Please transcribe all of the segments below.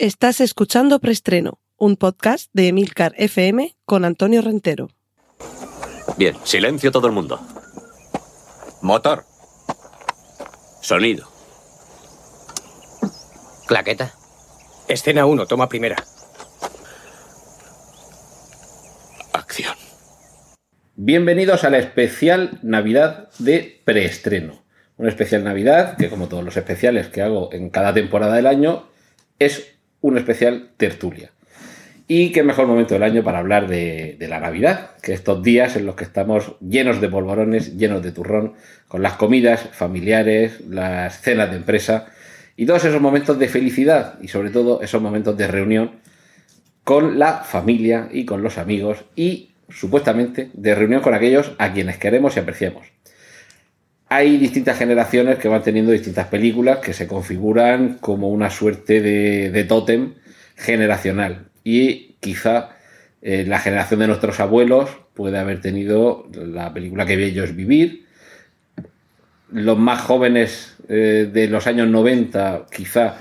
Estás escuchando Preestreno, un podcast de Emilcar FM con Antonio Rentero. Bien, silencio todo el mundo. Motor. Sonido. Claqueta. Escena 1, toma primera. Acción. Bienvenidos a la especial Navidad de preestreno. Un especial Navidad que, como todos los especiales que hago en cada temporada del año, es un especial tertulia. Y qué mejor momento del año para hablar de, de, la Navidad, que estos días en los que estamos llenos de polvorones, llenos de turrón, con las comidas familiares, las cenas de empresa y todos esos momentos de felicidad y sobre todo esos momentos de reunión con la familia y con los amigos y supuestamente de reunión con aquellos a quienes queremos y apreciamos. Hay distintas generaciones que van teniendo distintas películas que se configuran como una suerte de, tótem generacional. Y quizá eh, la generación de nuestros abuelos puede haber tenido la película que bello es vivir. Los más jóvenes eh, de los años 90, quizá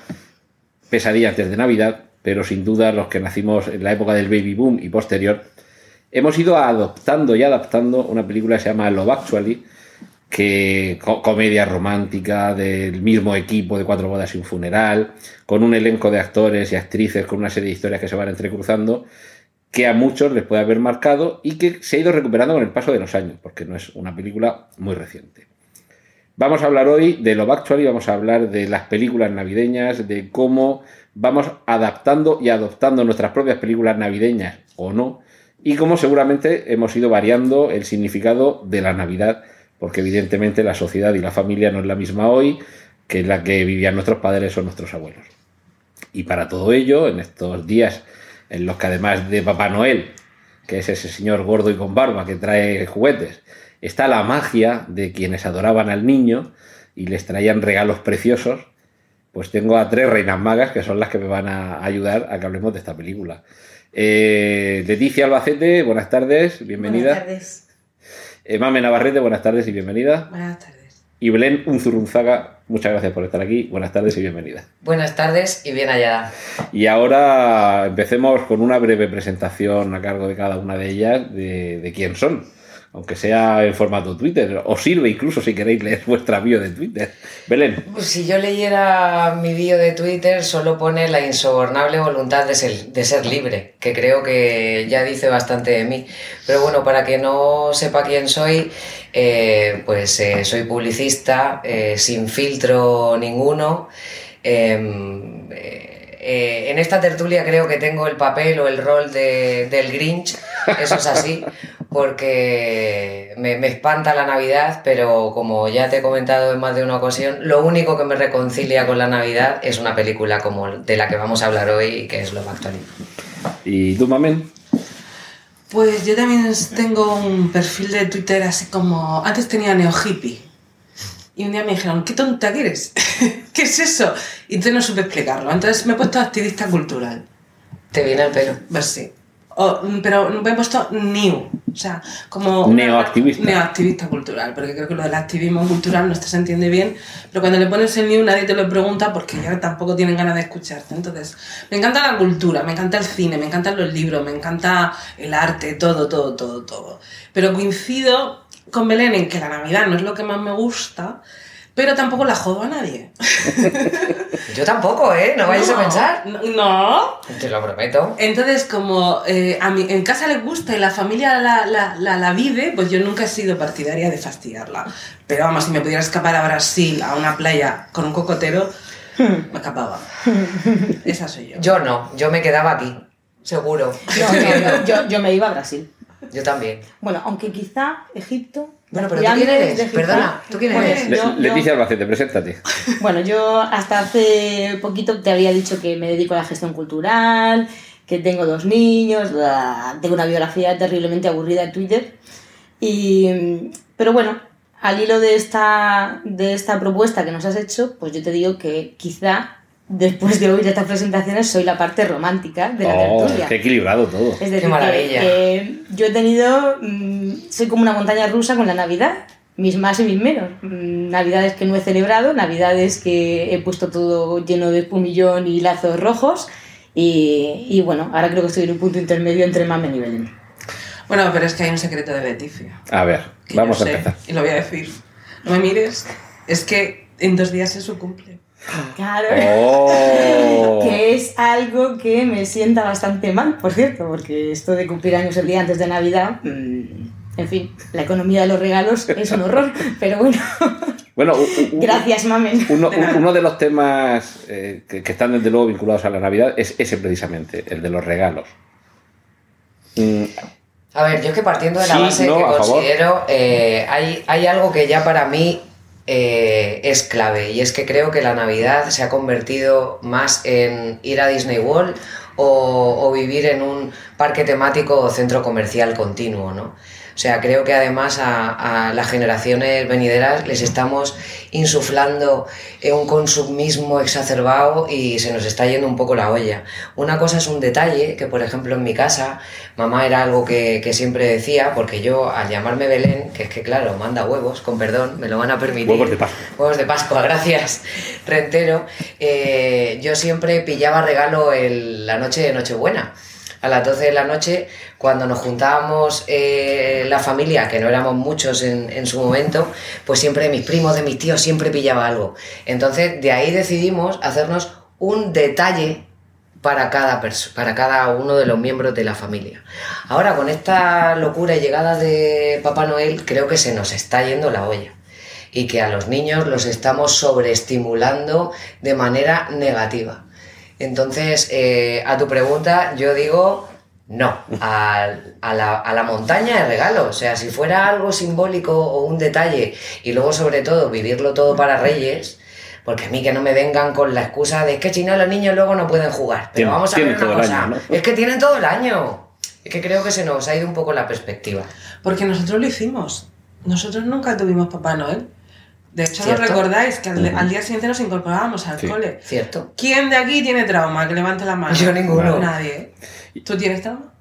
Pesadilla antes de Navidad, pero sin duda los que nacimos en la época del baby boom y posterior, hemos ido adoptando y adaptando una película que se llama Love Actually, que co comedia romántica del mismo equipo de Cuatro bodas y un funeral, con un elenco de actores y actrices, con una serie de historias que se van entrecruzando, que a muchos les puede haber marcado y que se ha ido recuperando con el paso de los años, porque no es una película muy reciente. Vamos a hablar hoy de Love Actually, vamos a hablar de las películas navideñas, de cómo vamos adaptando y adoptando nuestras propias películas navideñas o no, y cómo seguramente hemos ido variando el significado de la Navidad porque evidentemente la sociedad y la familia no es la misma hoy que la que vivían nuestros padres o nuestros abuelos. Y para todo ello, en estos días en los que además de Papá Noel, que es ese señor gordo y con barba que trae juguetes, está la magia de quienes adoraban al niño y les traían regalos preciosos, pues tengo a tres reinas magas que son las que me van a ayudar a que hablemos de esta película. Eh, Leticia Albacete, buenas tardes, bienvenida. Buenas tardes. Mame Navarrete, buenas tardes y bienvenida. Buenas tardes. Y Belén Unzurunzaga, muchas gracias por estar aquí. Buenas tardes y bienvenida. Buenas tardes y bien hallada. Y ahora empecemos con una breve presentación a cargo de cada una de ellas de, de quién son aunque sea en formato Twitter. Os sirve incluso si queréis leer vuestra bio de Twitter. Belén. Pues si yo leyera mi bio de Twitter, solo pone la insobornable voluntad de ser, de ser, libre, que creo que ya dice bastante de mí. Pero bueno, para que no sepa quién soy, eh, pues eh, soy publicista, eh, sin filtro ninguno. Eh, en esta tertulia creo que tengo el papel o el rol de, del Grinch, eso es así, porque me, me, espanta la Navidad, pero como ya te he comentado en más de una ocasión, lo único que me reconcilia con la Navidad es una película como de la que vamos a hablar hoy, que es Love Actually. ¿Y tú, Mamen? Pues yo también tengo un perfil de Twitter así como... Antes tenía Neo Hippie. Y un día me dijeron, ¿qué tonta que eres? ¿Qué es eso? Y entonces no supe explicarlo. Entonces me he puesto activista cultural. ¿Te viene el pelo? Pues sí. O, pero me he puesto new, o sea, como... Neoactivista. Neoactivista cultural, porque creo que lo del activismo cultural no se entiende bien, pero cuando le pones el new nadie te lo pregunta porque ya tampoco tienen ganas de escucharte. Entonces, me encanta la cultura, me encanta el cine, me encantan los libros, me encanta el arte, todo, todo, todo, todo. Pero coincido con Belén en que la Navidad no es lo que más me gusta, pero tampoco la jodo a nadie. Yo tampoco, ¿eh? No vayas no, a pensar. No. Te lo prometo. Entonces, como eh, a mí en casa les gusta y la familia la, la, la, la, vive, pues yo nunca he sido partidaria de fastidiarla. Pero vamos, si me pudiera escapar a Brasil, a una playa con un cocotero, me escapaba. Esa soy yo. Yo no, yo me quedaba aquí, seguro. No, no, yo, yo me iba a Brasil. Yo también. Bueno, aunque quizá Egipto. Bueno, pero ¿tú quién eres? Perdona, ¿tú quién eres? Yo, Leticia Albacete, preséntate. Bueno, yo hasta hace poquito te había dicho que me dedico a la gestión cultural, que tengo dos niños, tengo una biografía terriblemente aburrida en Twitter. Y, pero bueno, al hilo de esta, de esta propuesta que nos has hecho, pues yo te digo que quizá después de oír estas presentaciones, soy la parte romántica de la oh, tertulia. ¡Qué equilibrado todo! Es decir, ¡Qué maravilla! Que, eh, yo he tenido. Mmm, soy como una montaña rusa con la Navidad, mis más y mis menos. Mm, navidades que no he celebrado, Navidades que he puesto todo lleno de pumillón y lazos rojos. Y, y bueno, ahora creo que estoy en un punto intermedio entre Mamen y Belén. Bueno, pero es que hay un secreto de Leticia. A ver, vamos a sé, empezar. Y lo voy a decir. No me mires. Es que en dos días es su cumple. Claro. Oh. Que es algo que me sienta bastante mal, por cierto, porque esto de cumplir años el día antes de Navidad, mm, en fin, la economía de los regalos es un horror, pero bueno, Bueno, u- u- gracias, mamen. Uno, uno de los temas eh, que, que están desde luego vinculados a la Navidad es ese precisamente, el de los regalos. Mm, A ver, yo es que partiendo de la Sí, base no, que considero, eh, hay, hay algo que ya para mí eh, es clave y es que creo que la Navidad se ha convertido más en ir a Disney World o, o vivir en un parque temático o centro comercial continuo, ¿no? O sea, creo que además a, a las generaciones venideras les estamos insuflando eh, un consumismo exacerbado y se nos está yendo un poco la olla. Una cosa es un detalle, que por ejemplo en mi casa, mamá era algo que, que siempre decía, porque yo al llamarme Belén, que es que claro, manda huevos, con perdón, me lo van a permitir. Huevos de Pascua. Huevos de Pascua, gracias, Rentero. Eh, yo siempre pillaba regalo el- la noche de Nochebuena. A las 12 de la noche, cuando nos juntábamos eh, la familia, que no éramos muchos en, su momento, pues siempre de mis primos, de mis tíos, siempre pillaba algo. Entonces, de ahí decidimos hacernos un detalle para cada, para cada uno de los miembros de la familia. Ahora, con esta locura y llegada de Papá Noel, creo que se nos está yendo la olla y que a los niños los estamos sobreestimulando de manera negativa. Entonces, eh, a tu pregunta, yo digo no, a, a la, a la montaña de regalo. O sea, si fuera algo simbólico o un detalle y luego sobre todo vivirlo todo para Reyes, porque a mí que no me vengan con la excusa de "Es que si no los niños luego no pueden jugar. Pero Tienen- vamos a ver una cosa, año, ¿no? es que tienen todo el año. Es que creo que se nos ha ido un poco la perspectiva. Porque nosotros lo hicimos. Nosotros nunca tuvimos Papá Noel. De hecho, ¿no ¿Cierto? recordáis que al, al día siguiente nos incorporábamos al Sí. cole? ¿Cierto? ¿Quién de aquí tiene trauma? Que levante la mano. Yo ninguno. Nadie. ¿Tú tienes trauma?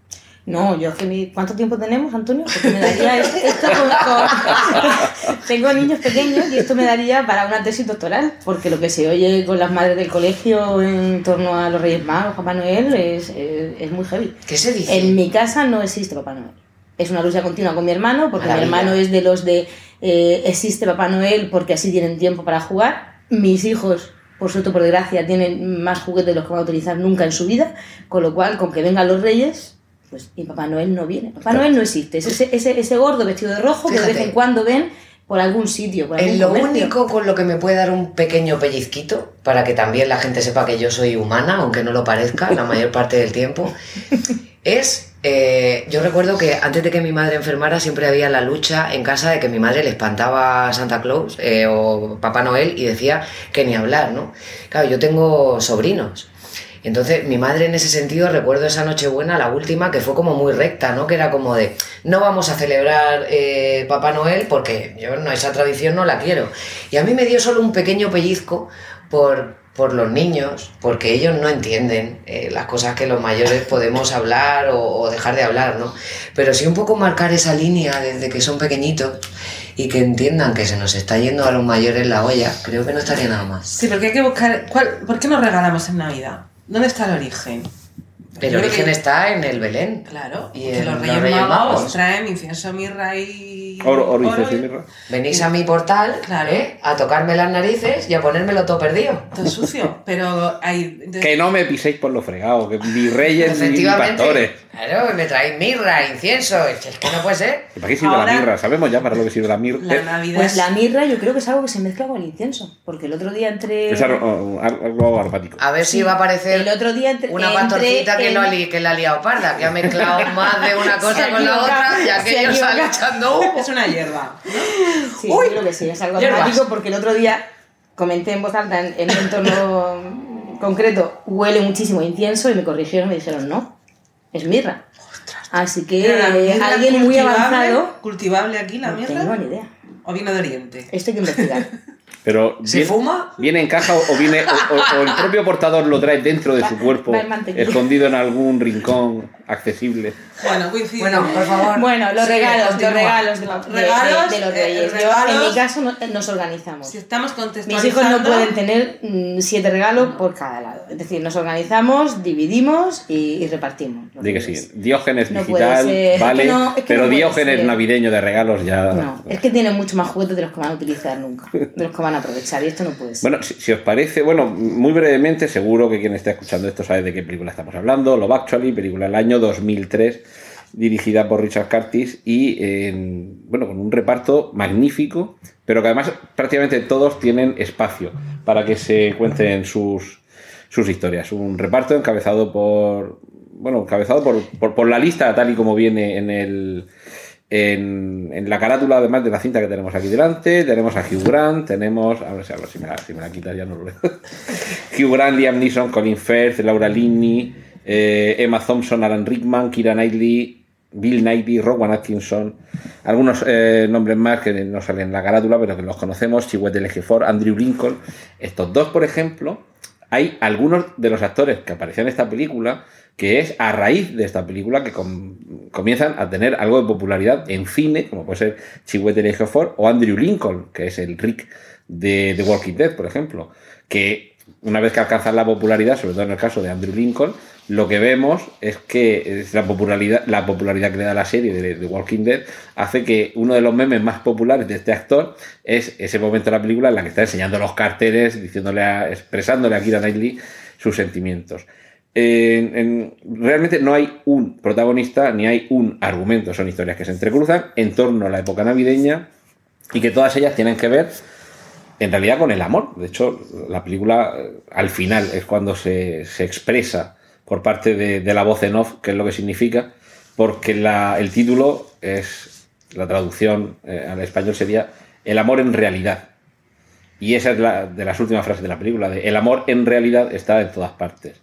No, yo que mi... ¿Cuánto tiempo tenemos, Antonio? Porque me daría esto, esto con- Tengo niños pequeños y esto me daría para una tesis doctoral, porque lo que se oye con las madres del colegio en torno a los Reyes Magos, Papá Noel, es, es, es muy heavy. ¿Qué se dice? En mi casa no existe Papá Noel. Es una lucha continua con mi hermano, porque mi Maravilla. hermano es de los de eh, existe Papá Noel porque así tienen tiempo para jugar. Mis hijos, por suerte por desgracia, tienen más juguetes de los que van a utilizar nunca en su vida, con lo cual, con que vengan los reyes, pues y Papá Noel no viene. Papá Noel no existe. Es ese, ese, ese gordo vestido de rojo que de vez en cuando ven por algún sitio. Por Es lo comercio. único con lo que me puede dar un pequeño pellizquito, para que también la gente sepa que yo soy humana, aunque no lo parezca la mayor parte del tiempo, es, eh, yo recuerdo que antes de que mi madre enfermara siempre había la lucha en casa de que mi madre le espantaba a Santa Claus eh, o Papá Noel y decía que ni hablar, ¿no? Claro, yo tengo sobrinos. Entonces, mi madre en ese sentido, recuerdo esa Nochebuena, la última, que fue como muy recta, ¿no? Que era como de, no vamos a celebrar eh, Papá Noel porque yo no, esa tradición no la quiero. Y a mí me dio solo un pequeño pellizco por, por los niños, porque ellos no entienden eh, las cosas que los mayores podemos hablar o, o dejar de hablar, ¿no? Pero sí un poco marcar esa línea desde que son pequeñitos y que entiendan que se nos está yendo a los mayores la olla, creo que no estaría nada más. Sí, porque hay que buscar. ¿cuál- ¿Por qué nos regalamos en Navidad? ¿Dónde está el origen? El origen que- está en el Belén. Claro, Y en los Reyes, Reyes Magos, Magos. traen incienso, mirra y. Oro, oro, y- incienso y mirra. Venís a mi portal Claro. ¿eh? a tocarme las narices y a ponérmelo todo perdido. Todo sucio, pero hay. Que no me piséis por lo fregado, que ni reyes ni Efectivamente. pastores. Claro, me traéis mirra, incienso. Es que no puede ser. ¿Para qué sirve la Ahora- mirra? Sabemos ya para lo que sirve la mirra. La Eh, Navidad. Pues es- la mirra yo creo que es algo que se mezcla con el incienso, porque el otro día entre... Es algo, algo aromático. A ver si va a aparecer el otro día entre- una entre pastorcita que, el- lo ha li- que la ha liado parda, que ha mezclado más de una cosa con la otra y aquello sale echando humo. Es una hierba. Sí, Uy, yo creo que sí, es algo dramático porque el otro día comenté en voz alta en, en un entorno concreto, huele muchísimo incienso y me corrigieron y me dijeron, no, es mirra. Así que eh, alguien muy avanzado, ¿Cultivable aquí la no mirra? tengo ni idea. ¿O viene de Oriente? Esto hay que investigar. Pero ¿Se viene, fuma? viene en caja o, viene o, o- o el propio portador lo trae dentro de su cuerpo, escondido en algún rincón accesible. Bueno, coincido. Bueno, por favor. Bueno, los sigue, regalos, los continúa. regalos de, de- Regalos, de- de los eh, reyes. Yo, regalos. en mi caso, no- nos organizamos. Si estamos Mis hijos no pueden tener mm, siete regalos por cada lado. Es decir, nos organizamos, dividimos y, y repartimos. los Di que sí. Diógenes No digital, ser, es que vale, no- es que pero no Diógenes ser. navideño de regalos ya. No, es que tienen mucho más juguetes de los que van a utilizar nunca, de los que van a aprovechar, y esto no puede ser. Bueno, si, os parece, bueno, muy brevemente, seguro que quien esté escuchando esto sabe de qué película estamos hablando. Love Actually, película del año 2003, dirigida por Richard Curtis y, en- bueno, con un reparto magnífico, pero que además prácticamente todos tienen espacio para que se cuenten sus, sus historias. Un reparto encabezado por, bueno, encabezado por, por, por la lista tal y como viene en el... En, la carátula, además de la cinta que tenemos aquí delante, tenemos a Hugh Grant, tenemos. A ver si, si me, la, si quitas, ya no lo veo. Hugh Grant, Liam Neeson, Colin Firth, Laura Linney, eh, Emma Thompson, Alan Rickman, Kira Knightley, Bill Knightley, Rowan Atkinson, algunos eh, nombres más que no salen en la carátula, pero que los conocemos, Chiwetel Ejiofor, Andrew Lincoln. Estos dos, por ejemplo, hay algunos de los actores que aparecían en esta película que es a raíz de esta película que com- comienzan a tener algo de popularidad en cine, como puede ser Chiwetel Ejiofor o Andrew Lincoln, que es el Rick de The Walking Dead, por ejemplo, que una vez que alcanzan la popularidad, sobre todo en el caso de Andrew Lincoln, lo que vemos es que la popularidad, la popularidad que le da la serie de The Walking Dead hace que uno de los memes más populares de este actor es ese momento de la película en la que está enseñando los carteles, diciéndole a- expresándole a Kira Knightley sus sentimientos. En- en- realmente no hay un protagonista ni hay un argumento, son historias que se entrecruzan en torno a la época navideña y que todas ellas tienen que ver en realidad con el amor. De hecho, la película eh, al final es cuando se, expresa por parte de, la voz en off qué es lo que significa, porque la- el título es, la traducción eh, al español sería El amor en realidad. Y esa es la, de las últimas frases de la película, de el amor en realidad está en todas partes.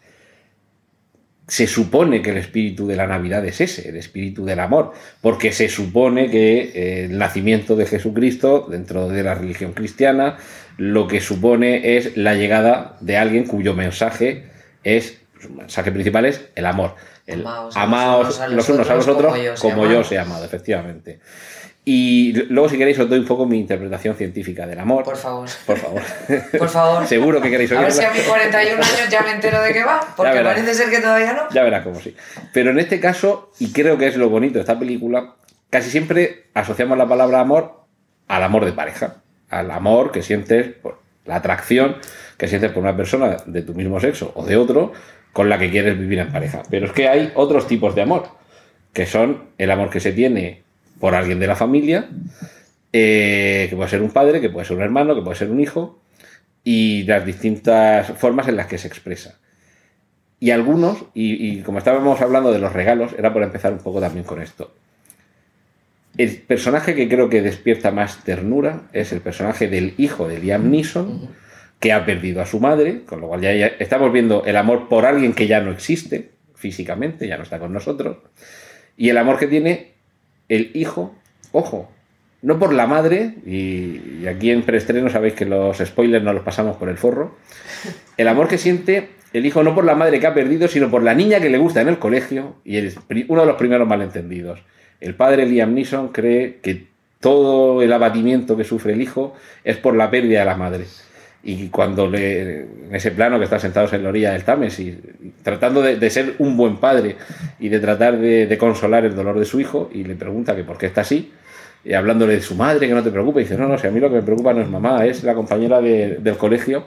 Se supone que el espíritu de la Navidad es ese, el espíritu del amor, porque se supone que eh, el nacimiento de Jesucristo dentro de la religión cristiana lo que supone es la llegada de alguien cuyo mensaje es, su mensaje principal es el amor. El Amaos amaos los unos a los otros como yo os he he amado, efectivamente. Y luego, si queréis, os doy un poco mi interpretación científica del amor. Por favor. Por favor. Por favor. Seguro que queréis A ver oírla. si a mis 41 años ya me entero de qué va, porque parece ser que todavía no. Ya verás cómo sí. Pero en este caso, y creo que es lo bonito de esta película, casi siempre asociamos la palabra amor al amor de pareja. Al amor que sientes, por la atracción que sientes por una persona de tu mismo sexo o de otro con la que quieres vivir en pareja. Pero es que hay otros tipos de amor, que son el amor que se tiene por alguien de la familia, eh, que puede ser un padre, que puede ser un hermano, que puede ser un hijo, y las distintas formas en las que se expresa. Y algunos, y, como estábamos hablando de los regalos, era por empezar un poco también con esto. El personaje que creo que despierta más ternura es el personaje del hijo de Liam Neeson, que ha perdido a su madre, con lo cual ya estamos viendo el amor por alguien que ya no existe físicamente, ya no está con nosotros, y el amor que tiene el hijo, ojo, no por la madre, y, aquí en preestreno sabéis que los spoilers no los pasamos por el forro, el amor que siente el hijo no por la madre que ha perdido, sino por la niña que le gusta en el colegio, y es uno de los primeros malentendidos. El padre Liam Neeson cree que todo el abatimiento que sufre el hijo es por la pérdida de la madre. Y cuando le, en ese plano que está sentados en la orilla del Tames y, y tratando de, de ser un buen padre y de tratar de, de consolar el dolor de su hijo, y le pregunta que por qué está así, y hablándole de su madre, que no te preocupe, y dice, no, no, si a mí lo que me preocupa no es mamá, es la compañera de- del colegio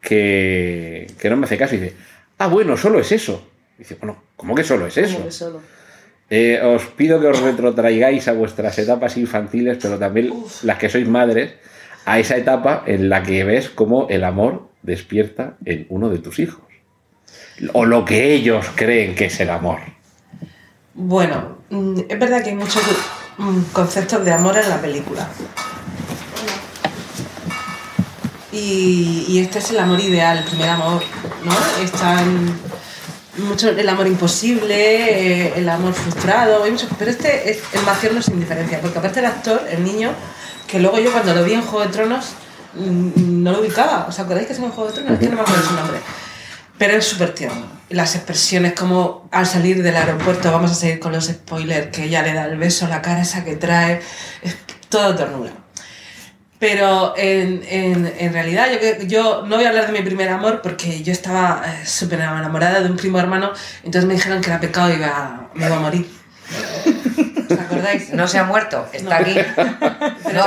que, que no me hace caso. Y dice, ah, bueno, solo es eso. Y dice, bueno, ¿cómo que solo es eso? Que solo. Eh, os pido que os retrotraigáis a vuestras etapas infantiles, pero también las que sois madres, a esa etapa en la que ves cómo el amor despierta en uno de tus hijos. O lo que ellos creen que es el amor. Bueno, mm, es verdad que hay muchos mm, conceptos de amor en la película. Y, y este es el amor ideal, el primer amor, ¿no? Están mucho el amor imposible, eh, el amor frustrado, hay pero este es el más tierno sin diferencia, porque aparte el actor, el niño, que luego yo cuando lo vi en Juego de Tronos mm, no lo ubicaba. ¿Os acordáis que es un Juego de Tronos? Es que no me acuerdo su nombre. Pero es súper tierno. Las expresiones como al salir del aeropuerto, vamos a seguir con los spoilers, que ella le da el beso, la cara esa que trae, es todo ternura. Pero en, en, en realidad yo, yo no voy a hablar de mi primer amor porque yo estaba eh, súper enamorada de un primo hermano, entonces me dijeron que era pecado y iba, me iba a morir. ¿Os acordáis? No se ha muerto, está aquí. No,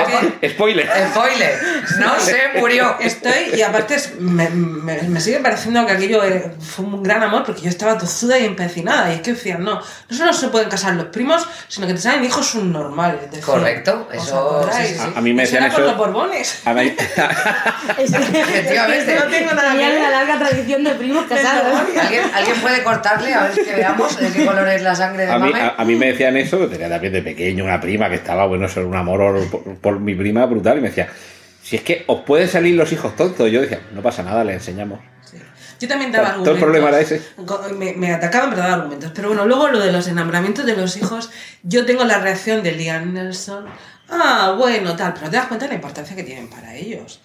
Spoiler. spoiler, no se murió. estoy, y aparte es- me, me, me sigue pareciendo que aquello fue un gran amor porque yo estaba tozuda y empecinada. Y es que decían, no, no solo se pueden casar los primos, sino que te salen hijos subnormales. decían. Correcto, ¿Os eso, sí, sí, sí. A mí me decían eso- los borbones. A mí- Es que, Efectivamente. No tengo nada que una larga tradición de primos casados. ¿Alguien, ¿Alguien puede cortarle a ver que veamos de qué color es la sangre de A mí, mame? a, a mí me decían eso, que tenía también de pequeño una prima que estaba, bueno, eso era un amor por, por mi prima brutal, y me decía, si es que os pueden salir los hijos tontos, yo decía, no pasa nada, le enseñamos. Sí. Yo también daba Todo el argumentos. problema era ese. Co- Me, me atacaban, pero daba argumentos. Pero bueno, luego lo de los enamoramientos de los hijos, yo tengo la reacción de Liam Nelson. Ah, bueno, tal, pero te das cuenta de la importancia que tienen para ellos.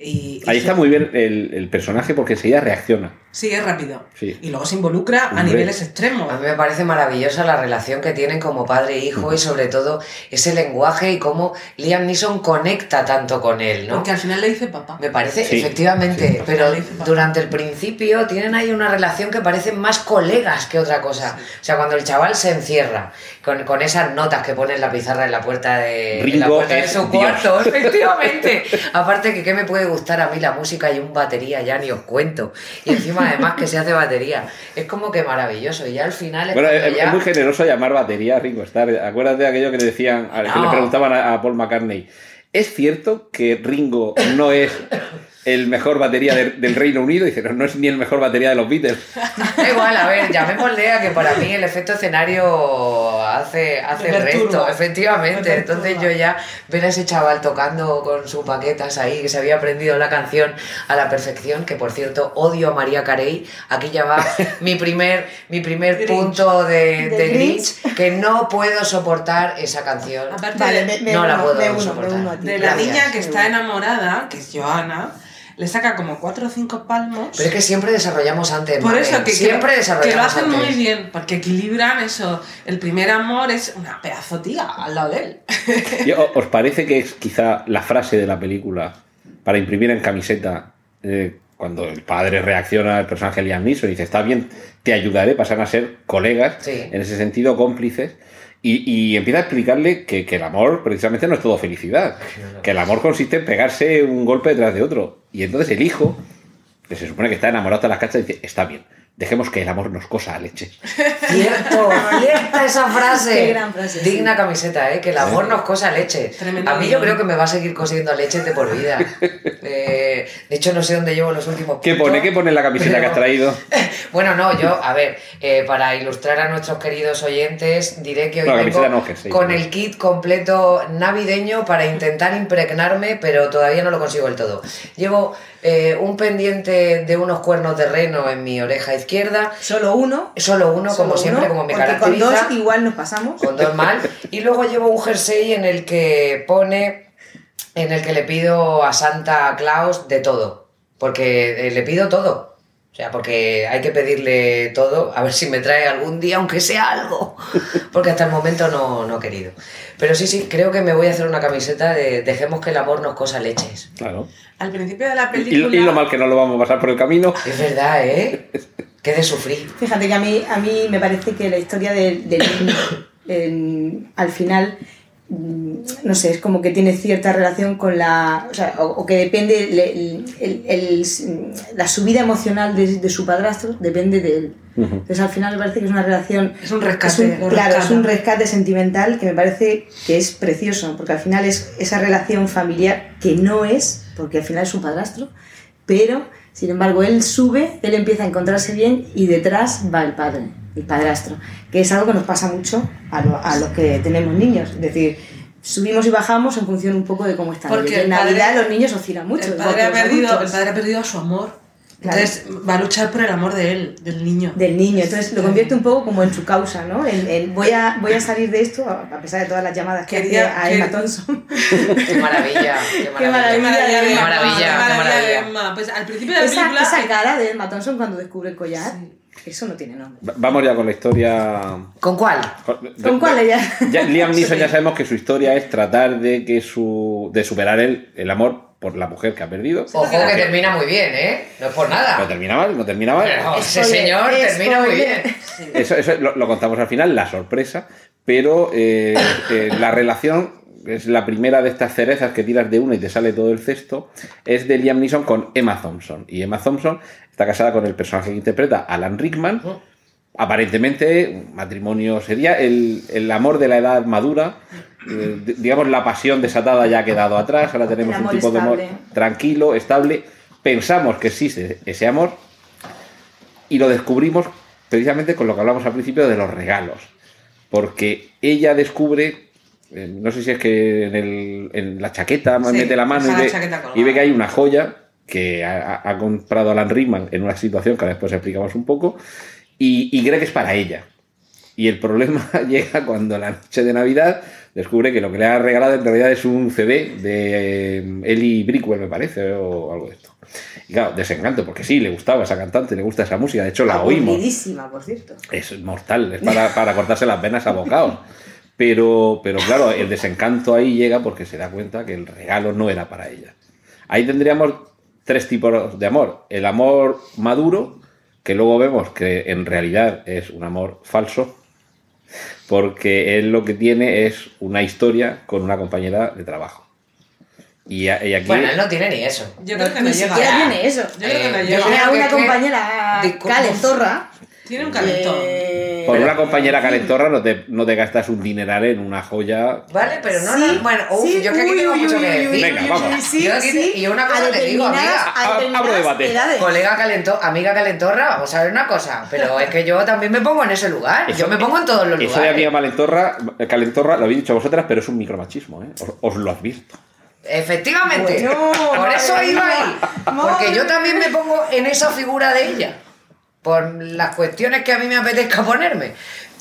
Y, y Ahí se- está muy bien el, el personaje porque enseguida reacciona. Sí, es rápido. Sí. Y luego se involucra a Hombre. niveles extremos. A mí me parece maravillosa la relación que tienen como padre e hijo y sobre todo ese lenguaje y cómo Liam Neeson conecta tanto con él, ¿no? Porque al final le dice papá. Me parece, Sí, efectivamente, sí. pero durante el principio tienen ahí una relación que parecen más colegas que otra cosa. O sea, cuando el chaval se encierra con, con esas notas que pone en la pizarra en la puerta de, en la Ringo puerta de es su Dios. cuarto, efectivamente. Aparte que qué me puede gustar a mí la música y un batería, ya ni os cuento. Y encima además que se hace batería. Es como que maravilloso. Y ya al final es Bueno, cuando es, ya- es muy generoso llamar batería a Ringo Starr. Acuérdate de aquello que le decían, que le preguntaban a, a Paul McCartney. ¿Es cierto que Ringo no es el mejor batería de- del Reino Unido? Y dice, no, no es ni el mejor batería de los Beatles. Da igual, a ver, llamémosle a que para mí el efecto escenario hace, hace el resto, efectivamente. Me Entonces yo ya ver a ese chaval tocando con sus paquetas ahí, que se había aprendido la canción a la perfección, que por cierto odio a María Carey. Aquí ya va mi primer, mi primer Grinch. punto de, De de Grinch. Grinch, que no puedo soportar esa canción. Aparte Vale, de, me, me No la puedo me uno, soportar. de la Gracias. niña que está enamorada, que es Joana, le saca como cuatro o cinco palmos. Pero es que siempre desarrollamos antes. Por eso que, siempre que, desarrollamos que lo hacen antes. muy bien, porque equilibran eso. El primer amor es una pedazo tía al lado de él. ¿Y o- ¿Os parece que es quizá la frase de la película para imprimir en camiseta eh, cuando el padre reacciona al personaje Liam Neeson y dice, está bien, te ayudaré, pasan a ser colegas, Sí. en ese sentido cómplices, y, y empieza a explicarle que, el amor precisamente no es todo felicidad, que el amor consiste en pegarse un golpe detrás de otro. Y entonces el hijo, que se supone que está enamorado hasta las cachas, dice, está bien, dejemos que el amor nos cosa a leche. Cierto, cierta esa frase. Qué gran frase, sí. Digna camiseta, ¿eh? Que el amor nos cosa leche. Tremendo a mí yo creo que me va a seguir cosiendo leche de por vida. Eh, de hecho, no sé dónde llevo los últimos ¿Qué puntos, pone? ¿Qué pone en la camiseta pero- que has traído? Bueno, no, yo, a ver, eh, para ilustrar a nuestros queridos oyentes, diré que hoy No, vengo con el kit completo navideño para intentar impregnarme, pero todavía no lo consigo del todo. Llevo eh, un pendiente de unos cuernos de reno en mi oreja izquierda, Solo uno. solo uno, solo como siempre, como me caracteriza. con dos igual nos pasamos. con dos mal. Y luego llevo un jersey en el que pone, en el que le pido a Santa Claus de todo. Porque eh, le pido todo. O sea, porque hay que pedirle todo, a ver si me trae algún día, aunque sea algo. Porque hasta el momento no, no he querido. Pero sí, sí, creo que me voy a hacer una camiseta de dejemos que el amor nos cosa leches. Claro. Al principio de la Y, película. y lo mal que no lo vamos a pasar por el camino. Es verdad, ¿eh? Qué de sufrir. Fíjate que a mí, a mí me parece que la historia del, del niño, en- al final, mm, no sé, es como que tiene cierta relación con la. O, sea, o, o que depende. el- el- el- la subida emocional de, de su padrastro depende de él. Entonces al final me parece que es una relación. Es un rescate, es un- claro, es un rescate sentimental que me parece que es precioso, porque al final es esa relación familiar que no es, porque al final es su padrastro, pero sin embargo él sube, él empieza a encontrarse bien y detrás va el padre, el padrastro, que es algo que nos pasa mucho a, lo- a los que tenemos niños, es decir, subimos y bajamos en función un poco de cómo están. Porque en Navidad los niños oscilan mucho. el padre, ha perdido, el padre ha perdido a su amor. Entonces va a luchar por el amor de él, del niño. del niño. Entonces lo convierte un poco como en su causa, ¿no? El, el voy, a, voy a salir de esto, a pesar de todas las llamadas que Quería- hacía a Emma que- Thompson. Qué maravilla, qué Qué maravilla. maravilla. Qué maravilla, qué maravilla. Emma. Pues al principio de la esa, película. esa cara de Emma Thompson cuando descubre el collar, eso no tiene nombre. Va- Vamos ya con la historia. ¿Con cuál? ¿Con cuál ella? Ya, Liam Neeson ya sabemos que su historia es tratar de que su de superar el, el amor por la mujer que ha perdido. Ojo que termina muy bien, ¿eh? No es por No nada. termina mal, no termina mal. Pero ese Spoiler, señor termina muy spoiler. bien. Eso, eso lo, lo contamos al final, la sorpresa, pero eh, eh, la relación es la primera de estas cerezas que tiras de una y te sale todo el cesto, es de Liam Neeson con Emma Thompson. Y Emma Thompson está casada con el personaje que interpreta Alan Rickman. Aparentemente, un matrimonio sería el, el amor de la edad madura. eh, digamos, la pasión desatada ya ha quedado atrás. Ahora tenemos un tipo de amor tranquilo, estable. Pensamos que existe ese amor y lo descubrimos precisamente con lo que hablamos al principio de los regalos. Porque ella descubre, eh, no sé si es que en, el- en la chaqueta Sí, mete la mano ve, y ve que hay una joya que ha, ha- comprado Alan Rickman en una situación que ahora después explicamos un poco y, y cree que es para ella. Y el problema llega cuando la noche de Navidad descubre que lo que le ha regalado en realidad es un CD de eh, Ellie Brickwell, me parece, o algo de esto. Y claro, desencanto, porque sí, le gustaba esa cantante, le gusta esa música, de hecho la oímos. Por cierto. Es mortal, es para, para cortarse las venas a bocados. Pero, pero claro, el desencanto ahí llega porque se da cuenta que el regalo no era para ella. Ahí tendríamos tres tipos de amor. El amor maduro, que luego vemos que en realidad es un amor falso, porque él lo que tiene es una historia con una compañera de trabajo. Y, a- y aquí... Bueno, él no tiene ni eso. Yo creo que no Ni llega. siquiera tiene eso. Yo creo que no Eh, llega. yo Tiene creo a que una compañera calentorra. Tiene un calentón. eh, Por una compañera calentorra no te, no te gastas un dineral en una joya Vale, pero no, Sí, no- bueno, uf, sí, yo que aquí uy, tengo uy, mucho uy, que decir. uy, Venga, uy, vamos. sí, Yo aquí- sí. y una cosa te digo, amiga. Abro debate. Colega calento, amiga calentorra, vamos a ver una cosa, pero es que yo también me pongo en ese lugar, yo me pongo en todos los Eso de amiga lugares. calentorra, calentorra, lo habéis dicho vosotras, pero es un micromachismo, ¿eh? Os, os lo advierto. Efectivamente, Bueno, por eso iba ahí, porque yo también me pongo en esa figura de ella, por las cuestiones que a mí me apetezca ponerme.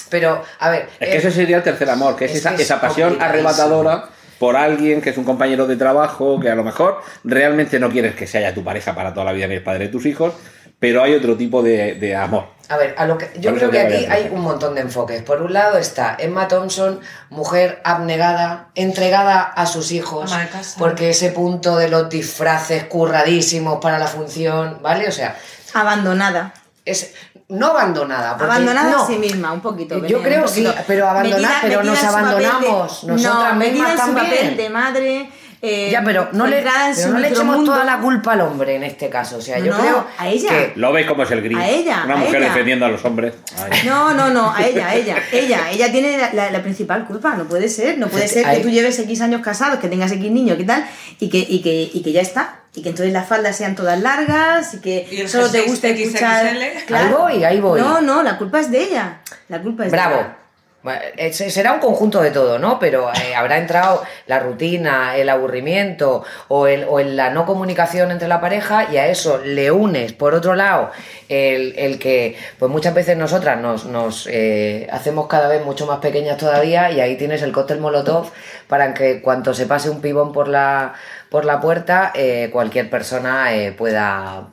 Pero, a ver, Es que eh, ese sería el tercer amor, que es, es esa, que es esa pasión arrebatadora por alguien que es un compañero de trabajo, que a lo mejor realmente no quieres que sea tu pareja para toda la vida ni el padre de tus hijos, pero hay otro tipo de, de amor. A ver, a lo que, yo creo que aquí hay un montón de enfoques. Por un lado está Emma Thompson, mujer abnegada, entregada a sus hijos, porque ese punto de los disfraces curradísimos para la función, ¿vale? O sea, Abandonada. Es no abandonada. Abandonada no. a sí misma, un poquito. Yo creo un sí, pero abandonada, pero nos papel de- abandonamos nosotras no, mismas en su también. papel de madre. Eh, Ya, pero no le, pero su no le echemos toda la culpa al hombre en este caso. O sea, yo No, creo a ella. que ¿Lo veis como es el gris? A ella, Una a mujer ella. defendiendo a los hombres. Ay. No, no, no, a ella, a ella, ella, ella tiene la, la- la principal culpa, no puede ser, no puede ser que tú lleves X años casados, que tengas X niños, ¿qué tal? Y que, y que, y que ya está, y que entonces las faldas sean todas largas y que Y solo te guste escuchar... Ahí voy, ahí voy. No, no, la culpa es de ella, la culpa es de Bravo. ella. Bueno, eh, se- Será un conjunto de todo, ¿no? Pero eh, habrá entrado la rutina, el aburrimiento o, el, o el- la no comunicación entre la pareja y a eso le unes, por otro lado, el, el que pues muchas veces nosotras nos, nos eh, hacemos cada vez mucho más pequeñas todavía y ahí tienes el cóctel molotov para que cuando se pase un pibón por la, por la puerta, eh, cualquier persona pueda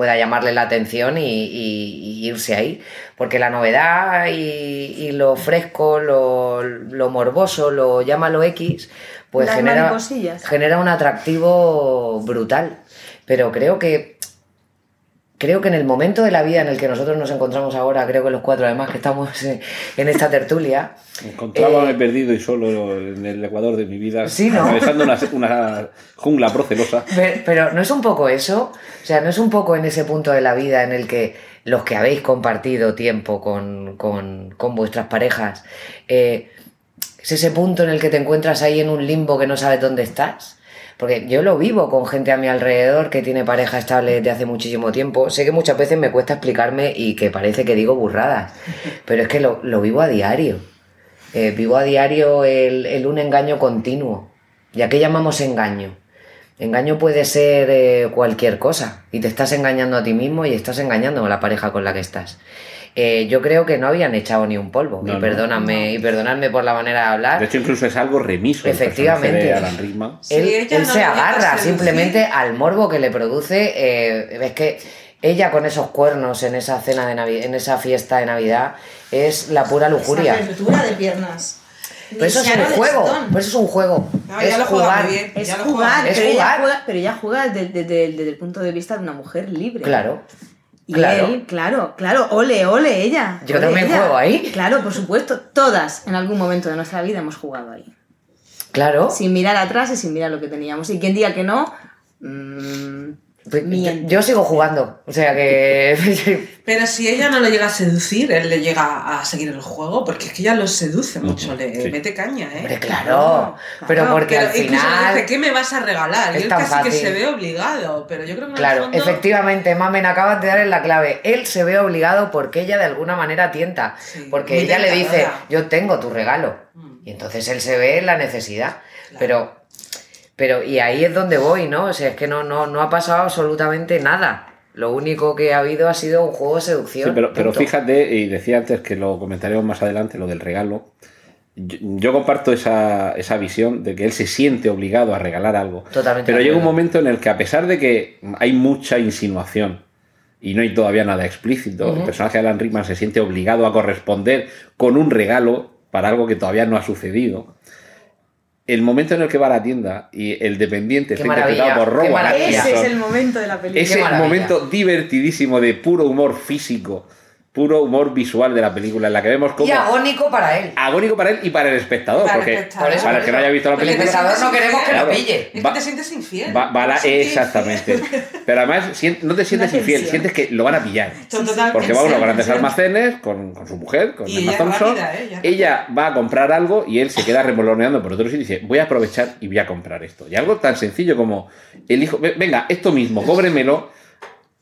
pueda llamarle la atención y, y- y irse ahí. Porque la novedad y, y lo fresco, lo, lo morboso, lo llámalo X, pues Las genera, genera un atractivo brutal. Pero creo que creo que en el momento de la vida en el que nosotros nos encontramos ahora, creo que los cuatro además que estamos en, esta tertulia, Encontrábame Eh, perdido y solo en el ecuador de mi vida, Sí, ¿no? atravesando una, una jungla procelosa. Pe- Pero no es un poco eso, o sea, no es un poco en ese punto de la vida en el que los que habéis compartido tiempo con, con- con vuestras parejas, eh, es ese punto en el que te encuentras ahí en un limbo que no sabes dónde estás. Porque yo lo vivo con gente a mi alrededor que tiene pareja estable desde hace muchísimo tiempo. Sé que muchas veces me cuesta explicarme y que parece que digo burradas, pero es que lo, lo vivo a diario. Eh, vivo a diario el, el un engaño continuo. ¿Y a qué llamamos engaño? Engaño puede ser eh, cualquier cosa y te estás engañando a ti mismo y estás engañando a la pareja con la que estás. Eh, yo creo que no habían echado ni un polvo. No, y no. perdóname, y perdonadme por la manera de hablar. De hecho, incluso es algo remiso. Efectivamente. Alan Rickman. Sí, él ella él no se agarra simplemente al morbo que le produce. eh, es que ella con esos cuernos en esa cena de Navidad, en esa fiesta de Navidad, es la pura lujuria. Apertura de piernas. Pero eso es un juego. Pero eso es un juego. No, es ya lo juega jugar. bien. Es jugar, juega. Es pero, ella jugar. juega, pero ella juega desde, desde- desde el punto de vista de una mujer libre. Claro. Y Claro. él, claro, claro, ole, ole ella. Yo ole también ella. juego ahí. Claro, por supuesto, todas en algún momento de nuestra vida hemos jugado ahí. Claro. Sin mirar atrás y sin mirar lo que teníamos. Y quien diga que no, mm, miente. Yo sigo jugando. O sea que. Pero si ella no le llega a seducir, él le llega a seguir el juego, porque es que ella lo seduce mucho, le sí. mete caña, ¿eh? Hombre, claro. Pero Claro, porque Pero al final. dice, ¿qué me vas a regalar? es y él tan casi que fácil. se ve obligado, pero yo creo que Claro, fondo- efectivamente, Mamen, acabas de dar en la clave. Él se ve obligado porque ella de alguna manera tienta. Sí, porque ella le dice, yo tengo tu regalo. Mm. Y entonces él se ve en la necesidad. Claro. Pero, pero, y ahí es donde voy, ¿no? O sea, es que no, no, no ha pasado absolutamente nada. Lo único que ha habido ha sido un juego de seducción. Sí, pero, fíjate, y decía antes que lo comentaremos más adelante, lo del regalo. Yo, yo comparto esa, esa visión de que él se siente obligado a regalar algo. Totalmente Pero llega un momento en el que, a pesar de que hay mucha insinuación y no hay todavía nada explícito, el personaje de Alan Rickman se siente obligado a corresponder con un regalo para algo que todavía no ha sucedido. El momento en el que va a la tienda y el dependiente está interpretado por Rowan maravilla. Ese es Atkinson, el momento de la película. ese momento divertidísimo de puro humor físico, puro humor visual de la película, en la que vemos como Y agónico para él. agónico para él y para el espectador, Para el porque espectador. para el que no haya visto la El película, te espectador no queremos que lo pille. Es Va- que te sientes infiel. va, va la- exactamente. infiel. Pero además no te sientes infiel, tensión. sientes que lo van a pillar. Porque va a unos grandes almacenes con, con su mujer, con Emma ella Thompson. rápida, ¿eh? Ella Ella va a comprar algo y él se queda remoloneando por otro sitio y dice, voy a aprovechar y voy a comprar esto. Y algo tan sencillo como el hijo, "Ve- venga, esto mismo, cóbremelo.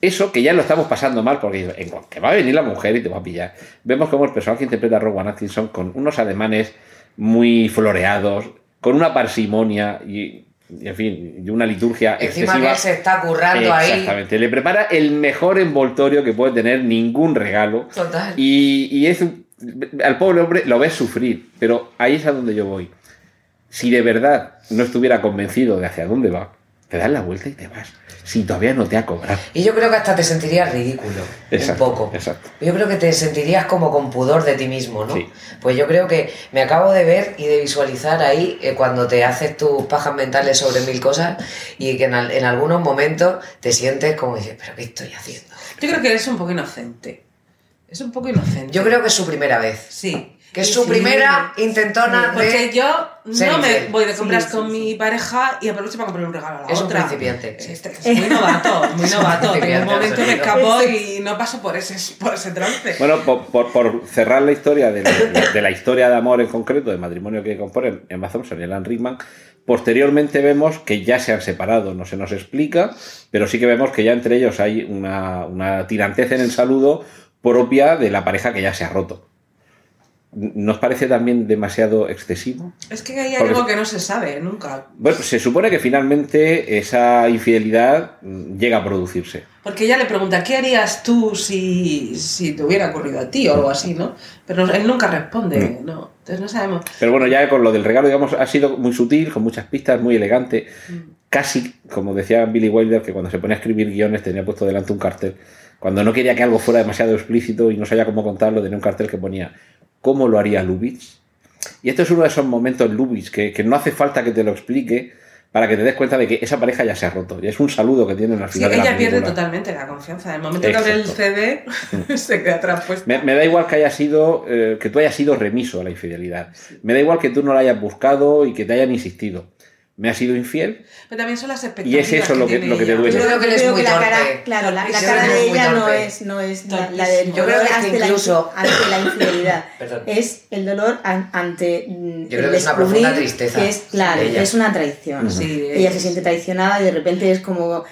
Eso que ya lo estamos pasando mal porque en que va a venir la mujer y te va a pillar. Vemos como el personaje que interpreta a Rowan Atkinson con unos ademanes muy floreados, con una parsimonia y, y, en fin, y una liturgia Encima excesiva. que se está currando ahí. Exactamente. Le prepara el mejor envoltorio que puede tener ningún regalo. Total. Y, y es un- al pobre hombre lo ves sufrir, pero ahí es a donde yo voy. Si de verdad no estuviera convencido de hacia dónde va, te das la vuelta y te vas. Si todavía no te ha cobrado. Y yo creo que hasta te sentirías ridículo. Exacto, un poco. exacto. Yo creo que te sentirías como con pudor de ti mismo, ¿no? Sí. Pues yo creo que me acabo de ver y de visualizar ahí eh, cuando te haces tus pajas mentales sobre mil cosas y que en, al- en algunos momentos te sientes como dices, pero ¿qué estoy haciendo? Yo creo que eres un poco inocente. Es un poco inocente. Yo creo que es su primera vez. Sí. Que es su sí, primera intentona Porque de... yo no me infiel. voy de compras Sí, sí, con sí. mi pareja y aprovecho para comprar un regalo a la Es un otra. principiante. Sí, este- es muy novato, muy novato. Principiante, un momento me escapo y no paso por ese, por ese trance. Bueno, por, por- por cerrar la historia de la, de la historia de amor en concreto, de matrimonio que componen Emma Thompson y Alan Rickman, posteriormente vemos que ya se han separado, no se nos explica, pero sí que vemos que ya entre ellos hay una, una tirantez en el saludo propia de la pareja que ya se ha roto. ¿Nos parece también demasiado excesivo? Es que hay Porque- algo que no se sabe nunca. Bueno, se supone que finalmente esa infidelidad mm, llega a producirse. Porque ella le pregunta, ¿qué harías tú si, si te hubiera ocurrido a ti o algo así, no? Pero él nunca responde, ¿no? Entonces no sabemos. Pero bueno, ya con lo del regalo, digamos, ha sido muy sutil, con muchas pistas, muy elegante. Casi, como decía Billy Wilder, que cuando se ponía a escribir guiones tenía puesto delante un cartel. Cuando no quería que algo fuera demasiado explícito y no sabía cómo contarlo, tenía un cartel que ponía ¿Cómo lo haría Lubitsch? Y esto es uno de esos momentos Lubitsch que, que no hace falta que te lo explique para que te des cuenta de que esa pareja ya se ha roto. Y es un saludo que tienen al Sí, final de la ella pierde película. totalmente la confianza. En el momento que abre el Exacto. CD, se queda traspuesta. Me, me da igual que haya sido eh, que tú hayas sido remiso a la infidelidad. Me da igual que tú no la hayas buscado y que te hayan insistido. Me has sido infiel Pero también son las Y expectativas. es eso lo que- lo que te ella. duele. Yo creo que es creo muy que la torpe. cara, claro, la, la cara que de ella no es, no es la, la del Yo creo dolor que que incluso- ante la infidelidad. Es el dolor an- ante mm, Yo creo que es una descubrir profunda tristeza que es, claro, ella. es una traición. Sí, ella es- se siente traicionada y de repente es como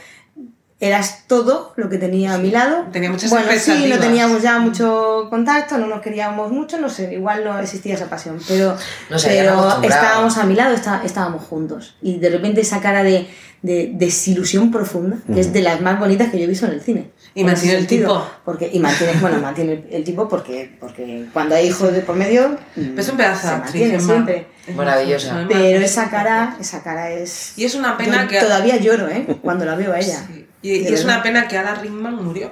eras todo lo que tenía a mi lado. Tenía muchas Bueno, sí, no teníamos ya mucho contacto, no nos queríamos mucho, no sé, igual no existía esa pasión, pero, No se habían pero acostumbrado. estábamos a mi lado, está- estábamos juntos. Y de repente esa cara de, de desilusión profunda, que es de las más bonitas que yo he visto en el cine. Y En mantiene el tipo. Porque, y mantiene, bueno, mantiene el, el tipo porque, porque cuando hay hijos de por medio, mm, Es un pedazo de se actriz, mantiene siempre. Es Maravillosa. Pero esa cara, esa cara es... Y es una pena Yo que. Todavía lloro, ¿eh? Cuando la veo a ella. Sí. Y, es una pena que Alan Rickman murió.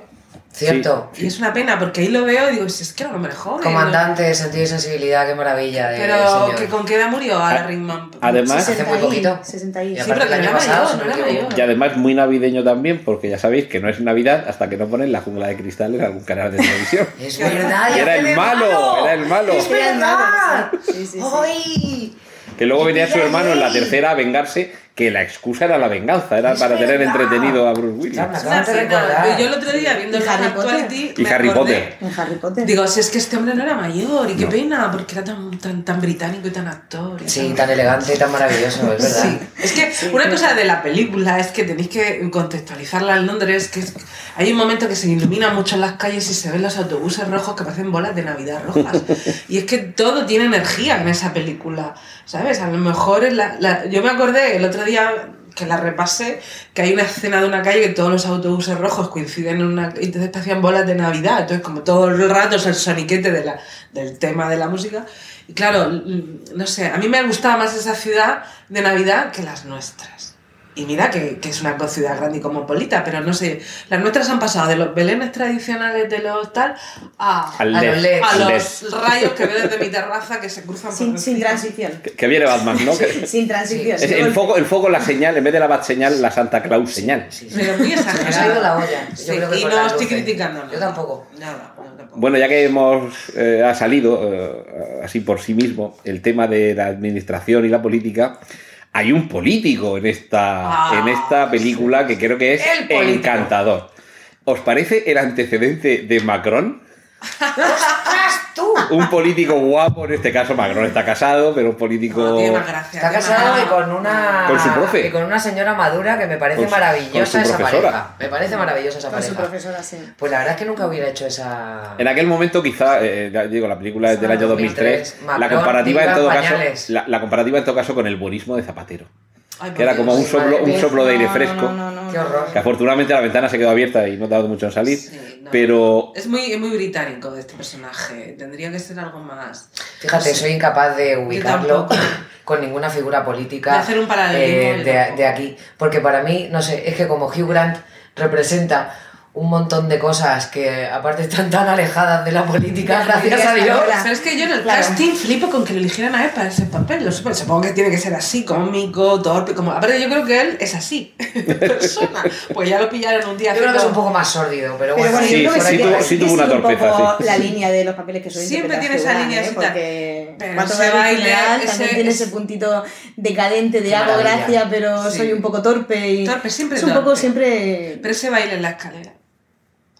¿Cierto? Y es una pena porque ahí lo veo y digo, si es que era hombre joven. Comandante de sentido y sensibilidad, qué maravilla de Pero señor. que con qué edad murió Alan Rickman. Además- Hace 60 muy y- poquito. 60 y- Sí, pero que el no año era pasado, mayor, si no no era me equivoco. mayor. Y además muy navideño también, porque ya sabéis que no es Navidad hasta que no ponen la jungla de cristal en algún canal de televisión. Es verdad, Y ya era el malo, era el malo. ¡Es verdad! Sí, sí, sí. ¡Ay! Que luego venía su hermano en la tercera a vengarse, que la excusa era la venganza, era Es para tener verdad. entretenido a Bruce Willis. De pena. recordar. Yo el otro día viendo ¿Y el Harry Potter? Actuality Y me Harry acordé. Potter. Harry Potter. Digo, si es que este hombre no era mayor y qué No. pena, porque era tan, tan, tan británico y tan actor. y Sí, tan elegante y tan maravilloso, es verdad. Sí, es que una cosa de la película es que tenéis que contextualizarla en Londres, que es- hay un momento que se ilumina mucho en las calles y se ven los autobuses rojos que parecen bolas de Navidad rojas. y es que todo tiene energía en esa película, ¿sabes? A lo mejor es la, la- yo me acordé el otro día que la repasé, que hay una escena de una calle que todos los autobuses rojos coinciden en una... parecían bolas de Navidad, entonces como todo el rato es el soniquete de la, del tema de la música. Y claro, no sé, a mí me gustaba más esa ciudad de Navidad que las nuestras. Y mira que, que es una ciudad grande y cosmopolita, pero no sé, las nuestras han pasado de los belenes tradicionales de los tal a, A LED, los a rayos que veo desde mi terraza que se cruzan por Sin, sin encima. transición. Que, que viene Batman, ¿no? Que- Sin transición. es el, foco, el foco, la señal, en vez de la bat señal, la Santa Claus señal. Sí, sí. Pero muy Nos ha ido exagerado. la olla. Yo Sí, creo que y no estoy criticando. Yo tampoco. Nada, no, tampoco. Bueno, ya que hemos eh, ha salido eh, así por sí mismo el tema de la administración y la política, hay un político en esta, Ah, en esta película que creo que es encantador. ¿Os parece el antecedente de Macron? Un político guapo, en este caso Macron está casado, pero un político... No, tiene más gracia. Está tiene casado más- y con una. Con su profe. Y con una señora madura que me parece Con su- con maravillosa su esa profesora. pareja. Me parece maravillosa esa Con su pareja. profesora, sí. Pues la verdad es que nunca hubiera hecho esa. En aquel momento quizá, eh, digo, la película es del año 2003, 2003, la Macron, comparativa en todo pañales. caso, la, la comparativa en todo caso con el buenismo de Zapatero, Ay, que era como un soplo, un soplo de aire fresco. No, no, no, Qué horror. que afortunadamente la ventana se quedó abierta y no ha dado mucho en salir, Sí, no. pero Es muy, es muy británico este personaje. Tendría que ser algo más. Fíjate, no sé. soy incapaz de ubicarlo con ninguna figura política De hacer un paralelismo, eh, de aquí. Porque para mí, no sé, es que como Hugh Grant representa un montón de cosas que aparte están tan alejadas de la política, gracias a Dios. Pero es que yo en el Claro. casting flipo con que lo eligieran a él para ese papel. Lo supo- Supongo que tiene que ser así, cómico, torpe, como. Aparte, yo creo que él es así, persona. Pues ya lo pillaron un día Yo creo que es un poco más sórdido, pero Pero bueno, bueno, Sí, sí sí, tuvo- que sí tuvo una sigue un torpeza, poco sí. la línea de los papeles que suele Siempre tiene esa línea ¿eh? Porque Pero ese baile, ese también tiene es- ese puntito decadente de hago gracia, pero Sí. soy un poco torpe y Torpe, siempre es un poco siempre Pero ese baile en la escalera.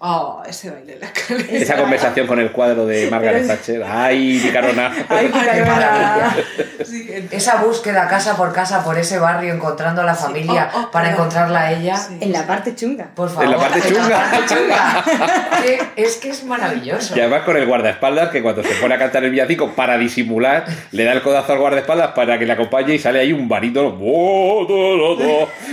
Oh, ese baile en la escalera. esa conversación con el cuadro de Margaret Thatcher, ¡ay, picarona! Ay, maravilla. Sí, Esa búsqueda casa por casa por ese barrio encontrando a la familia Oh, oh, para pero- encontrarla a ella. Sí. en la parte chunga. Por favor. En la parte chunga. parte chunga. Que es que es maravilloso. Y además con el guardaespaldas que cuando se pone a cantar el villancico para disimular, le da el codazo al guardaespaldas para que le acompañe y sale ahí un barítono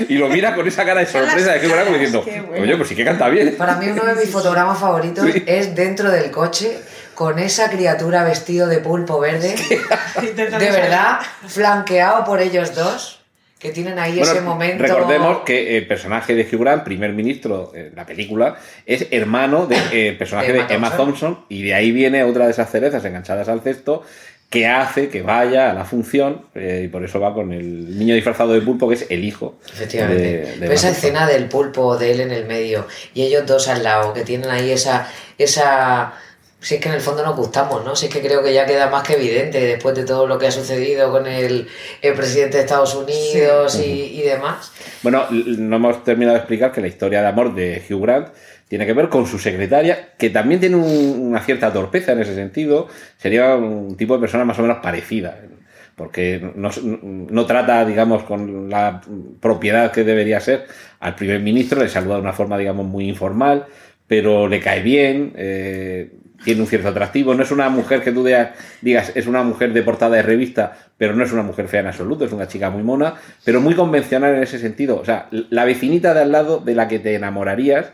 y lo mira con esa cara de sorpresa de que como diciendo, Qué bueno. oye, pues sí que canta bien. Para mí uno de mis fotogramas favoritos Sí. es dentro del coche con esa criatura vestido de pulpo verde, de verdad, flanqueado por ellos dos, que tienen ahí Bueno, ese momento. Recordemos que el personaje de Hugh Grant, primer ministro en la película, es hermano del personaje De de Emma Emma Thompson. Thompson y de ahí viene otra de esas cerezas enganchadas al cesto que hace que vaya a la función eh, y por eso va con el niño disfrazado de pulpo que es el hijo. Efectivamente. de- de Pero esa escena del pulpo de él en el medio y ellos dos al lado, que tienen ahí esa. esa si es que en el fondo nos gustamos, ¿no? Si es que creo que ya queda más que evidente después de todo lo que ha sucedido con el, el presidente de Estados Unidos y, y demás. Bueno, no hemos terminado de explicar que la historia de amor de Hugh Grant tiene que ver con su secretaria, que también tiene un- una cierta torpeza en ese sentido. Sería un tipo de persona más o menos parecida. porque no, no trata, digamos, con la propiedad que debería ser al primer ministro, le saluda de una forma, digamos, muy informal, pero le cae bien, eh, tiene un cierto atractivo. No es una mujer que tú digas, es una mujer de portada de revista, pero no es una mujer fea en absoluto, es una chica muy mona, pero muy convencional en ese sentido. O sea, la vecinita de al lado de la que te enamorarías.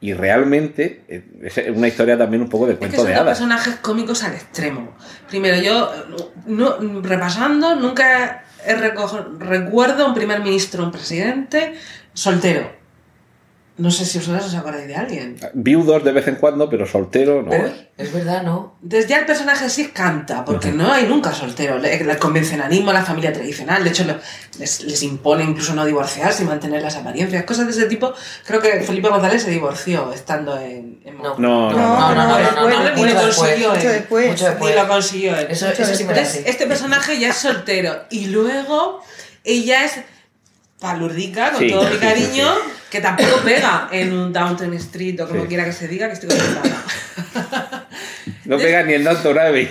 Y realmente eh, es una historia también un poco de Es que cuento son de hadas. personajes cómicos al extremo. Primero, yo, no, repasando, nunca he recuerdo un primer ministro, un presidente soltero. No sé si vosotros os acordáis de alguien. Viudos de vez en cuando, pero soltero no. Uy, es verdad, ¿no? Desde ya el personaje sí canta, porque no hay nunca soltero. Le- El convencionalismo, la familia tradicional, de hecho lo- les, les impone incluso no divorciarse y mantener las apariencias, cosas de ese tipo. Creo que Felipe González se divorció estando en... en No. No, no, no, no, no, después, no, ni mucho lo consiguió Mucho él. después. Mucho después. Ni lo consiguió él. Eso, eso sí me la Entonces, sé. este personaje ya es soltero y luego ella es palurdica, con Sí, todo sí, mi sí, cariño, que tampoco pega en un Downton Street o como Sí. quiera que se diga, que estoy conectada. No pega ni el Doctor Abbey.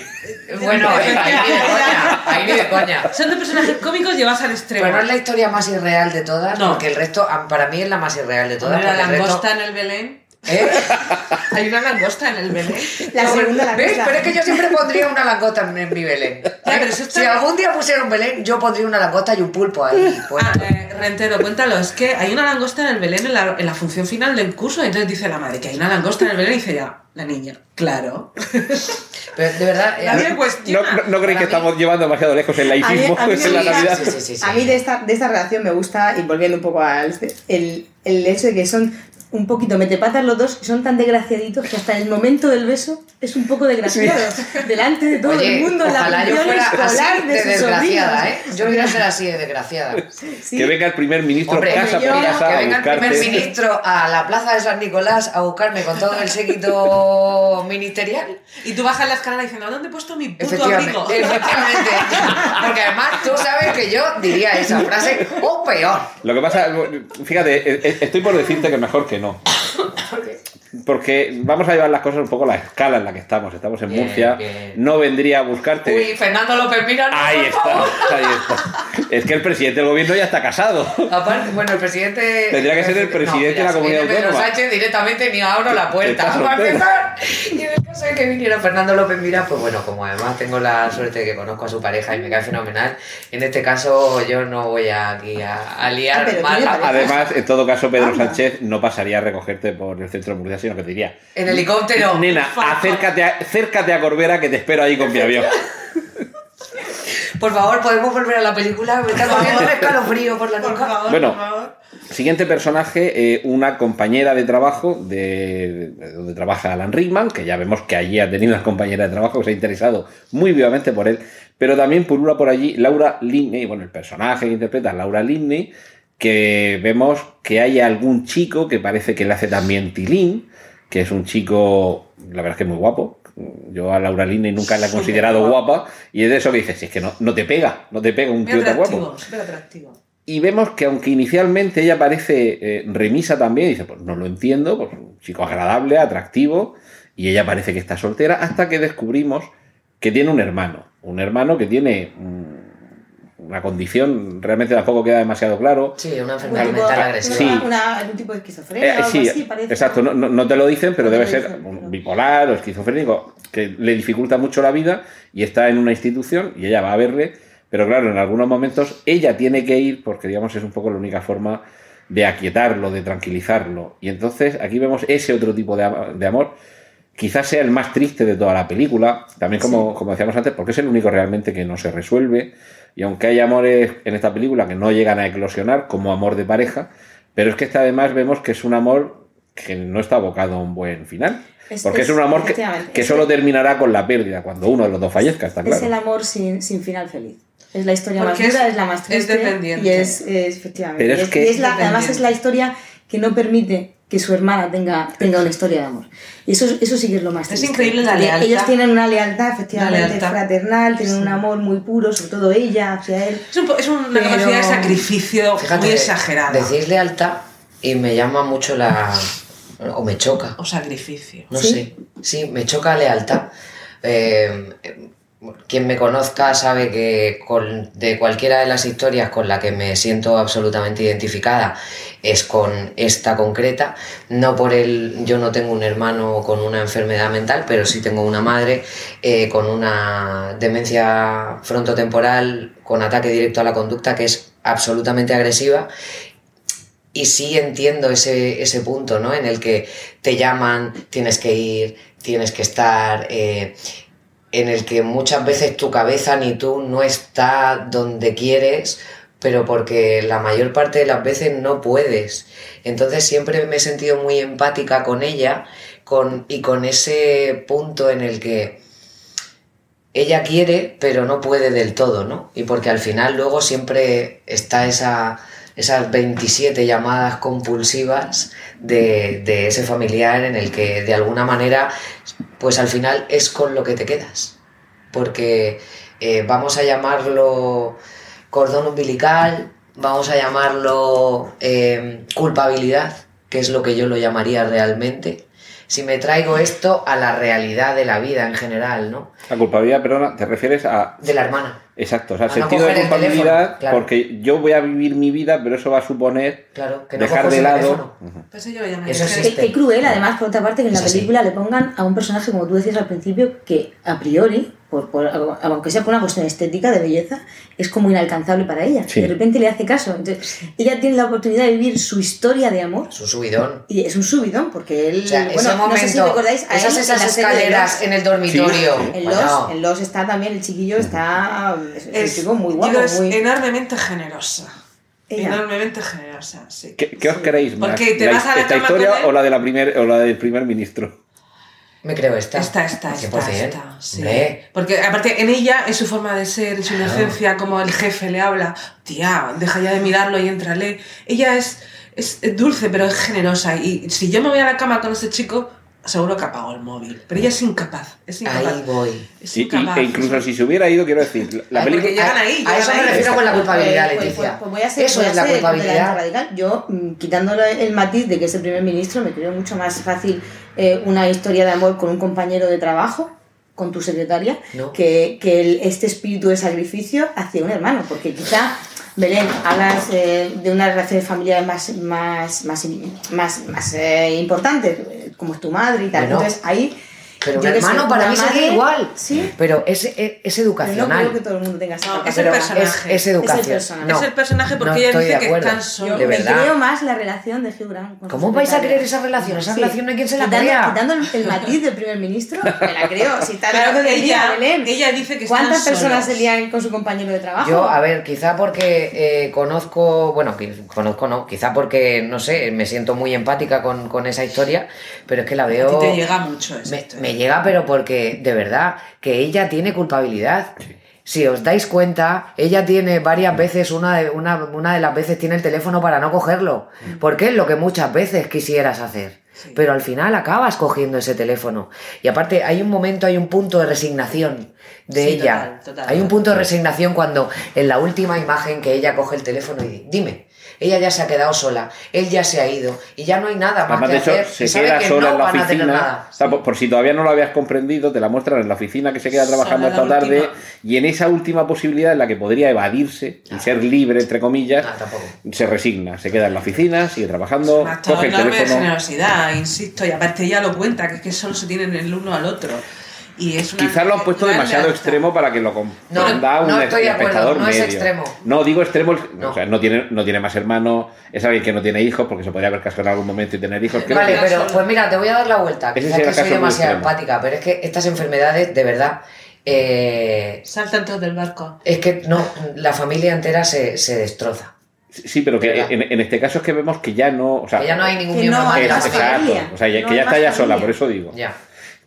Bueno, ahí, ni de coña, ahí ni de coña. Son de personajes cómicos llevados al extremo. Pero no es la historia más irreal de todas, No. porque el resto, a- para mí es la más irreal de todas. La porque el resto- langosta en el Belén. ¿Eh? Hay una langosta en el Belén. La segunda la ¿Ves? cosa. Pero es que yo siempre pondría una langosta en, en mi Belén. pero eso está- Si algún día pusiera un Belén, yo pondría una langosta y un pulpo ahí. Pues, Ah, eh, Rentero, cuéntalo, es que hay una langosta en el Belén en la, en la función final del curso, entonces dice la madre que hay una langosta en el Belén y dice ya, la niña, claro. pero de verdad, eh, Nadie No, cuestiona. no, no creéis que mí- estamos llevando demasiado lejos el A mí- laicismo a mí en la Navidad. Sí, sí, sí, sí. A mí de esta, de esta relación me gusta, y volviendo un poco al el, el hecho de que son un poquito metepatas los dos, y son tan desgraciaditos que hasta el momento del beso es un poco desgraciado. Delante de todo Oye, el mundo en la ojalá yo fuera escolar así de, de sus desgraciada, sobrinos. ¿eh? Yo quiero ser así de desgraciada. Sí. Que venga el primer ministro Hombre, casa yo- por mira, casa que a venga el primer ministro a la plaza de San Nicolás a buscarme con todo el séquito ministerial. Y tú bajas la escalera diciendo, ¿dónde he puesto mi puto Efectivamente, abrigo? efectivamente. Porque además tú sabes que yo diría esa frase o peor. Lo que pasa, fíjate, eh, eh, estoy por decirte que mejor que no. Porque vamos a llevar las cosas un poco a la escala en la que estamos. Estamos en Bien, Murcia. bien. No vendría a buscarte. Uy, Fernando López, mira, no, Ahí está, favor. ahí está. Es que el presidente del gobierno ya está casado. Aparte, bueno, el presidente. Tendría que ser el presidente de la comunidad viene Pedro autónoma. Sánchez directamente ni abro la puerta. Y el caso de que viniera Fernando López Mira, pues bueno, como además tengo la suerte de que conozco a su pareja y me cae fenomenal, en este caso yo no voy aquí a, a liar Ah, mal. Además, en todo caso, Pedro Sánchez no pasaría a recogerte por el centro de Murcia, sino que te diría: En helicóptero. Nena, acércate a, acércate a Corbera que te espero ahí con mi avión. Por favor, podemos volver a la película. Me está cogiendo un escalofrío por la Por nuca. favor, Bueno. por favor. Siguiente personaje, eh, una compañera de trabajo de, de donde trabaja Alan Rickman, que ya vemos que allí ha tenido una compañera de trabajo que se ha interesado muy vivamente por él, pero también pulula por allí Laura Linney, bueno, el personaje que interpreta Laura Linney, que vemos que hay algún chico que parece que le hace también Tilín, que es un chico, la verdad es que es muy guapo. Yo a Laura Linney nunca la he considerado guapa, y es de eso que dices, si es que no, no te pega, no te pega un tío tan guapo. Y vemos que aunque inicialmente ella parece eh, remisa también, dice, pues no lo entiendo, pues un chico agradable, atractivo, y ella parece que está soltera, hasta que descubrimos que tiene un hermano, un hermano que tiene mm, una condición, realmente tampoco queda demasiado claro. Sí, una Un enfermedad tipo- mental agresiva. Sí. una- algún tipo de esquizofrenia Eh, o algo sí, así, parece. exacto, no, no- no te lo dicen, pero No debe ser un bipolar o esquizofrénico, que le dificulta mucho la vida y está en una institución y ella va a verle, pero claro, en algunos momentos ella tiene que ir porque, digamos, es un poco la única forma de aquietarlo, de tranquilizarlo. Y entonces aquí vemos ese otro tipo de, de amor, quizás sea el más triste de toda la película, también como, como decíamos antes, porque es el único realmente que no se resuelve. Y aunque hay amores en esta película que no llegan a eclosionar como amor de pareja, pero es que este además vemos que es un amor que no está abocado a un buen final. Es- porque es, es- un amor que, efectivamente, solo terminará con la pérdida, cuando uno de los dos fallezca, está Es el amor sin, sin final feliz. Es la historia Porque más dura, es- es, la más es triste. dependiente. Y es, es- efectivamente. Pero y es que- y es la- Dependiente. además es la historia que no permite que su hermana tenga, tenga una historia de amor. Y eso, eso sí que es lo más Es triste. increíble la lealtad. Ellos tienen una lealtad, efectivamente, La lealtad. fraternal, tienen un amor muy puro, sobre todo ella hacia él. Es, un es una Pero- capacidad de sacrificio Fíjate, muy exagerada. Decís lealtad y me llama mucho la. o me choca. O sacrificio. No ¿Sí? sé. Sí, me choca lealtad. Eh, quien me conozca sabe que de cualquiera de las historias con la que me siento absolutamente identificada es con esta concreta. No por el, yo no tengo un hermano con una enfermedad mental, pero sí tengo una madre eh, con una demencia frontotemporal con ataque directo a la conducta que es absolutamente agresiva y sí entiendo ese, ese punto, ¿no? En el que te llaman, tienes que ir, tienes que estar, eh, en el que muchas veces tu cabeza ni tú no está donde quieres, pero porque la mayor parte de las veces no puedes. Entonces siempre me he sentido muy empática con ella con, y con ese punto en el que ella quiere, pero no puede del todo, ¿no? Y porque al final luego siempre está esa, esas 27 llamadas compulsivas de, de ese familiar en el que de alguna manera, pues al final es con lo que te quedas. Porque eh, vamos a llamarlo cordón umbilical, vamos a llamarlo eh, culpabilidad, que es lo que yo lo llamaría realmente. Si me traigo esto a la realidad de la vida en general, ¿no? La culpabilidad, perdona, te refieres a... De la hermana. Exacto, o sea, A no sentido de el culpabilidad, teléfono, claro. porque yo voy a vivir mi vida, pero eso va a suponer Claro, que no dejar de lado... Pues eso yo existe. Qué, cruel, además, por otra parte, que en la Es así. película le pongan a un personaje, como tú decías al principio, que a priori, por, por- aunque sea por una cuestión estética, de belleza, es como inalcanzable para ella. Sí. De repente le hace caso. Entonces, ella tiene la oportunidad de vivir su historia de amor. Es un subidón. Y es un subidón, porque él. O sea, bueno, ese momento, no sé si recordáis. A esas, él, esas en escaleras en el dormitorio. Sí, En Bueno, Los, en Los está también el chiquillo, está. Es, Es, un chico muy digo, guapo. es muy... enormemente generosa. Ella. Enormemente generosa, sí. ¿Qué, qué os queréis más? Porque te ¿La- vas a la ¿Esta historia con él? o la, de la primer, o la del primer ministro? Me creo esta. Esta, esta, esta, 100%. esta, sí. Porque aparte en ella, en su forma de ser, en su Claro. inocencia, como el jefe le habla, tía, deja ya de mirarlo y entrale. Ella es, es dulce, pero es generosa. Y si yo me voy a la cama con ese chico, seguro que apago el móvil. Pero ella es incapaz, es incapaz. ahí voy. Es Y- y- incapaz. e incluso si se hubiera ido, quiero decir, la Ay, película... porque llegan ahí, a eso me refiero con la culpabilidad, Pues- pues- Leticia. pues voy a ser- eso voy a es la culpabilidad. radical. Yo, mm, quitándole el matiz de que es el primer ministro, me creo mucho más fácil eh, una historia de amor con un compañero de trabajo, con tu secretaria, No. que, que el- este espíritu de sacrificio hacia un hermano. Porque quizá, Belén, hablas eh, de unas relaciones familiares más, más, más, más, más eh, importantes, eh, como es tu madre y tal. Bueno. Entonces ahí. Pero un yo que sé, hermano para mí sería igual. Sí. Pero es, es, es Pero no educacional. creo que todo el mundo tenga esa No, es el personaje. Es, educación. Es el personaje. No, Es el personaje porque no ella dice que están solos. Me verdad. creo más la relación de Hugh Grant. con ¿Cómo vais a creer esa relación? Esa Sí. relación no hay quien se la crea. quitando el, el matiz del primer ministro, me la creo. Si está del día, ella, Belén. ella dice que están ¿Cuántas personas solos. se lían con su compañero de trabajo? Yo, a ver, quizá porque eh, conozco, bueno, conozco no, quizá porque, no sé, me siento muy empática con, con esa historia, pero es que la A veo... ti te llega mucho eso. me, me llega, pero porque, de verdad, que ella tiene culpabilidad. Si os dais cuenta, ella tiene varias veces, una de, una, una de las veces tiene el teléfono para no cogerlo, porque es lo que muchas veces quisieras hacer. Pero al final acabas cogiendo ese teléfono. Y aparte, hay un momento, hay un punto de resignación de Sí, ella. total, total. hay un punto de resignación cuando en la última imagen que ella coge el teléfono y di- dime, ella ya se ha quedado sola, él ya se ha ido y ya no hay nada más Además, que de hecho, hacer. se y sabe queda que sola no en la oficina. por, por si todavía no lo habías comprendido, te la muestran en la oficina que se queda trabajando la tarde. última. Y en esa última posibilidad en la que podría evadirse y ser libre, entre comillas, Ah, se resigna. Se queda en la oficina, sigue trabajando, coge el teléfono. generosidad, insisto, y aparte ella lo cuenta, que es que solo se tienen el uno al otro. Y es una Quizás lo han puesto demasiado extremo para que lo comprenda No, no un estoy de acuerdo, espectador no es medio. extremo. No, digo extremo, No. o sea, no tiene, no tiene más hermano, es alguien que no tiene hijos, porque se podría haber casado en algún momento y tener hijos. Creo Vale, que- pero pues mira, te voy a dar la vuelta. Ese Quizás que soy demasiado empática, pero es que estas enfermedades, de verdad, eh, Saltan todos del barco. es que no, la familia entera se, se destroza. Sí, pero que en, en este caso es que vemos que ya no. O sea, Que ya no hay ningún miembro no más de la es- familia. exacto. O sea, No que ya está ya sola, por eso digo. Ya.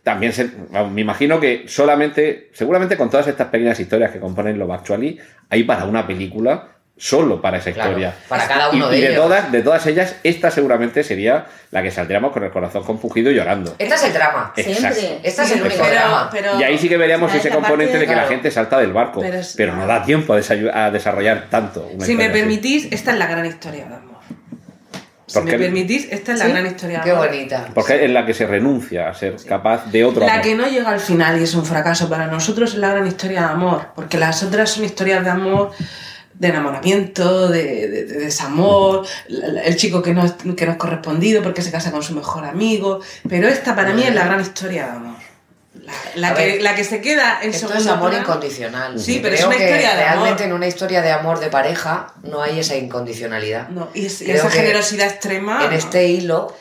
También se, me imagino que solamente, seguramente con todas estas pequeñas historias que componen Love Actually, hay para una película solo para esa Claro, historia. para cada Y- uno y, de de ellos. todas, de todas ellas, esta seguramente sería la que saldríamos con el corazón compungido y llorando. Este es el drama. Exacto. Siempre. Este es el único pero, drama. pero- Y ahí sí que veríamos ese componente de que la gente salta del barco, Pero pero, no da tiempo a, a desarrollar tanto. una Si me así. permitís, esta es la gran historia de amor. Si me permitís, esta es la Sí. gran historia de Qué bonita. Porque es la que se renuncia a ser capaz de otro La amor. que no llega al final y es un fracaso para nosotros es la gran historia de amor, porque las otras son historias de amor, de enamoramiento, de, de- de desamor, el chico que no, es, que no es correspondido porque se casa con su mejor amigo, pero esta para mí es la gran historia de amor. La, que, ver, la que se queda en Esto es amor plano. incondicional. Sí, pero es una que historia de realmente amor. en una historia de amor de pareja no hay esa incondicionalidad. No, y, es- y esa generosidad extrema. en este hilo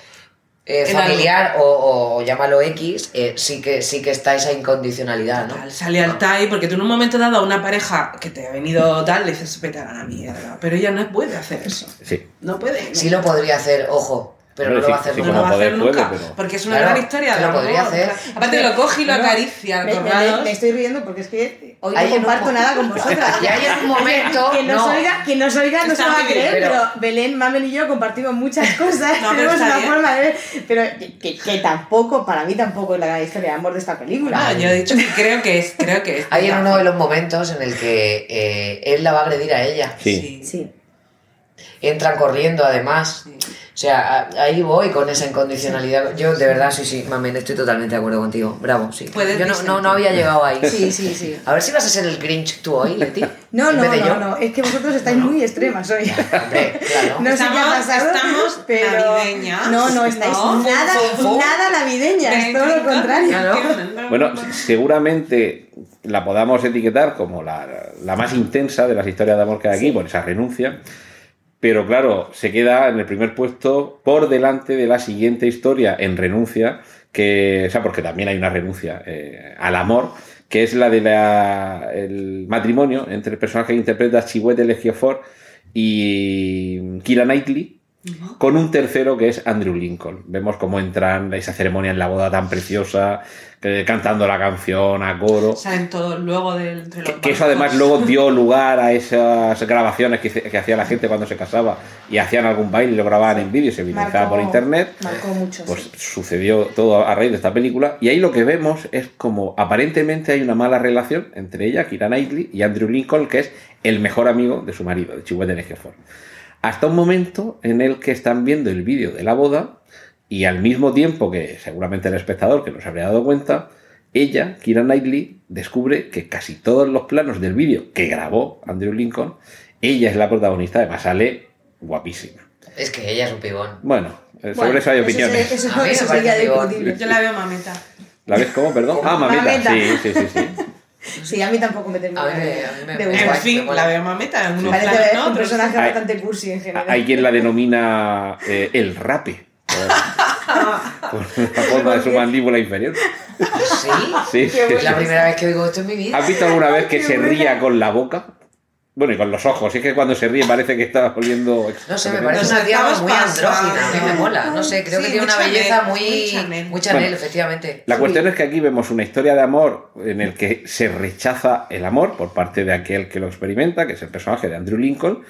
eh, familiar o, o llámalo X, eh, sí, que, sí que está esa incondicionalidad, ¿no? Total, sale al TAI porque tú en un momento dado a una pareja que te ha venido tal le dices vete a la mierda, pero ella no puede hacer eso. Sí. No puede. Sí lo podría hacer, ojo, pero Hombre, no lo va a sí, hacer sí, no nunca. lo va a poder hacer puede, nunca, pero- porque es una Claro, gran historia que lo amor. podría hacer. Aparte lo coge y lo No, acaricia me, me- me estoy riendo porque es que hoy Hay no un comparto nada con vosotras. Y hay en un momento, Quien nos, no. oiga, quien nos oiga no se va a creer, pero- pero, Belén, Mamen y yo compartimos muchas cosas. No, pero tenemos una bien. forma de ver. Pero que, que tampoco, para mí tampoco es la gran historia de amor de esta película. Ah, yo he dicho que creo que es, creo que es. Hay en uno de los momentos en el que eh, él la va a agredir a ella. Sí. Sí. Entran corriendo además. O sea, a- ahí voy con esa incondicionalidad. Yo de verdad, sí, sí, mamen, estoy totalmente de acuerdo contigo. Bravo, sí. Puedes Yo no, no, no había llegado ahí. Sí, sí, sí. A ver si vas a ser el Grinch tú hoy, Leti. No, no, no, yo. no, es que vosotros estáis muy extremas hoy. Hombre, claro. No sé qué ha Estamos- pasado, estamos pero navideñas, no, no estáis ¿no? nada, fum, fum. nada navideñas, todo lo contrario. Claro. Bueno, seguramente la podamos etiquetar como la, la más intensa de las historias de amor que hay aquí, por esa renuncia. Pero claro, se queda en el primer puesto por delante de la siguiente historia en renuncia, que, o sea, porque también hay una renuncia eh, al amor, que es la del matrimonio entre el personaje que interpreta Chiwetel Ejiofor y Kira Knightley, con un tercero que es Andrew Lincoln. Vemos cómo entran esa ceremonia en la boda tan preciosa, cantando la canción a coro. Salen todos luego del, entre los Que, que eso además luego dio lugar a esas grabaciones que, que hacía la gente cuando se casaba y hacían algún baile y lo grababan en vídeo y se viralizaba por internet. Marcó mucho. Pues sí. sucedió todo a raíz de esta película. Y ahí lo que vemos es como aparentemente hay una mala relación entre ella, Kira Knightley, y Andrew Lincoln, que es el mejor amigo de su marido, de Chiwetel Ejiofor. Hasta un momento en el que están viendo el vídeo de la boda y al mismo tiempo que seguramente el espectador que no se habría dado cuenta, ella, Kira Knightley, descubre que casi todos los planos del vídeo que grabó Andrew Lincoln, ella es la protagonista, además sale guapísima. Es que ella es un pibón. Bueno, eh, sobre Bueno, eso hay Eso, opiniones. eso, A mí me eso parece sería discutible. Yo la veo mameta. ¿La ves cómo? Perdón. Ah, mamita. Mamita. Sí, sí, sí, sí. Sí, a mí tampoco me termina de- En gustar. guay. fin, la veo mameta. En unos Parece planos, ¿no? un personaje Hay- bastante cursi en general. Hay quien la denomina eh, el rape. Por, por la forma de su mandíbula inferior. ¿Sí? Sí, sí, Es la primera vez que oigo esto en mi vida. ¿Has visto alguna vez que Qué se buena. ría con la boca? Bueno, y con los ojos. Es que cuando se ríe parece que está oliendo. No sé, me parece una tía muy andrógina. A mí me mola. No sé, creo Sí, que tiene una belleza Chanel, muy. muy Chanel. Muy Chanel, Bueno. efectivamente. La cuestión es que aquí vemos una historia de amor en el que se rechaza el amor por parte de aquel que lo experimenta, que es el personaje de Andrew Lincoln,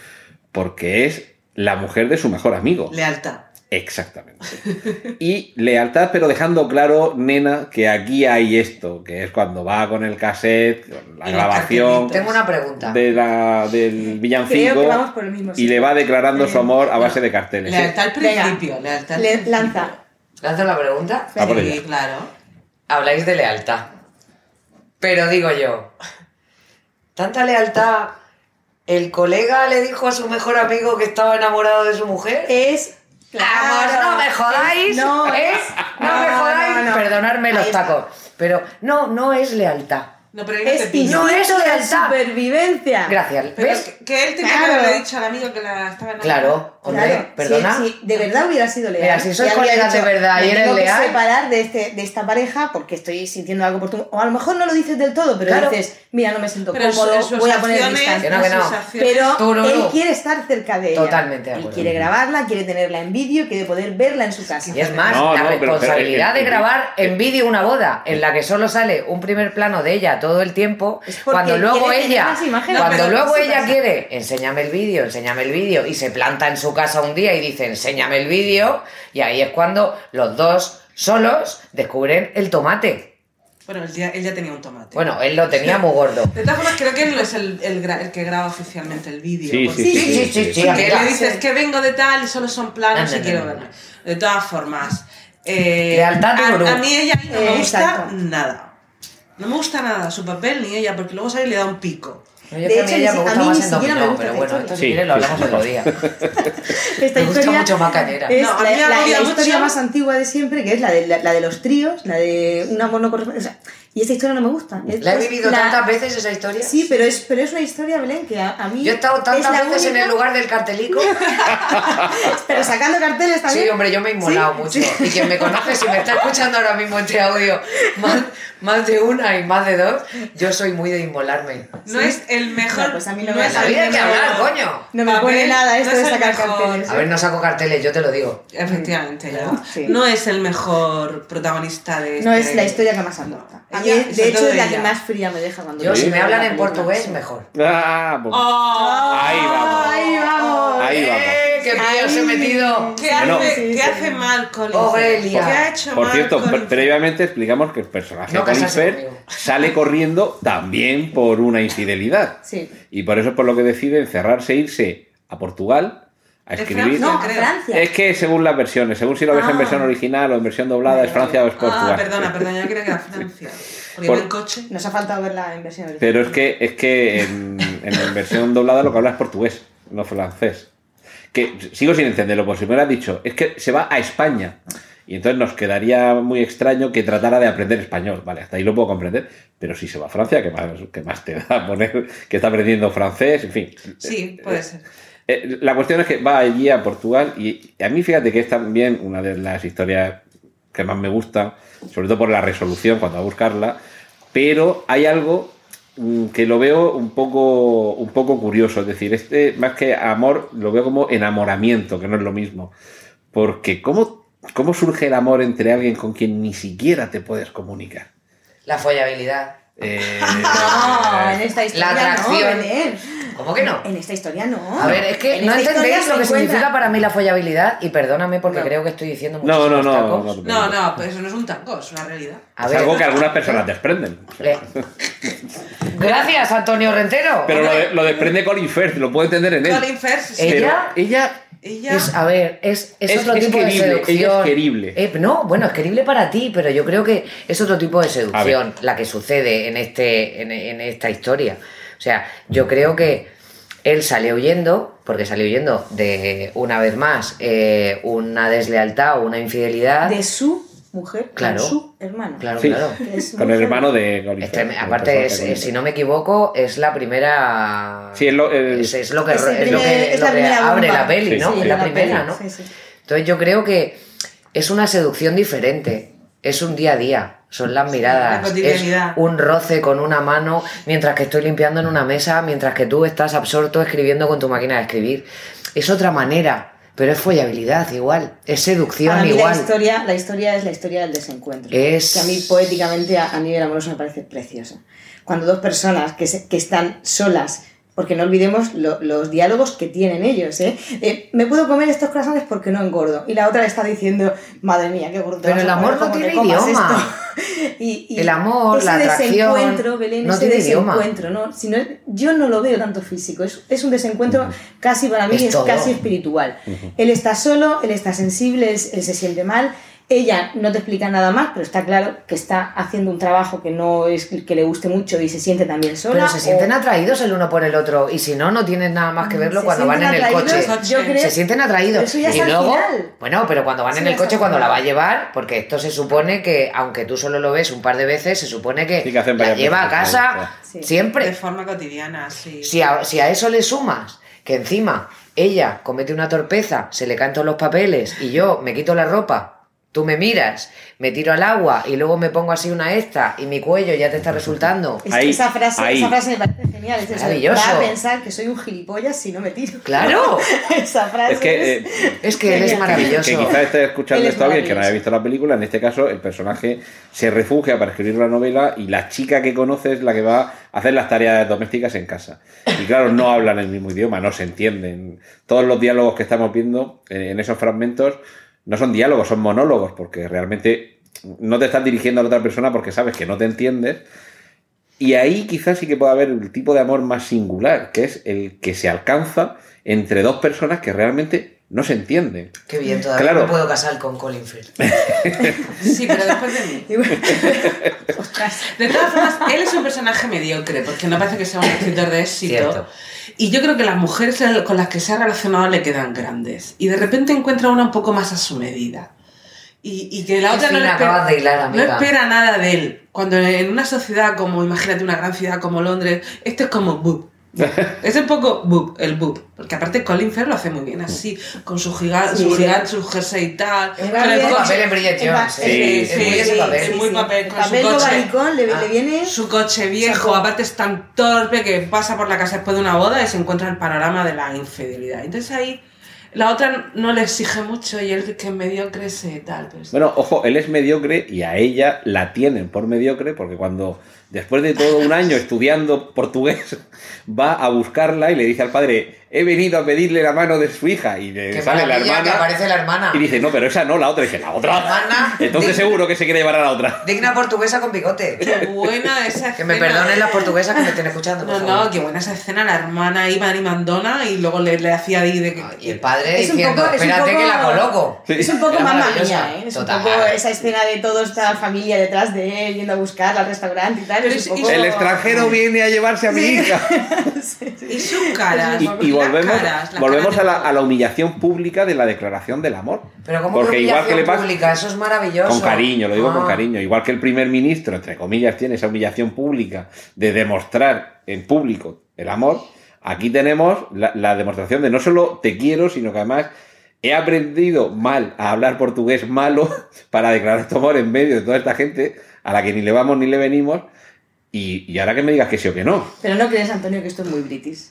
porque es la mujer de su mejor amigo. Lealtad. Exactamente. Y lealtad, pero dejando claro, nena, que aquí hay esto, que es cuando va con el cassette, con la grabación. Tengo una pregunta. de la, del Creo villancico que vamos por el mismo y le va declarando su amor a base de carteles. Lealtad al principio. Lealtad al Le- principio. lanza. ¿Lanzo la pregunta? Sí, ella. claro. Habláis de lealtad. Pero digo yo, ¿tanta lealtad? ¿El colega le dijo a su mejor amigo que estaba enamorado de su mujer? Es. Vamos, no me jodáis. No, ¿eh? No, me jodáis. no. Perdonadme los tacos. Pero no, no es lealtad. No, pero Es. No es de lealtad. supervivencia. Gracias. Pero ¿Ves? que, que él tenía Claro. que haberle dicho al amigo que la estaba enamorando. Claro, hombre, Claro, perdona. Si, si de verdad hubiera sido leal. Mira, si sois colegas de verdad y "Me eres tengo que leal". separar de, este, de esta pareja porque estoy sintiendo algo por tu. O a lo mejor no lo dices del todo, pero Claro. dices, mira, no me siento Pero en su- cómodo, en voy a poner distancia. Que no, que no. en Pero Tú, no, él no. quiere estar cerca de ella. Totalmente Él quiere grabarla, quiere tenerla en vídeo, quiere poder verla en su casa. Y es más, No, la no, pero- responsabilidad pero- de grabar en vídeo una boda en la que solo sale un primer plano de ella todo el tiempo, porque cuando luego ella, cuando No, luego ella casa. quiere, enséñame el vídeo, enséñame el vídeo, y se planta en su casa un día y dice, enséñame el vídeo, y ahí es cuando los dos solos descubren el tomate. Bueno, él ya, él ya tenía un tomate. Bueno, él lo tenía muy gordo. De todas formas, creo que él no es el, el, gra- el que graba oficialmente el vídeo. Sí, porque- sí, Sí, sí, sí, sí, Que amiga. le dices que vengo de tal y solo son planos No, y no, quiero no, no. verme. De todas formas, eh, Lealtad a, a mí ella no me gusta exacto. nada. No me gusta nada su papel ni ella, porque luego sale y le da un pico. No, yo De que hecho, ella ni me si- a gusta mí más ni en siquiera me dominó, gusta pero bueno, esto si Sí, quieres lo hablamos sí. otro día. Esta Me gusta historia mucho más. Es No, a la, mí me la- la historia mucho. más antigua de siempre, que es la de, la, la de los tríos, la de un amor no correspondido. O sea, y esa historia no me gusta. Es- ¿La he vivido la- tantas veces esa historia? Sí, pero es, pero es una historia, Belén, que a, a mí. Yo he estado es tantas veces en el lugar del cartelico. Pero sacando carteles también. Sí, hombre, yo me he inmolado Sí, mucho. sí. Y quien me conoce, si me está escuchando ahora mismo este audio, más, más de una y más de dos, yo soy muy de inmolarme. No es el mejor. No, pues a mí no no me- es La el vida hay que mejor- hablar, coño. No me pone nada esto no de es el sacar mejor. carteles. A ver, no saco carteles, yo te lo digo. Efectivamente, ya. Sí. No es el mejor protagonista de No este- es la historia que más aporta. De, hecho, es la que más fría me deja cuando Yo, si me la hablan en portugués, mejor. Ah, pues- ¡Oh! Ahí vamos. ¡Ahí vamos! Ahí vamos. ¡Eh, ¡Qué se he metido! ¿Qué, Bueno. hace, Sí, ¿qué sí. hace? ¿Qué ha hecho Por mal cierto, previamente explicamos que el personaje No de sale corriendo también por una infidelidad. Sí. Y por eso es por lo que decide encerrarse e irse a Portugal a escribir. Francia, No, a creo. Francia. Es que según las versiones, según si lo ves en Ah. versión original o en versión doblada, es Francia o es Portugal. Ah, perdona, perdona, yo creía que era Francia. Porque Por- en coche. Nos ha faltado verla en versión original. Pero es que, es que en, en la versión doblada lo que habla es portugués, no francés. Que sigo sin entenderlo, por si me hubieras dicho, es que se va a España. Y entonces nos quedaría muy extraño que tratara de aprender español. Vale, hasta ahí lo puedo comprender. Pero si se va a Francia, ¿qué más, qué más te da poner que está aprendiendo francés? En fin. Sí, puede ser. Eh, la cuestión es que va allí a Portugal y a mí fíjate que es también una de las historias que más me gusta, sobre todo por la resolución cuando va a buscarla, pero hay algo mm, que lo veo un poco, un poco curioso, es decir, este más que amor lo veo como enamoramiento, que no es lo mismo, porque ¿cómo, cómo surge el amor entre alguien con quien ni siquiera te puedes comunicar? La follabilidad. Eh, No, en esta historia La atracción. no. ¿Cómo que no? En esta historia no. A ver, es que En no entendéis lo que significa para mí la follabilidad y perdóname porque No. creo que estoy diciendo no, muchísimos no, no, tacos. no, No, no, pues eso no es un tango, es una realidad. A es ver, algo que algunas personas desprenden. le- Gracias, Antonio Rentero. Pero lo, Hombre, de- lo desprende Colin Firth, lo puedo entender en él. Colin Firth, sí. Ella- Pero ella Ella. Es, a ver, es, es, Es- otro es tipo querible, de ella es seducción. querible. Eh, no, bueno, es querible para ti, pero yo creo que es otro tipo de seducción la que sucede en, este, en, en esta historia. O sea, yo creo que él sale huyendo, porque sale huyendo de, una vez más, eh, una deslealtad o una infidelidad. De su mujer Claro. con su hermano. Claro, Sí. claro. Con el hermano de Este, aparte, es, si no me equivoco, es la primera. Sí, es lo- el- es, es lo que, Es el es lo primer- que, es lo la que primera abre bomba. la peli, Sí, ¿no? sí, es la la primera, peli, ¿no? sí, sí. Entonces yo creo que es una seducción diferente. Es un día a día. Son las miradas. la cotidianidad. Es un roce con una mano mientras que estoy limpiando en una mesa, mientras que tú estás absorto escribiendo con tu máquina de escribir. Es otra manera, pero es follabilidad igual. Es seducción Para mí igual. la historia, la historia es la historia del desencuentro. Es- Que a mí poéticamente, a, a nivel amoroso, me parece preciosa. Cuando dos personas que, se- que están solas, porque no olvidemos lo- los diálogos que tienen ellos, ¿eh? Eh, Me puedo comer estos croissants porque no engordo. Y la otra le está diciendo, madre mía, qué gordo. Pero el amor no tiene idioma. esto". Y- y El amor, ese la atracción, desencuentro, Belén, no ese tiene idioma. desencuentro, ¿no? Si no yo no lo veo tanto físico, es, es un desencuentro casi para mí Es casi espiritual. Él está solo, él está sensible, él, él se siente mal. Ella no te explica nada más, pero está claro que está haciendo un trabajo que no es que le guste mucho y se siente también sola. Pero se sienten o- atraídos el uno por el otro. Y si no, no tienes nada más que verlo se cuando van en el coche. atraídos, yo creo- Se sienten atraídos. Pero eso ya es y luego, final. bueno, pero cuando van Eso en el coche, cuando la va a llevar, porque esto se supone que, aunque tú solo lo ves un par de veces, se supone que, Sí, que hacen la lleva a casa sí. De siempre. forma cotidiana, sí. Si a, si a eso le sumas que encima ella comete una torpeza, se le caen todos los papeles y yo me quito la ropa, tú me miras, me tiro al agua y luego me pongo así una esta y mi cuello ya te está resultando. Es- Ahí, esa, frase, ahí. esa frase me parece genial. Es eso, Maravilloso. Va a pensar que soy un gilipollas si no me tiro. ¡Claro! esa frase Es que, eh, Es que él es Genial. maravilloso. que quizás esté escuchando esto alguien que no haya visto la película, en este caso el personaje se refugia para escribir una novela y la chica que conoce es la que va a hacer las tareas domésticas en casa. Y claro, no hablan el mismo idioma, no se entienden. Todos los diálogos que estamos viendo en, en esos fragmentos no son diálogos, son monólogos, porque realmente no te estás dirigiendo a la otra persona porque sabes que no te entiendes. Y ahí quizás sí que puede haber el tipo de amor más singular, que es el que se alcanza entre dos personas que realmente no se entienden. Qué bien, todavía Claro. me puedo casar con Colin Firth. Sí, pero después de mí. Ostras. De todas formas, él es un personaje mediocre, porque no parece que sea un escritor de éxito. Cierto. Y yo creo que las mujeres con las que se ha relacionado le quedan grandes. Y de repente encuentra una un poco más a su medida. Y, y que la Qué otra no, le espera, de hilar, no amiga. espera nada de él. Cuando en una sociedad como, imagínate una gran ciudad como Londres, esto es como. es un poco boop, el boop. Porque aparte Colin Firth lo hace muy bien así, con su gigante, Sí, su, de- gigante, su jersey y tal. Es con el papel en Bridget Jones. Sí, ¿eh? sí, es muy papel. sí. muy papel, El con su coche. le, Ah. le viene. Su coche viejo, Saco. aparte es tan torpe que pasa por la casa después de una boda y se encuentra el panorama de la infidelidad. Entonces ahí la otra no le exige mucho y él que es mediocre se tal. Pero. Bueno, ojo, él es mediocre y a ella la tienen por mediocre porque cuando después de todo un año estudiando portugués va a buscarla y le dice al padre, he venido a pedirle la mano de su hija y le Qué sale la maravilla que hermana aparece la hermana. y dice, no, pero esa no, la otra. Y dice, la otra. Hermana. Entonces seguro que se quiere llevar a la otra. Digna portuguesa con bigote. Qué buena esa Que me escena. perdonen las portuguesas que me estén escuchando. por No, favor. no, qué buena esa escena, la hermana iba y mandona y luego le, le hacía ahí de que... Y el padre Es un diciendo, poco- es un espérate poco- que la coloco. Sí. Es un poco maravillosa. mía, ¿eh? Es Total. un poco esa escena de toda esta familia detrás de él, yendo a buscarla al restaurante y tal. Es un es- poco... El extranjero viene a llevarse a mi hija. Y sus caras. Y, y volvemos, caras, las volvemos caras a la, a la humillación pública de la declaración del amor. Pero como Porque igual que le pasa pública, eso es maravilloso. con cariño, lo digo con Ah. cariño, igual que el primer ministro, entre comillas, tiene esa humillación pública de demostrar en público el amor, aquí tenemos la, la demostración de no solo te quiero, sino que además he aprendido mal a hablar portugués malo para declarar tu amor en medio de toda esta gente a la que ni le vamos ni le venimos. Y, y ahora que me digas que sí o que no. Pero no crees, Antonio, que esto es muy british.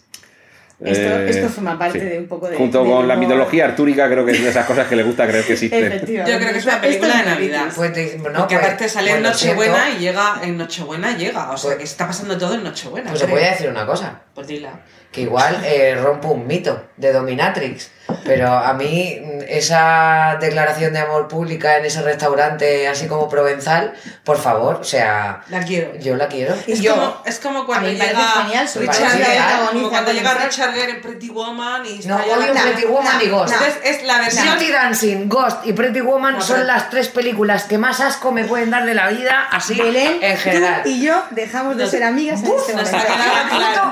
Esto, Eh, esto forma parte sí. de un poco de... Junto de con la mitología artúrica, creo que es de esas cosas que le gusta creer que existen. Efectivamente. Yo creo que es una Esto película de Navidad. Pues no, Porque pues- aparte sale en pues Nochebuena y llega en Nochebuena llega, o sea Pues- que está pasando todo en Nochebuena. Pues voy a decir una cosa. Pues dila. Que igual eh, rompo un mito de Dominatrix. Pero a mí mm, esa declaración de amor pública en ese restaurante así como provenzal, por favor, o sea, La quiero. yo la quiero. Es, yo- como, es como cuando llega genial, Richard Gere, como cuando llega. Richard Gere en Pretty Woman y No odio la- Pretty Woman no, y Ghost. Entonces es la versión Dirty Dancing, Ghost y Pretty Woman No, son pero- las tres películas que más asco me pueden dar de la vida, así Belén, en general. tú y yo dejamos de ser amigas en este momento.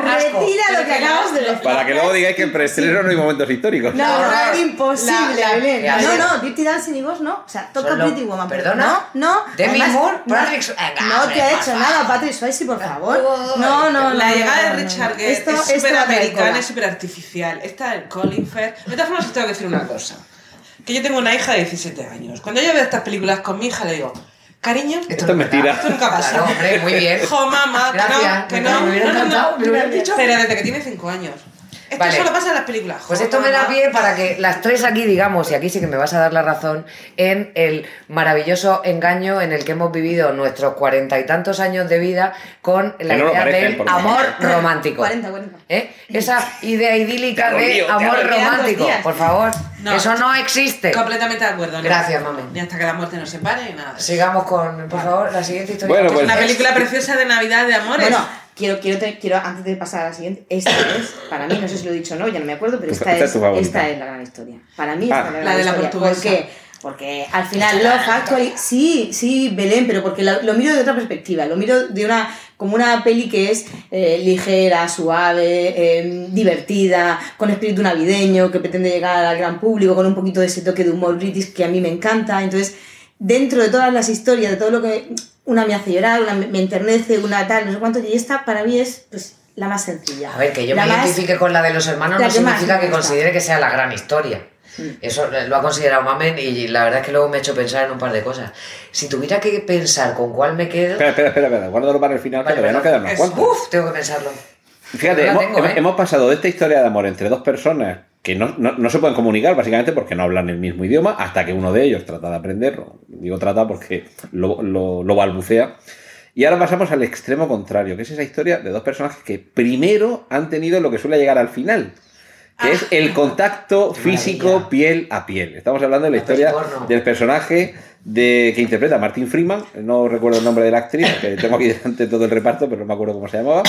Retira lo que de. Para que luego digáis que en preestreno no hay momentos históricos. No, no, imposible, La- la- Belén. No, no, Dirty Dancing y Ghost no. O sea, toca Solo- Pretty Woman. pero ¿Perdona? No, no. Demi Además, Moore, no, Patrick No te ha hecho nada, Patrick Swayze, por favor. No, no, no. La llegada de Richard. Gere Esto- es súper americana y súper artificial. Esta del Colin Firth. De todas formas, os tengo que decir una cosa. Que yo tengo una hija de 17 años. Cuando yo veo estas películas con mi hija, le digo, cariño, Esto es mentira. esto nunca pasa. Claro, hombre, muy bien. Jo, mamá, que Gracias. no, que Me- no. me hubiera no, no, encantado, me dicho. Pero desde que tiene 5 años. Esto Vale. solo pasa en las películas. Pues esto me da pie para que las tres aquí digamos, y aquí sí que me vas a dar la razón, en el maravilloso engaño en el que hemos vivido nuestros cuarenta y tantos años de vida con la no idea parecen, del amor romántico. 40, 40. ¿Eh? Esa idea idílica de amor romántico, por favor. No. Eso no existe. Completamente de acuerdo. ¿no? Gracias, mami. Y hasta que la muerte nos separe, nada. Sigamos con, por favor, la siguiente historia. Bueno, Es pues- una película preciosa de Navidad de amores. Bueno, quiero, quiero, quiero, antes de pasar a la siguiente, esta es, para mí, no sé si lo he dicho o no, ya no me acuerdo, pero Esta- esta, es es, tu favorita. esta es la gran historia. Para mí, Ah. esta es la gran La de la historia. portuguesa. ¿Por qué? Porque al final Love Actually, sí, sí, Belén, pero porque lo, lo miro de otra perspectiva, lo miro de una, como una peli que es eh, ligera, suave, eh, divertida, con espíritu navideño, que pretende llegar al gran público, con un poquito de ese toque de humor british que a mí me encanta. Entonces, dentro de todas las historias, de todo lo que una me hace llorar, una me enternece, una tal, no sé cuánto, y esta para mí es pues, la más sencilla. A ver, que yo La me más- identifique con la de los hermanos no que significa que considere que sea la gran historia. Eso lo ha considerado Mamen y la verdad es que luego me ha hecho pensar en un par de cosas. Si tuviera que pensar con cuál me quedo... Espera, espera, espera, espera. Guárdalo para el final, que Vale, todavía no quedan unos cuantos. Uf, tengo que pensarlo. Fíjate, No la hemos, tengo, hemos- ¿eh? hemos pasado de esta historia de amor entre dos personas que no, no- no se pueden comunicar, básicamente porque no hablan el mismo idioma, hasta que uno de ellos trata de aprenderlo. Digo trata porque lo, lo- lo balbucea. Y ahora pasamos al extremo contrario, que es esa historia de dos personajes que primero han tenido lo que suele llegar al final, que es el contacto físico Maravilla. piel a piel. Estamos hablando de la historia del personaje de, que interpreta Martin Freeman, no recuerdo el nombre de la actriz, que tengo aquí delante todo el reparto, pero no me acuerdo cómo se llamaba.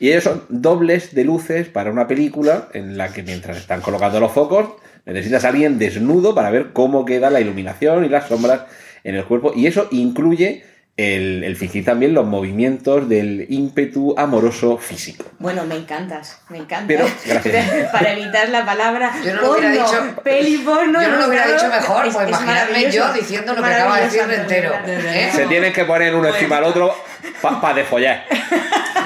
Y ellos son dobles de luces para una película en la que mientras están colocando los focos, necesitas a alguien desnudo para ver cómo queda la iluminación y las sombras en el cuerpo. Y eso incluye el, el fingir también los movimientos del ímpetu amoroso físico. Bueno, me encantas, me encanta. Pero, gracias. Para evitar la palabra Yo no lo hubiera dicho- peli porno. Yo no lo hubiera claro, dicho mejor, es- pues es imaginadme maravilloso. yo diciendo lo que acaba de decir ¿eh? Se tienen que poner uno encima del otro para defollar.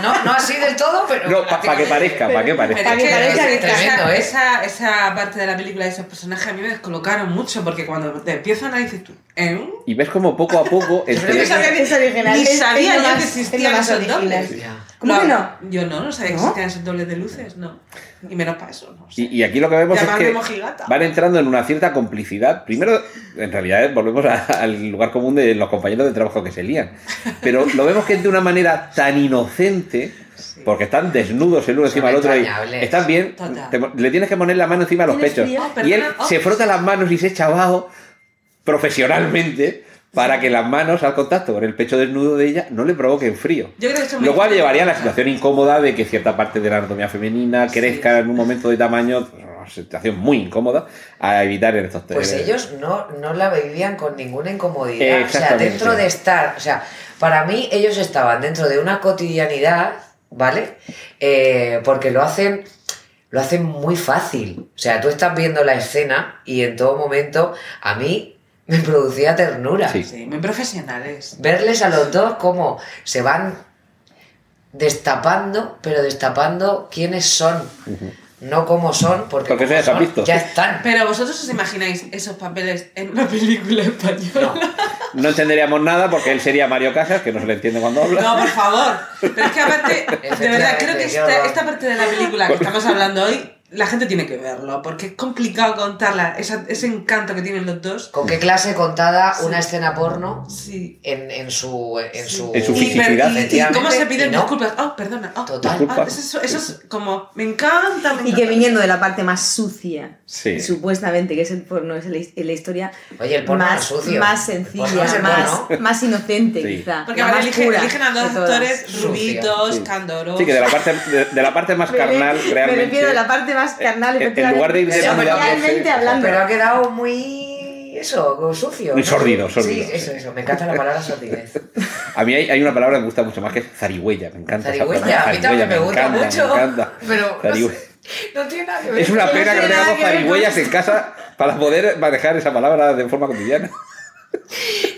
No, no así del todo, pero. No, para que parezca, para que Pero parezca. Para es que que parezca esa- que es tremendo, ¿eh? esa, esa parte de la película de esos personajes a mí me descolocaron mucho porque cuando te empiezan a decir tú, ¿eh? Y ves como poco a poco entre- que Yo sabía Es original. Ni es- es sabía lo yo más- que es lo existían más esos original. dobles. ¿Cómo que no? Yo no, no sabía que ¿No? existían esos dobles de luces, no. Y menos para eso, no sé. Y, y aquí lo que vemos es que mojigata. van entrando en una cierta complicidad. Primero, en realidad, eh, volvemos a- al lugar común de los compañeros de trabajo que se lían. Pero lo vemos que es de una manera tan inocente, porque están desnudos el uno Son encima del otro y están bien. Te- le tienes que poner la mano encima de los ¿Tienes pechos. frío? Oh, y él oh. se frota las manos y se echa abajo profesionalmente para que las manos al contacto con el pecho desnudo de ella no le provoquen frío. Yo creo que esto me Lo cual llevaría a la situación incómoda de que cierta parte de la anatomía femenina crezca en un momento de tamaño, una situación muy incómoda, a evitar en estos Pues eh, ellos no, no la vivían con ninguna incomodidad. O sea, dentro de estar. O sea, para mí ellos estaban dentro de una cotidianidad, ¿vale? Eh, porque lo hacen. Lo hacen muy fácil. O sea, tú estás viendo la escena y en todo momento a mí me producía ternura. Sí. Sí, muy profesionales. Verles a los dos como se van destapando, pero destapando quiénes son. No cómo son, porque, Porque eso como ya se ha son, visto. ya están. Pero vosotros os imagináis esos papeles en una película española. No. No entenderíamos nada porque él sería Mario Casas, que no se le entiende cuando habla. No, por favor. Pero es que aparte, de verdad, creo que esta, esta parte de la película que estamos hablando hoy, la gente tiene que verlo, porque es complicado contarla, esa- ese encanto que tienen los dos. ¿Con qué clase contada Sí. una escena porno Sí. en, en su en Sí. su En su Y, fisicidad. per- y- y cómo se piden Y no. disculpas. Oh, perdona. Oh, Total. Disculpa. eso, eso es como, me encanta, me Y que encanta. viniendo de la parte más sucia, Sí. supuestamente, que es el porno, es la, la historia Oye, el porno no más, sucio. más El porno sencilla, el más, porno. más inocente, Sí. quizá. Porque la ahora más eligen, pura eligen a dos actores rubitos, Sí. candorosos. Sí, que de la parte, de, de la parte más Me- carnal, me, realmente. refiero a la parte más carnal, en- en lugar de ir efectivamente, desnudándose- realmente hablando. Pero ha quedado muy eso, sucio. Muy ¿no? sordido, sordido, Sí, eso, sí. eso. Me encanta la palabra sordidez. A mí hay, hay una palabra que me gusta mucho más que es zarigüeya. Me encanta esa Zarigüeya, palabra. a mí también me gusta encanta, mucho. Me encanta. Pero no, sé, no tiene nada que ver. Es una No pena que no tengamos zarigüeyas en casa para poder manejar esa palabra de forma cotidiana.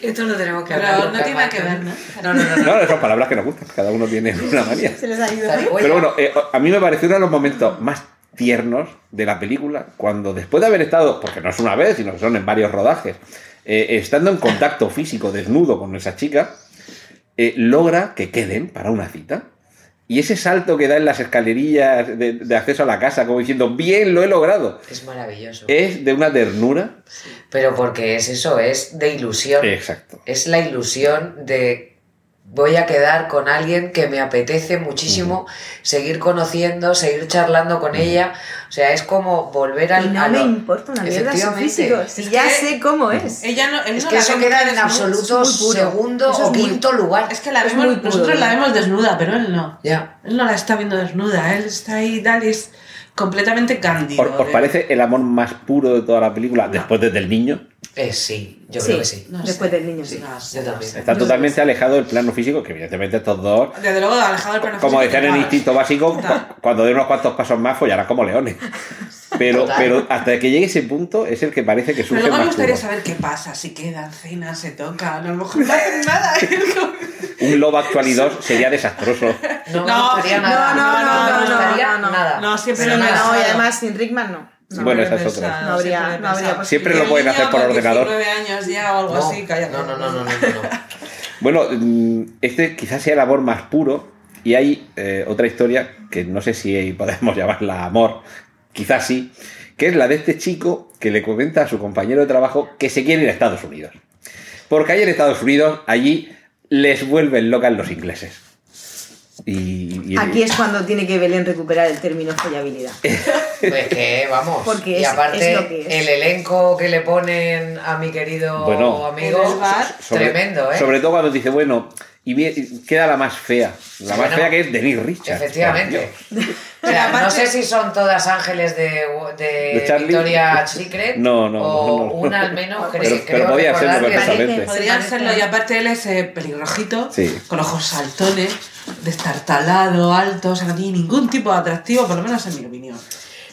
Esto lo tenemos que hablar. no tiene nada que ver, ¿no? No, no, no. no. No, son palabras que nos gustan. Cada uno tiene una manía. Se les ha ido. Pero bueno, eh, a mí me pareció uno de los momentos más tiernos de la película, cuando después de haber estado, porque no es una vez, sino que son en varios rodajes, eh, estando en contacto físico desnudo con esa chica, eh, logra que queden para una cita. Y ese salto que da en las escalerillas de, de acceso a la casa, como diciendo, bien, lo he logrado, Es maravilloso. es de una ternura. Pero porque es eso, es de ilusión. Exacto. Es la ilusión de voy a quedar con alguien que me apetece muchísimo seguir conociendo, seguir charlando con ella. O sea, es como volver al. Y no a me lo- importa una mierda su Efectivamente. físico, si Es ya que sé cómo es. Ella no, Es no que eso queda en absoluto segundo es o muy- quinto lugar. Es que la vemos, puro, nosotros la vemos desnuda, pero él no. Ya. Él no la está viendo desnuda, él está ahí y tal, y es completamente cándido. ¿Os, os de- parece el amor más puro de toda la película, después desde el niño? Eh, sí, yo Sí, creo que sí. No después sé. del niño, sí. No sé, Yo no también. sé. Está Yo- totalmente alejado del plano físico, que evidentemente estos dos Desde luego, alejado del plano como físico, decían en total. Instinto Básico, cu- cuando dé unos cuantos pasos más follarán como leones. Pero, Total. pero hasta que llegue ese punto es el que parece que Pero surge luego me más gustaría puro. saber qué pasa, si quedan, cenan, se tocan, a lo mejor no hacen nada. Un Love Actually 2 sería desastroso. No No, gustaría no, nada. no, no, no, gustaría no, no. nada. No, siempre nada. No, y además sin Rickman no. No. Bueno, esa es otra. No habría- siempre no habría. Siempre lo pueden hacer por ordenador. 19 años ya o algo No, así, calla. no, no, no, no, no, no. Bueno, mm, este quizás sea el amor más puro. Y hay eh, otra historia que no sé si podemos llamarla amor, quizás sí, que es la de este chico que le comenta a su compañero de trabajo que se quiere ir a Estados Unidos. Porque ahí en Estados Unidos, allí les vuelven locas los ingleses. Y, y- Aquí es cuando tiene que Belén recuperar el término follabilidad. Pues que vamos. Porque y es- aparte, es lo que es. el elenco que le ponen a mi querido Bueno. amigo, bar. sobre, tremendo, ¿eh? Sobre todo cuando dice, bueno, y queda la más fea. La más Bueno, fea que es Denise Richards. Efectivamente. O sea, no sé si son todas ángeles de, de, ¿De Charlie? Victoria's Secret No, no, o no, no. una al menos Pero- cre- pero creo podía serlo que- perfectamente. Podrían parece- serlo, y aparte él es eh, pelirrojito, Sí. con ojos saltones, destartalado, alto, o sea, no tiene ningún tipo de atractivo, por lo menos en mi opinión.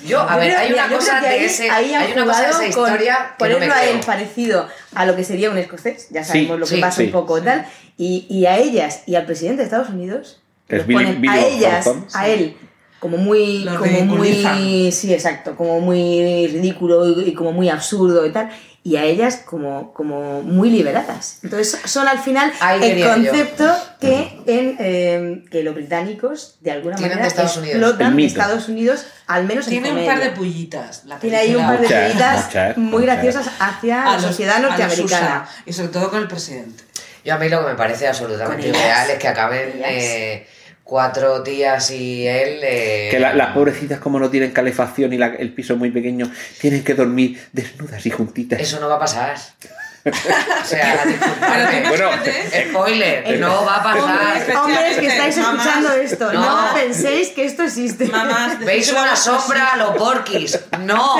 Yo, a Yo ver, creo- hay mira, una cosa de ahí, ese, ahí han hay una cosa de esa jugado con que no me ponerlo a él parecido a lo que sería un escocés, ya sabemos Sí, lo que sí, pasa sí. un poco tal, y, y a ellas y al presidente de Estados Unidos, es Billy- ponen Billy a ellas, a él, como muy, Lo como muy, sí, exacto, como muy ridículo y, y como muy absurdo y tal, y a ellas como, como muy liberadas. Entonces son al final Ahí el yo. concepto que, en, eh, que los británicos de alguna Tienen manera de Estados Unidos. Explotan mito. Estados Unidos, al menos en Tiene un comedia. par de pullitas. La Tiene ahí un par de pullitas muy graciosas hacia A la sociedad los norteamericana. Y sobre todo con el presidente. Yo a mí lo que me parece absolutamente irreal es que acaben eh, cuatro tías y él... eh, Que la- las pobrecitas, como no tienen calefacción y la- el piso es muy pequeño, tienen que dormir desnudas y juntitas. Eso no va a pasar. o sea, disculpadme. Bueno, fíjate, Spoiler, no va a pasar. Hombre, Hombres que estáis Mamás, escuchando esto, no. no. penséis que esto existe. mamás, ¿Veis una sombra a los porquis? No.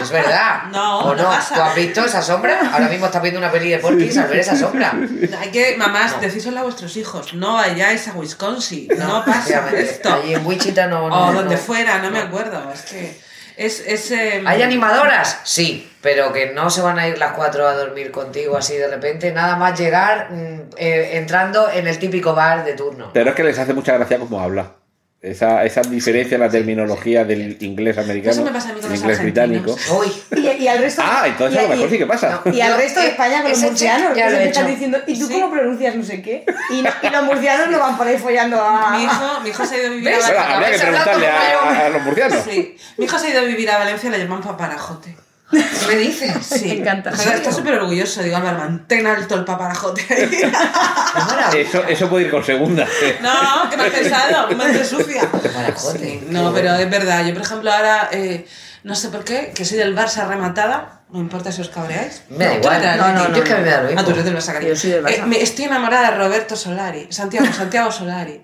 Es verdad. No, ¿O no no? pasa. ¿Tú has visto esa sombra? Ahora mismo estás viendo una peli de porquis al ver esa sombra. Hay que, mamás, No. decíselo a vuestros hijos, no vayáis a Wisconsin, no, pasa esto. Allí en Wichita no... no o donde no. fuera, no me acuerdo. Es que es, es eh, ¿Hay animadoras? Sí, pero que no se van a ir las cuatro a dormir contigo así de repente, nada más llegar mm, eh, entrando en el típico bar de turno. Pero es que les hace mucha gracia cómo habla. Esa, esa diferencia en la terminología del inglés americano Eso me pasa a mí con el inglés británico. Y, y al resto. Ah, entonces y, a lo mejor y- sí que pasa. No. Y al resto de eh, España con los murcianos, que he están hecho. diciendo, ¿y tú Sí. cómo pronuncias no sé qué? Y, no- y los murcianos no van por ahí follando a. Mi hijo, mi hijo se ha ido a vivir ¿Ves? a Bueno, Valencia. habría que preguntarle a, a los murcianos. Sí. Mi hijo se ha ido a vivir a Valencia y le llaman paparajote. ¿qué me dices? Sí. Me encanta. O sea, está súper orgulloso. Digo, Álvaro, mantén alto el paparajote ahí. Eso, eso puede ir con segunda. No, ¿qué me has pensado? Mente sucia. Paparajote. Sí, no, pero es verdad. Yo, por ejemplo, ahora, eh, no sé por qué, que soy del Barça rematada. No importa si os cabreáis. Me da igual. No, no, Atleti. Yo es que me da lo Ah, mismo. tú eres del Barça. Yo soy del Barça. Eh, me- estoy enamorada de Roberto Solari. Santiago, Santiago Solari.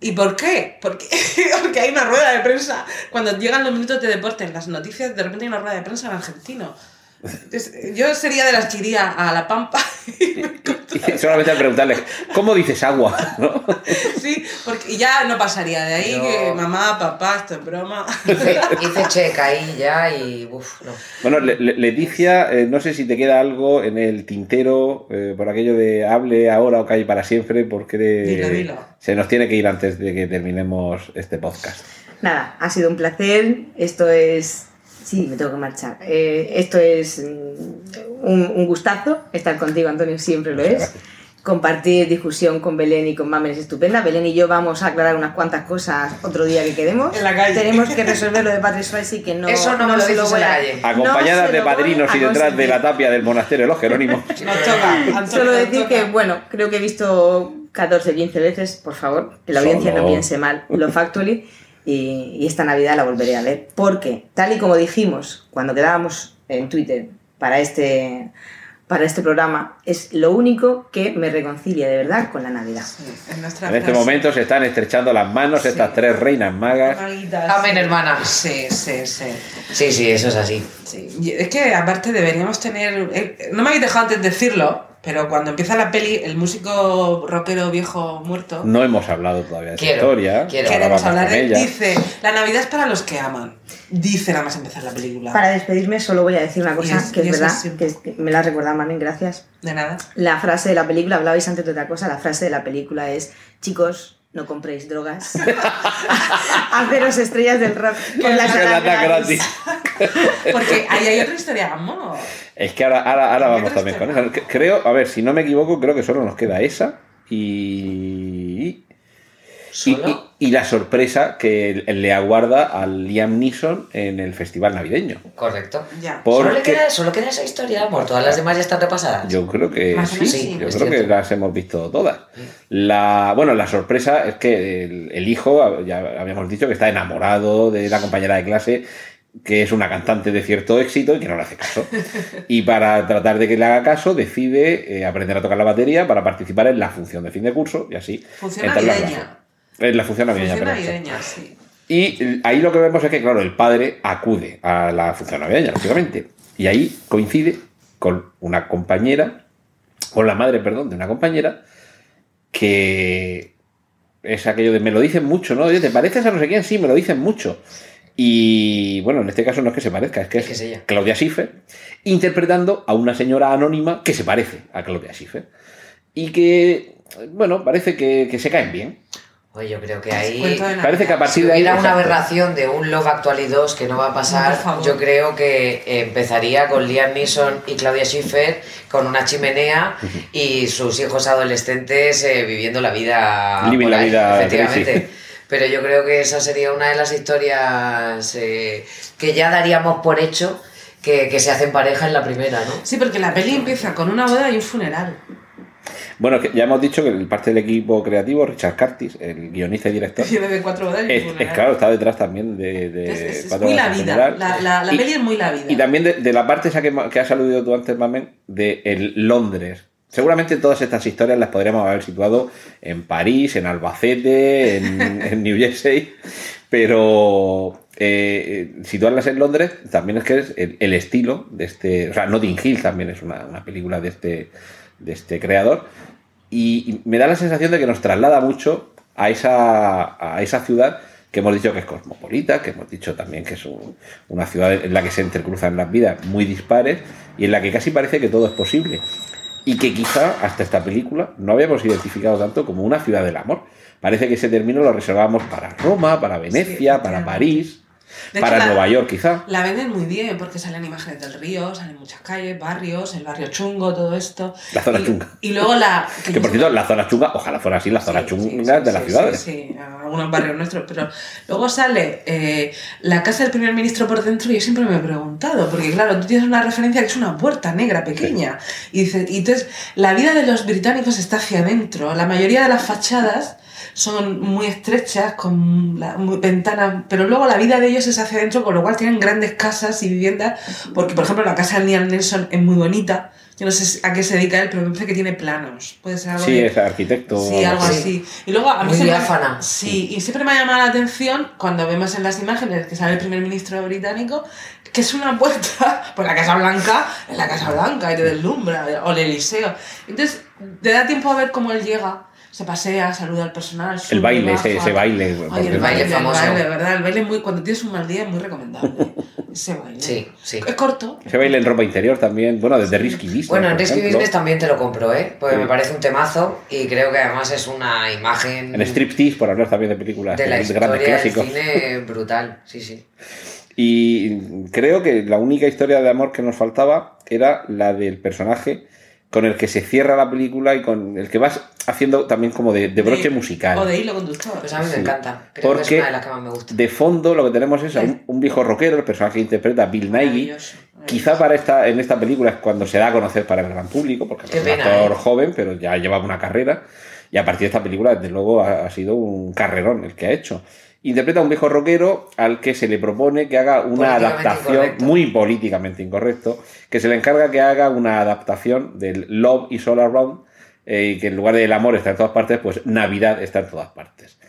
¿Y por qué? Porque, porque hay una rueda de prensa. Cuando llegan los minutos de deporte en las noticias, de repente hay una rueda de prensa en argentino. Entonces, yo sería de las que iría a La Pampa. Y solamente al preguntarle, ¿cómo dices agua? ¿No? sí, porque ya no pasaría de ahí que mamá, papá, esto es broma. Hice, hice check ahí ya y uff, no. Bueno, Le- Le- Leticia, eh, no sé si te queda algo en el tintero eh, por aquello de hable ahora o calle para siempre, porque de- Dilo, dilo. se nos tiene que ir antes de que terminemos este podcast. Nada, ha sido un placer. Esto es. Sí, me tengo que marchar. Eh, esto es mm, un, un gustazo estar contigo, Antonio, siempre lo es. Compartir discusión con Belén y con Mamen es estupenda. Belén y yo vamos a aclarar unas cuantas cosas otro día que quedemos. En la calle. Tenemos que resolver lo de Patrick Swayze que no. Eso no me lo en voy la a- calle. Acompañadas no de lo padrinos y detrás de la tapia del monasterio de los Jerónimos. Nos toca. Antonio, Solo decir que, bueno, creo que he visto 14, 15 veces, por favor, que la audiencia Solo. no piense mal, lo Factually, y, y esta Navidad la volveré a ver. Porque, tal y como dijimos cuando quedábamos en Twitter para este, para este programa, es lo único que me reconcilia de verdad con la Navidad. Sí, en este frase. momento se están estrechando las manos estas tres reinas magas. Amén, sí. hermana. Sí, sí, sí. Sí, sí, eso es así. Es que aparte deberíamos tener. eh, No me habéis dejado antes decirlo, pero cuando empieza la peli, el músico rockero viejo muerto. No hemos hablado todavía de esa Quiero, historia. quiero. Queremos hablar ella. Dice: La Navidad es para los que aman. Dice nada más empezar la película. Para despedirme solo voy a decir una cosa es- que es verdad, es que, es- que me la has recordado, Mamen, gracias. De nada. La frase de la película, hablabais antes de otra cosa, la frase de la película es, chicos, no compréis drogas. Haceros estrellas del rock con la Que cara la da gratis. Porque ahí hay otra historia de amor. Es que ahora, ahora, ahora ¿Qué vamos también con esa. Creo, a ver, si no me equivoco, creo que solo nos queda esa y. Y, ¿Solo? y- y la sorpresa que le aguarda al Liam Neeson en el festival navideño. Correcto. Ya. Solo, le queda, solo queda esa historia amor. Todas las demás ya están repasadas. Yo creo que Más sí, sí, yo creo que las hemos visto todas. La, bueno, la sorpresa es que el, el hijo, ya habíamos dicho que está enamorado de la compañera de clase, que es una cantante de cierto éxito y que no le hace caso. Y para tratar de que le haga caso, decide eh, aprender a tocar la batería para participar en la función de fin de curso y así. Función navideña. Lazos. En la función navideña, Función navideña, sí. Y ahí lo que vemos es que, claro, el padre acude a la función navideña, lógicamente. Y ahí coincide con una compañera, con la madre, perdón, de una compañera, que es aquello de me lo dicen mucho, ¿no? Oye, ¿te pareces a no sé quién? Sí, me lo dicen mucho. Y bueno, en este caso no es que se parezca, es que es, es ella. Claudia Schiffer interpretando a una señora anónima que se parece a Claudia Schiffer. Y que, bueno, parece que, que se caen bien. Oye, yo creo que ahí. Parece que a partir Si de ahí. una aberración de un Love Actually 2 que no va a pasar, No, yo creo que empezaría con Liam Neeson y Claudia Schiffer con una chimenea y sus hijos adolescentes eh, viviendo la vida. Living la ahí, vida, Efectivamente. Pero yo creo que esa sería una de las historias eh, que ya daríamos por hecho que, que se hacen pareja en la primera, ¿no? Sí, porque la peli empieza con una boda y un funeral. Bueno, que ya hemos dicho que el parte del equipo creativo, Richard Curtis, el guionista y director, Viene de cuatro un es, es claro, está detrás también de, de Es, es- es Cuatro muy la Horas vida. La, la, la Y- peli es muy la vida. Y también de, de la parte esa que, que has aludido tú antes, Mamen, de el Londres. Seguramente todas estas historias las podríamos haber situado en París, en Albacete, en, en New Jersey, pero eh, eh, situarlas en Londres también es que es el, el estilo de este. O sea, Notting Hill también es una, una película de este, de este creador. Y, y me da la sensación de que nos traslada mucho a esa, a esa ciudad que hemos dicho que es cosmopolita, que hemos dicho también que es un- una ciudad en la que se intercruzan las vidas muy dispares y en la que casi parece que todo es posible. Y que quizá hasta esta película no habíamos identificado tanto como una ciudad del amor. Parece que ese término lo reservamos para Roma, para Venecia, para. París, De para la- Nueva York quizá. La venden muy bien porque salen imágenes del río, salen muchas calles, barrios, el barrio chungo, todo esto. La zona y, chunga. Y luego la. Que yo por cierto, la zona chunga, ojalá fuera así la zona Sí, chunga sí, de las sí, ciudades. Sí, algunos barrios nuestros, pero luego sale eh, la casa del primer ministro por dentro y yo siempre me he preguntado, porque claro, tú tienes una referencia que es una puerta negra pequeña y, y entonces la vida de los británicos está hacia adentro, la mayoría de las fachadas son muy estrechas, con la- muy- ventanas, pero luego la vida de ellos es hacia adentro, con lo cual tienen grandes casas y viviendas, porque por ejemplo la casa de Liam Nelson es muy bonita, yo no sé a qué se dedica él, pero me parece que tiene planos, puede ser algo Sí, de- es arquitecto. Sí, algo Sí. así. Y luego a mí Muy se me-. Sí, y siempre me ha llamado la atención cuando vemos en las imágenes que sale el primer ministro británico, que es una puerta por la Casa Blanca, en la Casa Blanca y te deslumbra, o el Eliseo. Entonces, te da tiempo a ver cómo él llega, se pasea, saluda al personal. sube, El baile, baja. ese, ese baile. Ay, el es- baile, el famoso. baile, ¿verdad? El baile es muy, cuando tienes un mal día es muy recomendable. Ese baile. Sí, sí. Es corto. Ese baile en ropa interior también, bueno, desde Risky Business. Bueno, en Risky ejemplo. Business también te lo compro, ¿eh? Porque Sí. me parece un temazo y creo que además es una imagen En Striptease, por hablar también de películas de la historia grandes del clásicos. cine brutal. Sí, sí. Y creo que la única historia de amor que nos faltaba era la del personaje con el que se cierra la película y con el que vas haciendo también como de, de broche De- musical. O de hilo conductor. Pues a mí me Sí. encanta. Creo que Porque es una de las que más me gusta. de fondo lo que tenemos es a un, un viejo rockero, el personaje que interpreta Bill Nighy. Quizá para esta, en esta película es cuando se da a conocer para el gran público, porque Qué es un actor ¿eh? joven, pero ya llevaba una carrera. Y a partir de esta película, desde luego, ha, ha sido un carrerón el que ha hecho. Interpreta a un viejo rockero al que se le propone que haga una adaptación incorrecto. muy políticamente incorrecto, que se le encarga que haga una adaptación del Love is All Around, eh, y que en lugar de el amor está en todas partes, pues Navidad está en todas partes.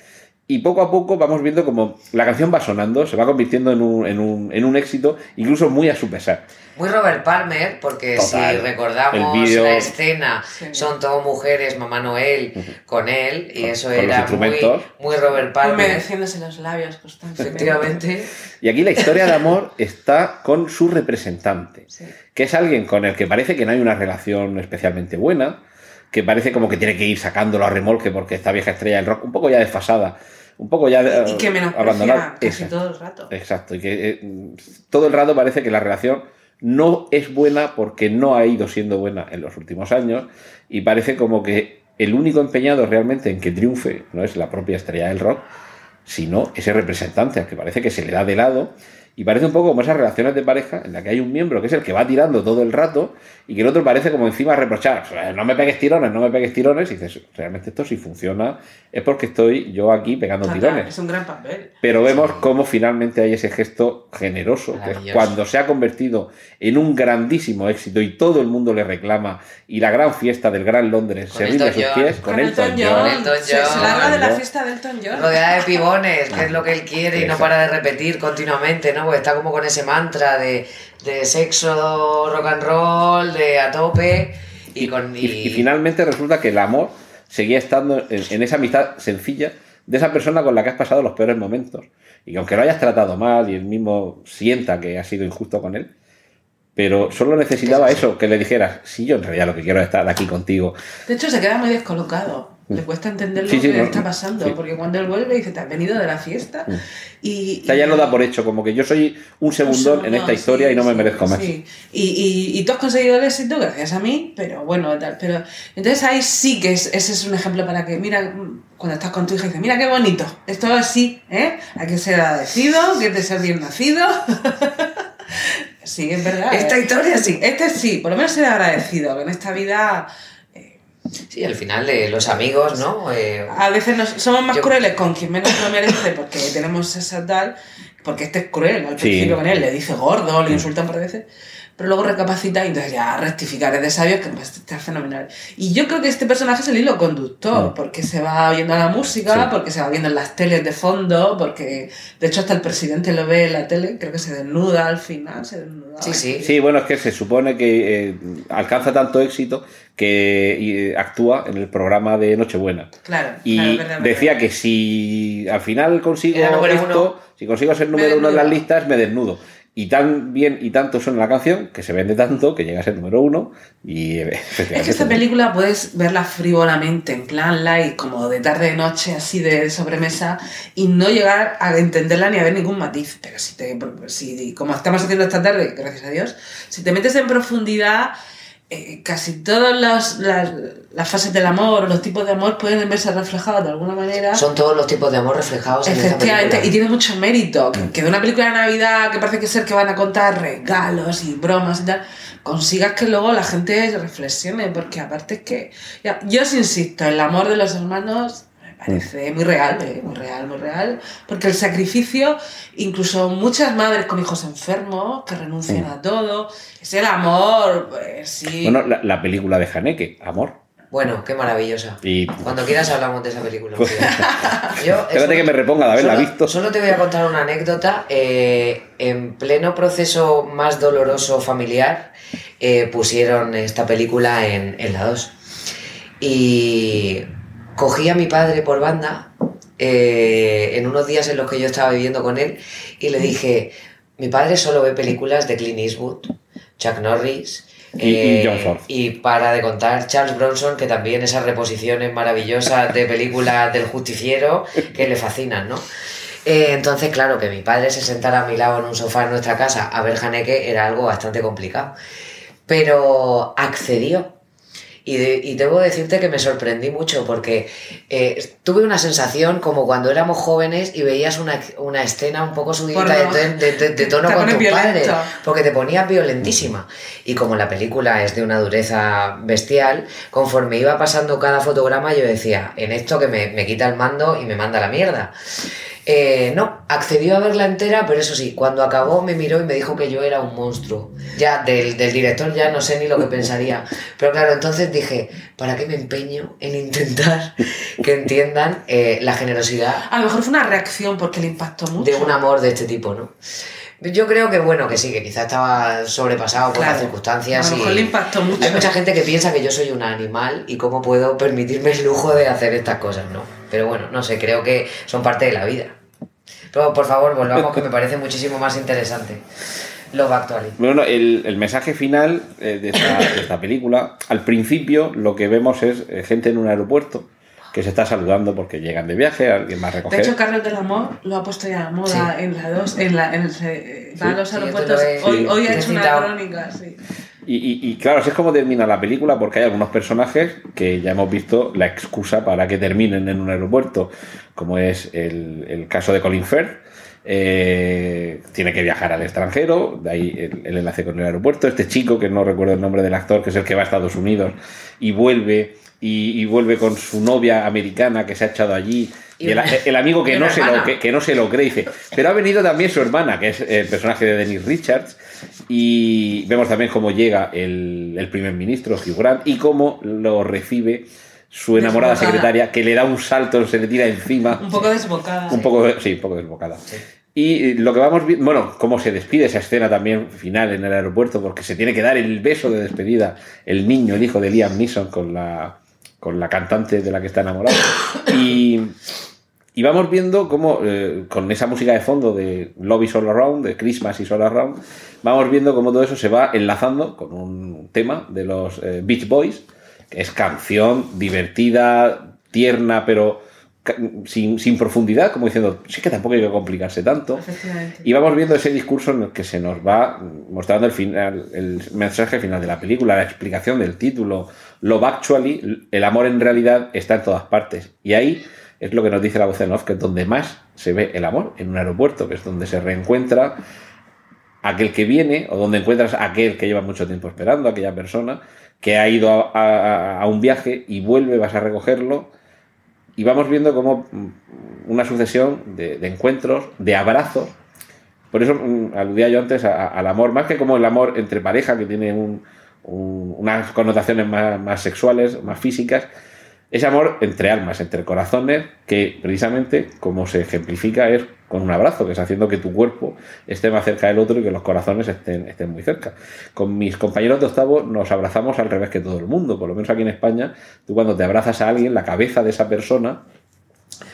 Y poco a poco vamos viendo como la canción va sonando, se va convirtiendo en un, en un, en un éxito, incluso muy a su pesar. Muy Robert Palmer, porque Total. si recordamos la escena, Sí. son todo mujeres, Mamá Noel, con él, y Con- eso con era muy, muy Robert Palmer. Humedeciéndose los labios constantemente. Efectivamente. Y aquí la historia de amor está con su representante, Sí. que es alguien con el que parece que no hay una relación especialmente buena, que parece como que tiene que ir sacándolo a remolque porque esta vieja estrella del rock, un poco ya desfasada, un poco ya eh, Y que menosprecia abandonada. casi Exacto. todo el rato. Exacto, y que eh, todo el rato parece que la relación no es buena porque no ha ido siendo buena en los últimos años y parece como que el único empeñado realmente en que triunfe no es la propia estrella del rock, sino ese representante al que parece que se le da de lado y parece un poco como esas relaciones de pareja en la que hay un miembro que es el que va tirando todo el rato y que el otro parece como encima reprochar, "O sea, no me pegues tirones, no me pegues tirones, y dices, realmente esto si funciona es porque estoy yo aquí pegando tirones. Es un gran papel. Pero vemos cómo finalmente hay ese gesto generoso, que es cuando se ha convertido en un grandísimo éxito y todo el mundo le reclama y la gran fiesta del Gran Londres Con se rinde a Elton sus John. pies con, Elton John. John. Elton Se, se John. larga de la John. fiesta de Elton John. Rodeada de pibones, que es lo que él quiere y no para de repetir continuamente, ¿no? Porque está como con ese mantra de, de sexo, rock and roll, de a tope y con... Y, y finalmente resulta que el amor seguía estando en, en esa amistad sencilla de esa persona con la que has pasado los peores momentos. Y que aunque lo hayas tratado mal y él mismo sienta que has sido injusto con él, pero solo necesitaba eso, que le dijeras, sí, yo en realidad lo que quiero es estar aquí contigo. De hecho, se queda muy descolocado. Le cuesta entender lo Sí, sí, que no, está pasando. sí. Porque cuando él vuelve dice, ¿te has venido de la fiesta? Y, O sea, ya lo da por hecho, como que yo soy un segundón en esta historia y no me sí, merezco más. sí. Y, y- y tú has conseguido el éxito gracias a mí, pero bueno, tal. Pero, entonces ahí sí que es, ese es un ejemplo para que, mira, cuando estás con tu hija dices, mira qué bonito, esto es así, ¿eh? Hay que ser agradecido, que ser bien nacido. sí, es verdad. Esta ¿eh? historia sí. Este sí, por lo menos ser agradecido, que en esta vida Sí, al final de los amigos, ¿no? Eh, a veces nos, somos más Yo- crueles con quien menos lo merece porque tenemos esa tal, porque este es cruel al Sí. principio con él, le dice gordo, le insultan por veces, pero luego recapacita y entonces ya rectificar es de sabios que está fenomenal. Y yo creo que este personaje es el hilo conductor, Mm. porque se va oyendo la música, Sí. porque se va viendo en las teles de fondo, porque de hecho hasta el presidente lo ve en la tele, creo que se desnuda al final, se desnuda. sí, sí. Sí, bueno, es que se supone que eh, alcanza tanto éxito que eh, actúa en el programa de Nochebuena. Claro, Y claro, verdad, decía verdad. que si al final consigo esto, uno. si consigo ser Me número uno en las listas, me desnudo. Y tan bien y tanto suena la canción que se vende tanto que llega a ser número uno y Es que esta película puedes verla frivolamente, en plan light, como de tarde de noche, así de sobremesa, y no llegar a entenderla ni a ver ningún matiz. Pero si te, si, como estamos haciendo esta tarde, gracias a Dios, si te metes en profundidad, eh, casi todas las, las, las fases del amor, los tipos de amor pueden verse reflejados de alguna manera. Son todos los tipos de amor reflejados en Efectivamente, y tiene mucho mérito. Que, que de una película de Navidad que parece que ser que van a contar regalos y bromas y tal, consigas que luego la gente reflexione, porque aparte es que. ya, yo os insisto, el amor de los hermanos parece muy real, eh, muy real, muy real, porque el sacrificio, incluso muchas madres con hijos enfermos que renuncian a todo, es el amor, pues sí. Bueno, la, la película de Haneke, Amor. Bueno, qué maravillosa. Y Cuando quieras hablamos de esa película. Pues- Yo, Espérate que me reponga de haberla solo- visto. Solo te voy a contar una anécdota. Eh, en pleno proceso más doloroso familiar, eh, pusieron esta película en, en la 2. Y cogí a mi padre por banda eh, en unos días en los que yo estaba viviendo con él y le dije, mi padre solo ve películas de Clint Eastwood, Chuck Norris. Y- y eh, John Ford. y para de contar Charles Bronson, que también esas reposiciones maravillosas de películas del justiciero que le fascinan, ¿no? Eh, entonces, claro, que mi padre se sentara a mi lado en un sofá en nuestra casa a ver Haneke era algo bastante complicado. Pero accedió. Y, de- y debo decirte que me sorprendí mucho porque eh, tuve una sensación como cuando éramos jóvenes y veías una, una escena un poco subida de, Porno. de- de- de tono Te con pones tu padre, violento. porque te ponías violentísima. Y como la película es de una dureza bestial, conforme iba pasando cada fotograma yo decía, en esto que me, me quita el mando y me manda la mierda. Eh, no, accedió a verla entera, pero eso sí, cuando acabó me miró y me dijo que yo era un monstruo. Ya, del, del director ya no sé ni lo que pensaría. Pero claro, entonces dije, ¿para qué me empeño en intentar que entiendan eh, la generosidad A lo mejor fue una reacción porque le impactó mucho. de un amor de este tipo, ¿no? Yo creo que bueno, que sí, que quizás estaba sobrepasado por Claro. las circunstancias. A lo y mejor le impactó mucho. Hay mucha gente que piensa que yo soy un animal y cómo puedo permitirme el lujo de hacer estas cosas, ¿no? Pero bueno, no sé, creo que son parte de la vida. Pero por favor, volvamos, que me parece muchísimo más interesante. Love Actually. Bueno, el, el mensaje final eh, de, esta, de esta película, al principio lo que vemos es eh, gente en un aeropuerto que se está saludando porque llegan de viaje, alguien va a De recoger. hecho, Carlos del Amor lo ha puesto ya a moda Sí. en la 2, en, la, en el, eh, a los aeropuertos. lo he- hoy, sí, hoy ha he hecho una crónica, sí. Y, y- y claro, así es como termina la película porque hay algunos personajes que ya hemos visto la excusa para que terminen en un aeropuerto, como es el, el caso de Colin Firth. Eh, tiene que viajar al extranjero, de ahí el, el enlace con el aeropuerto. Este chico, que no recuerdo el nombre del actor, que es el que va a Estados Unidos y vuelve, y, y vuelve con su novia americana que se ha echado allí. Y el, el amigo que no, se lo, que no se lo cree, dice. Pero ha venido también su hermana, que es el personaje de Dennis Richards. Y vemos también cómo llega el, el primer ministro, Hugh Grant, y cómo lo recibe su enamorada Desbocada. secretaria, que le da un salto, se le tira encima. Un poco desbocada. Un poco, sí, un poco desbocada. Y lo que vamos viendo, bueno, cómo se despide esa escena también final en el aeropuerto, porque se tiene que dar el beso de despedida el niño, el hijo de Liam Neeson, con la, con la cantante de la que está enamorado. Y, y vamos viendo cómo, eh, con esa música de fondo de Love is All Around, de Christmas is All Around, vamos viendo cómo todo eso se va enlazando con un tema de los eh, Beach Boys, que es canción divertida, tierna, pero sin, sin profundidad, como diciendo, sí que tampoco hay que complicarse tanto. Y vamos viendo ese discurso en el que se nos va mostrando el, final, el mensaje final de la película, la explicación del título, Love Actually, el amor en realidad está en todas partes. Y ahí es lo que nos dice la voz en off, que es donde más se ve el amor, en un aeropuerto, que es donde se reencuentra aquel que viene, o donde encuentras aquel que lleva mucho tiempo esperando, aquella persona que ha ido a, un viaje y vuelve, vas a recogerlo, y vamos viendo como mm, una sucesión de, de encuentros, de abrazos. Por eso mm, aludía yo antes a- al amor, más que como el amor entre pareja, que tiene un- unas connotaciones más, más sexuales, más físicas, ese amor entre almas, entre corazones, que precisamente como se ejemplifica es con un abrazo, que es haciendo que tu cuerpo esté más cerca del otro y que los corazones estén, estén muy cerca. Con mis compañeros de octavo nos abrazamos al revés que todo el mundo, por lo menos aquí en España, tú cuando te abrazas a alguien, la cabeza de esa persona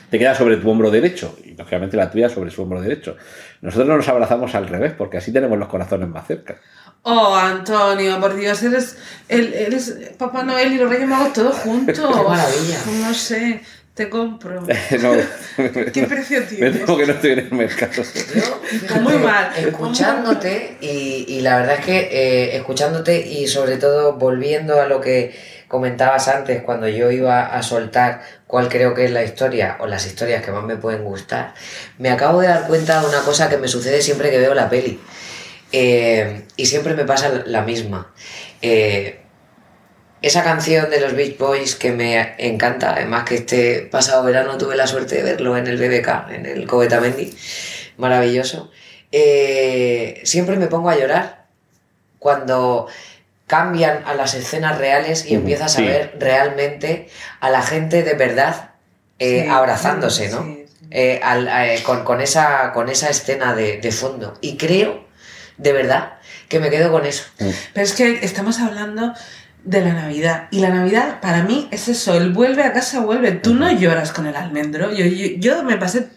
te queda sobre tu hombro derecho y lógicamente la tuya sobre su hombro derecho. Nosotros nos abrazamos al revés porque así tenemos los corazones más cerca. Oh, Antonio, por Dios, eres, el- eres Papá Noel y los Reyes Magos todos juntos. Qué maravilla. No sé, te compro. No, ¿Qué precio me tienes? temo que no estoy en el mercado. Yo, fíjate, Muy mal. Escuchándote y, y la verdad es que eh, escuchándote y sobre todo volviendo a lo que comentabas antes cuando yo iba a soltar cuál creo que es la historia o las historias que más me pueden gustar, me acabo de dar cuenta de una cosa que me sucede siempre que veo la peli. Eh, y siempre me pasa la misma. Eh, esa canción de los Beach Boys que me encanta, además que este pasado verano tuve la suerte de verlo en el BBK, en el Covetamendi, maravilloso. Eh, siempre me pongo a llorar cuando cambian a las escenas reales y empiezas a ver realmente a la gente de verdad eh, Sí, abrazándose, ¿no? sí, sí. Eh, al- eh, con, con esa, con esa escena de, de fondo. Y creo, de verdad, que me quedo con eso. Pero es que estamos hablando de la Navidad. Y la Navidad, para mí, es eso. El vuelve a casa, vuelve. Tú no lloras con el almendro. Yo, yo, yo me pasé.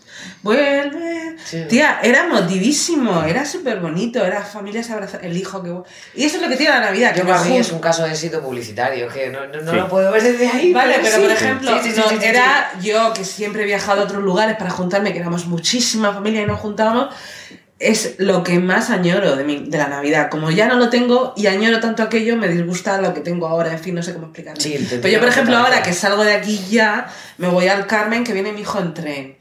Vuelve. Sí. Tía, era emotivísimo. Era súper bonito. Era familias abrazadas. El hijo que. Y eso es lo que tiene la Navidad. Yo que para mí es un caso de éxito publicitario, que no, no, no Sí. lo puedo ver desde ahí. Vale, pero sí. por ejemplo, Sí, sí, sí, no, sí, sí, era yo que siempre he viajado a otros lugares para juntarme, que éramos muchísima familia y nos juntábamos, es lo que más añoro de, mi- de la Navidad. Como ya no lo tengo y añoro tanto aquello, me disgusta lo que tengo ahora, en fin, no sé cómo explicarlo. Sí, pero yo, por ejemplo, ahora que salgo de aquí ya, me voy al Carmen, que viene mi hijo en tren.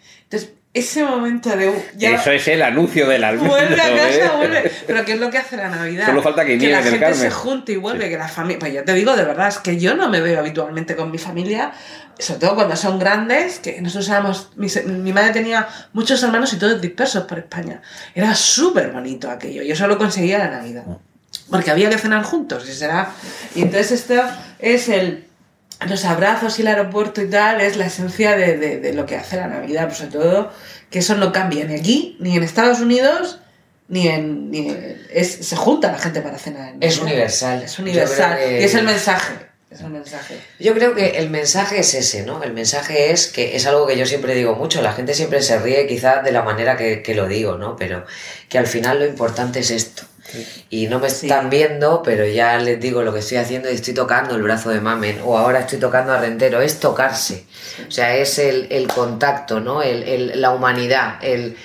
Ese momento de... Ya, Eso es el anuncio del almendro. Vuelve a casa, ¿eh? vuelve. Pero ¿qué es lo que hace la Navidad? Solo falta que nieve la gente Carmen. se junte y vuelve, que la familia... Pues yo te digo de verdad, es que yo no me veo habitualmente con mi familia, sobre todo cuando son grandes, que nosotros éramos... Mi, mi madre tenía muchos hermanos y todos dispersos por España. Era súper bonito aquello. Yo solo conseguía la Navidad. Porque había que cenar juntos y será... Y entonces esto es el... Los abrazos y el aeropuerto y tal es la esencia de, de- de lo que hace la Navidad, pues sobre todo que eso no cambia ni aquí, ni en Estados Unidos, ni en... Ni en- es, se junta la gente para cenar. en Es universal. Es universal. que- Y es el mensaje. Es el mensaje. Yo creo que el mensaje es ese, ¿no? El mensaje es que es algo que yo siempre digo mucho, la gente siempre se ríe quizás de la manera que, que lo digo, ¿no? Pero que al final lo importante es esto. Y no me están viendo, pero ya les digo lo que estoy haciendo y estoy tocando el brazo de Mamen, o ahora estoy tocando a Rentero, es tocarse. O sea, es el, el contacto, ¿no? El, el- la humanidad, el,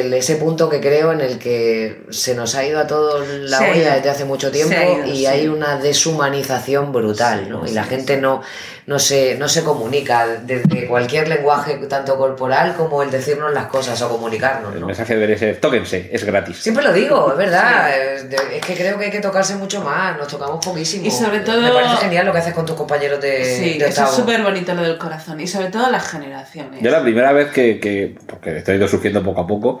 el, ese punto que creo en el que se nos ha ido a todos la Se olla desde hace mucho tiempo Se ha ido, y sí. hay una deshumanización brutal, ¿no? Y la gente no, no, se, no se comunica desde cualquier lenguaje, tanto corporal como el decirnos las cosas o comunicarnos, El ¿no? mensaje debería ser, tóquense, es gratis. Siempre lo digo, es verdad. Es, que creo que hay que tocarse mucho más. Nos tocamos poquísimo. Y sobre todo- Me parece genial lo que haces con tus compañeros de, Sí, de eso es súper bonito lo del corazón. Y sobre todo las generaciones. Yo la primera vez que, que- porque esto ha ido surgiendo poco a poco,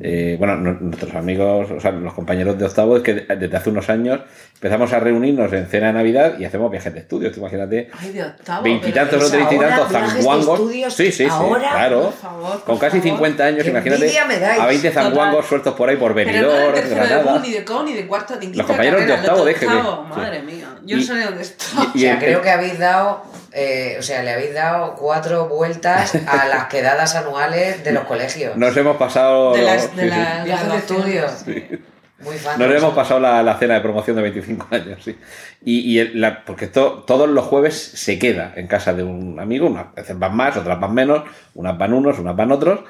eh, bueno, no- nuestros amigos, o sea, los compañeros de octavo, es que desde hace unos años empezamos a reunirnos en cena de Navidad y hacemos viajes de estudios, tú imagínate. Ay, de octavo. Veintitantos pero- o treinta y ahora tantos viajes de zanguangos. estudios, Sí, sí, sí, ahora, claro. por favor, por Con casi favor. 50 años, imagínate. A 20 zanguangos Total. sueltos por ahí por Pero no de Granada. Ni de CO, ni de cuarto, ni quinta compañeros de octavo, los déjeme. octavo, Sí. Madre mía. Yo Y- no sé dónde está. O Y sea, el- creo que habéis dado, eh, o sea, le habéis dado cuatro vueltas a las quedadas anuales de los colegios. Nos hemos pasado. De las, de Viajes de estudios. graduaciones. Muy fan. Nos hemos pasado la, la cena de promoción de 25 años, sí. Y, y el- la- porque to- todos los jueves se queda en casa de un amigo, unas veces van más, otras van menos, unas van unos, unas van otros.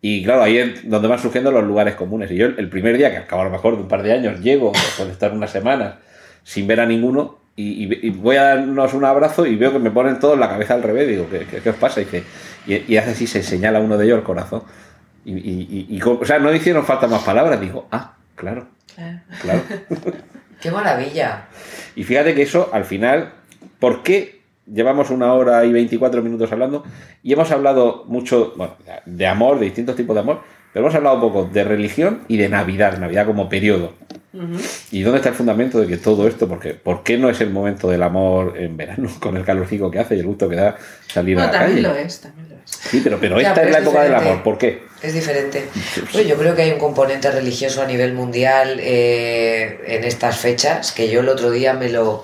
Y claro, ahí es donde van surgiendo los lugares comunes. Y yo el, primer día, que al cabo a lo mejor de un par de años, llego, después de estar unas semanas sin ver a ninguno, y, y- y voy a darnos un abrazo y veo que me ponen todos la cabeza al revés. Digo, ¿qué, qué- qué os pasa? Y, dice, y, y hace así, se señala uno de ellos el corazón. Y, y- y- y co- o sea, no hicieron falta más palabras. Digo, ah, claro, Claro. claro. ¡Qué maravilla! Y fíjate que eso, al final, ¿por qué llevamos una hora y 24 minutos hablando? Y hemos hablado mucho bueno, de amor, de distintos tipos de amor, pero hemos hablado un poco de religión y de Navidad, Navidad como periodo. ¿Y dónde está el fundamento de que todo esto? Porque, ¿Por qué no es el momento del amor en verano, con el calorcico que hace y el gusto que da salir No, a la también calle? lo es, también lo es. Sí, pero, pero Ya, esta pero es la época del amor. ¿Por qué? Es diferente. Pues yo creo que hay un componente religioso a nivel mundial eh, en estas fechas, que yo el otro día me lo,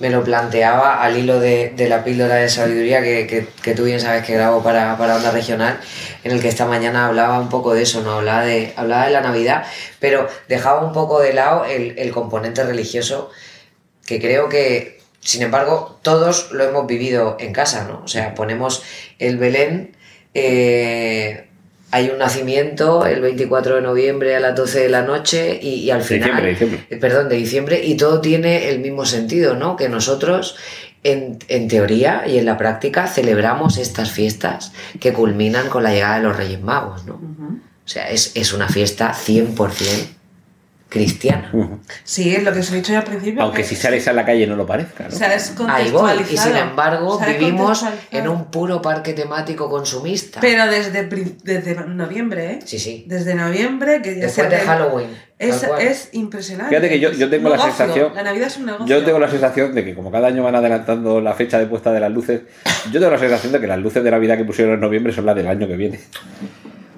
me lo planteaba al hilo de, de la píldora de sabiduría que, que- que tú bien sabes que grabo para, para Onda Regional, en el que esta mañana hablaba un poco de eso, ¿no? Hablaba de, hablaba de la Navidad, pero dejaba un poco de lado el, el componente religioso que creo que, sin embargo, todos lo hemos vivido en casa, ¿no? O sea, ponemos el Belén, eh, hay un nacimiento el 24 de noviembre a las 12 de la noche y, y al final... Diciembre, diciembre. eh, Perdón, de diciembre, y todo tiene el mismo sentido, ¿no? Que nosotros, en, en teoría y en la práctica, celebramos estas fiestas que culminan con la llegada de los Reyes Magos, ¿no? O sea, es, es una fiesta 100% cristiana. Sí, es lo que os he dicho yo al principio. Aunque que si sales a la calle no lo parezca, ¿no? Ahí voy. Y sin embargo, vivimos en un puro parque temático consumista. Pero desde, pri- desde noviembre, ¿eh? Sí, sí. Desde noviembre, que ya Después de Halloween. Es, es impresionante. Fíjate que yo- yo tengo la sensación- La Navidad es un negocio. Yo tengo la sensación de que como cada año van adelantando la fecha de puesta de las luces, yo tengo la sensación de que las luces de Navidad que pusieron en noviembre son las del año que viene.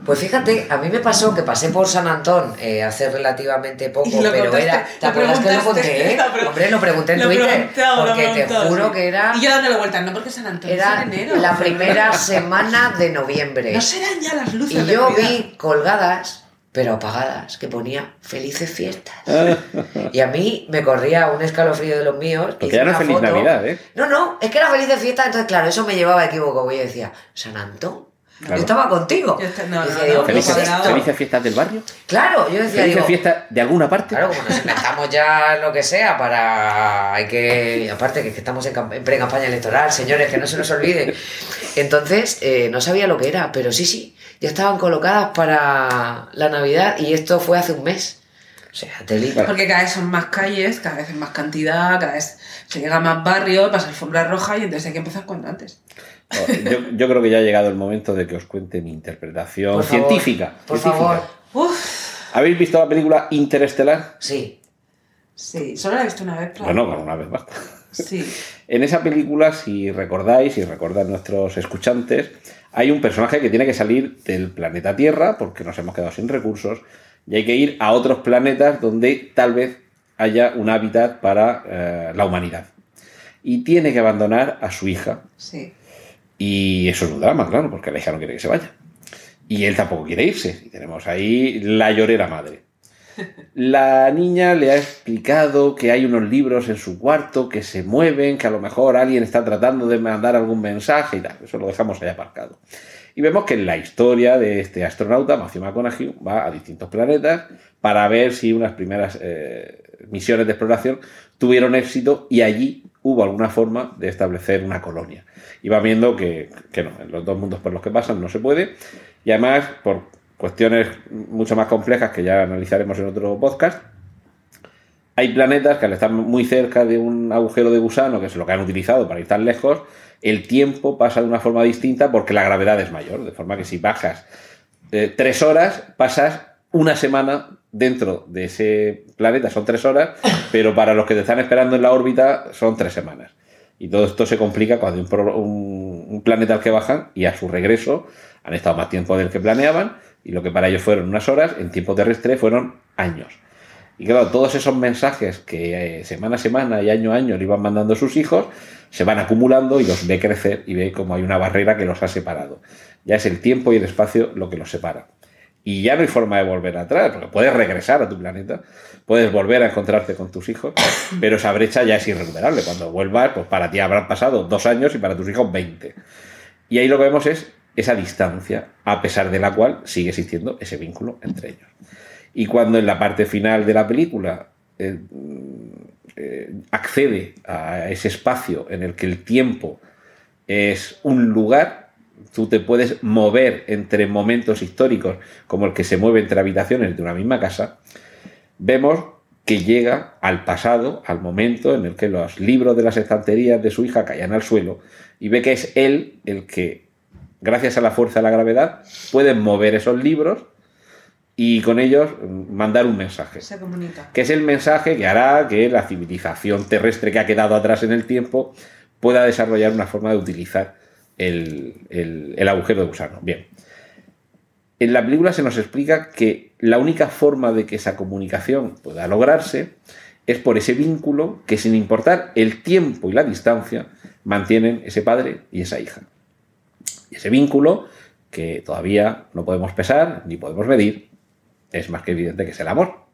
Pues fíjate, a mí me pasó que pasé por San Antón eh, hace relativamente poco, Y lo pero era. ¿Te acuerdas que lo conté? lo pre- Hombre, lo pregunté en Lo Twitter. lo porque te juro que era. Y yo dándole vueltas, no porque San Antonio Era en enero. la primera semana de noviembre. No serán ya las luces Y de yo Navidad. vi colgadas, pero apagadas, que ponía felices fiestas. y a mí me corría un escalofrío de los míos. Porque hice ya no es una feliz foto. Navidad, ¿eh? No, no, es que era felices fiestas, entonces claro, eso me llevaba a equivoco. Y yo decía, San Antón. Claro. Yo estaba contigo. Yo esta- no, Y decía, no, digo, no, ¿qué es felices fiestas del barrio? Claro, yo decía, ¿Felices fiestas de alguna parte? Claro, como nos inventamos ya lo que sea para. Hay que. Aparte que, estamos en, en pre-campaña electoral, señores, que no se nos olvide. Entonces, eh, no sabía lo que era, pero sí, sí, ya estaban colocadas para la Navidad y esto fue hace un mes. O sea, telita. Porque cada vez son más calles, cada vez hay más cantidad, cada vez se llega a más barrios, pasa alfombra roja y entonces hay que empezar cuanto antes. Oh, Yo, yo creo que ya ha llegado el momento de que os cuente mi interpretación Por favor, científica. Por científica. favor. Uf, ¿Habéis visto la película Interestelar? Sí. sí, solo la he visto una vez, pero... Bueno, con una vez basta. Sí. En esa película, si recordáis, si recordan nuestros escuchantes, hay un personaje que tiene que salir del planeta Tierra porque nos hemos quedado sin recursos y hay que ir a otros planetas donde tal vez haya un hábitat para eh, la humanidad. Y tiene que abandonar a su hija. Sí. Y eso es un drama, claro, porque la hija no quiere que se vaya. Y él tampoco quiere irse. Y tenemos ahí la llorera madre. La niña le ha explicado que hay unos libros en su cuarto que se mueven, que a lo mejor alguien está tratando de mandar algún mensaje y tal. Eso lo dejamos ahí aparcado. Y vemos que en la historia de este astronauta, Matthew McConaughey, va a distintos planetas para ver si unas primeras eh, misiones de exploración tuvieron éxito y allí hubo alguna forma de establecer una colonia. Y va viendo que, que no, en los dos mundos por los que pasan no se puede. Y además, por cuestiones mucho más complejas que ya analizaremos en otro podcast, hay planetas que al estar muy cerca de un agujero de gusano, que es lo que han utilizado para ir tan lejos, el tiempo pasa de una forma distinta porque la gravedad es mayor. De forma que si bajas eh, tres horas, pasas una semana dentro de ese planeta, son tres horas, pero para los que te están esperando en la órbita son tres semanas. Y todo esto se complica cuando hay un, pro- un- planeta al que bajan y a su regreso han estado más tiempo del que planeaban y lo que para ellos fueron unas horas, en tiempo terrestre fueron años. Y claro, todos esos mensajes que eh, semana a semana y año a año le iban mandando sus hijos, se van acumulando y los ve crecer y ve como hay una barrera que los ha separado. Ya es el tiempo y el espacio lo que los separa. Y ya no hay forma de volver atrás, porque puedes regresar a tu planeta, puedes volver a encontrarte con tus hijos, pero esa brecha ya es irrecuperable. Cuando vuelvas, pues para ti habrán pasado dos años y para tus hijos 20. Y ahí lo que vemos es esa distancia, a pesar de la cual sigue existiendo ese vínculo entre ellos. Y cuando en la parte final de la película eh, eh, accede a ese espacio en el que el tiempo es un lugar, tú te puedes mover entre momentos históricos como el que se mueve entre habitaciones de una misma casa, vemos que llega al pasado, al momento en el que los libros de las estanterías de su hija caían al suelo y ve que es él el que, gracias a la fuerza de la gravedad, puede mover esos libros y con ellos mandar un mensaje Se comunica. que es el mensaje que hará que la civilización terrestre que ha quedado atrás en el tiempo pueda desarrollar una forma de utilizar el, el- el agujero de gusano. Bien. En la película se nos explica que la única forma de que esa comunicación pueda lograrse es por ese vínculo que sin importar el tiempo y la distancia mantienen ese padre y esa hija. Y ese vínculo que todavía no podemos pesar ni podemos medir es más que evidente que es el amor.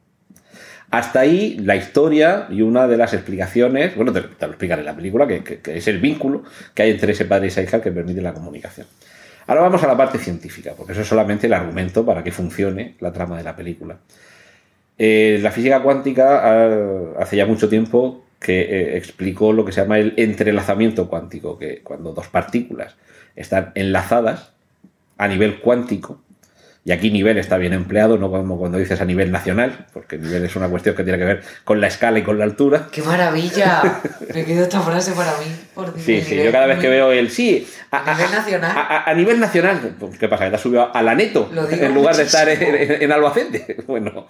Hasta ahí la historia y una de las explicaciones, bueno, te, lo explican en la película, que es el vínculo que hay entre ese padre y esa hija que permite la comunicación. Ahora vamos a la parte científica, porque eso es solamente el argumento para que funcione la trama de la película. Eh, la física cuántica hace ya mucho tiempo que eh, explicó lo que se llama el entrelazamiento cuántico, que cuando dos partículas están enlazadas a nivel cuántico, y aquí nivel está bien empleado, no como cuando dices a nivel nacional, porque nivel es una cuestión que tiene que ver con la escala y con la altura. ¡Qué maravilla! Me quedo esta frase para mí. Por Sí, Dios. sí, yo cada vez que veo el sí, a, A nivel nacional. a- nivel nacional, ¿qué pasa? ¿Que te has subido a la neto Lo digo en lugar de estar en, muchísimo. en- en Albacete? Bueno,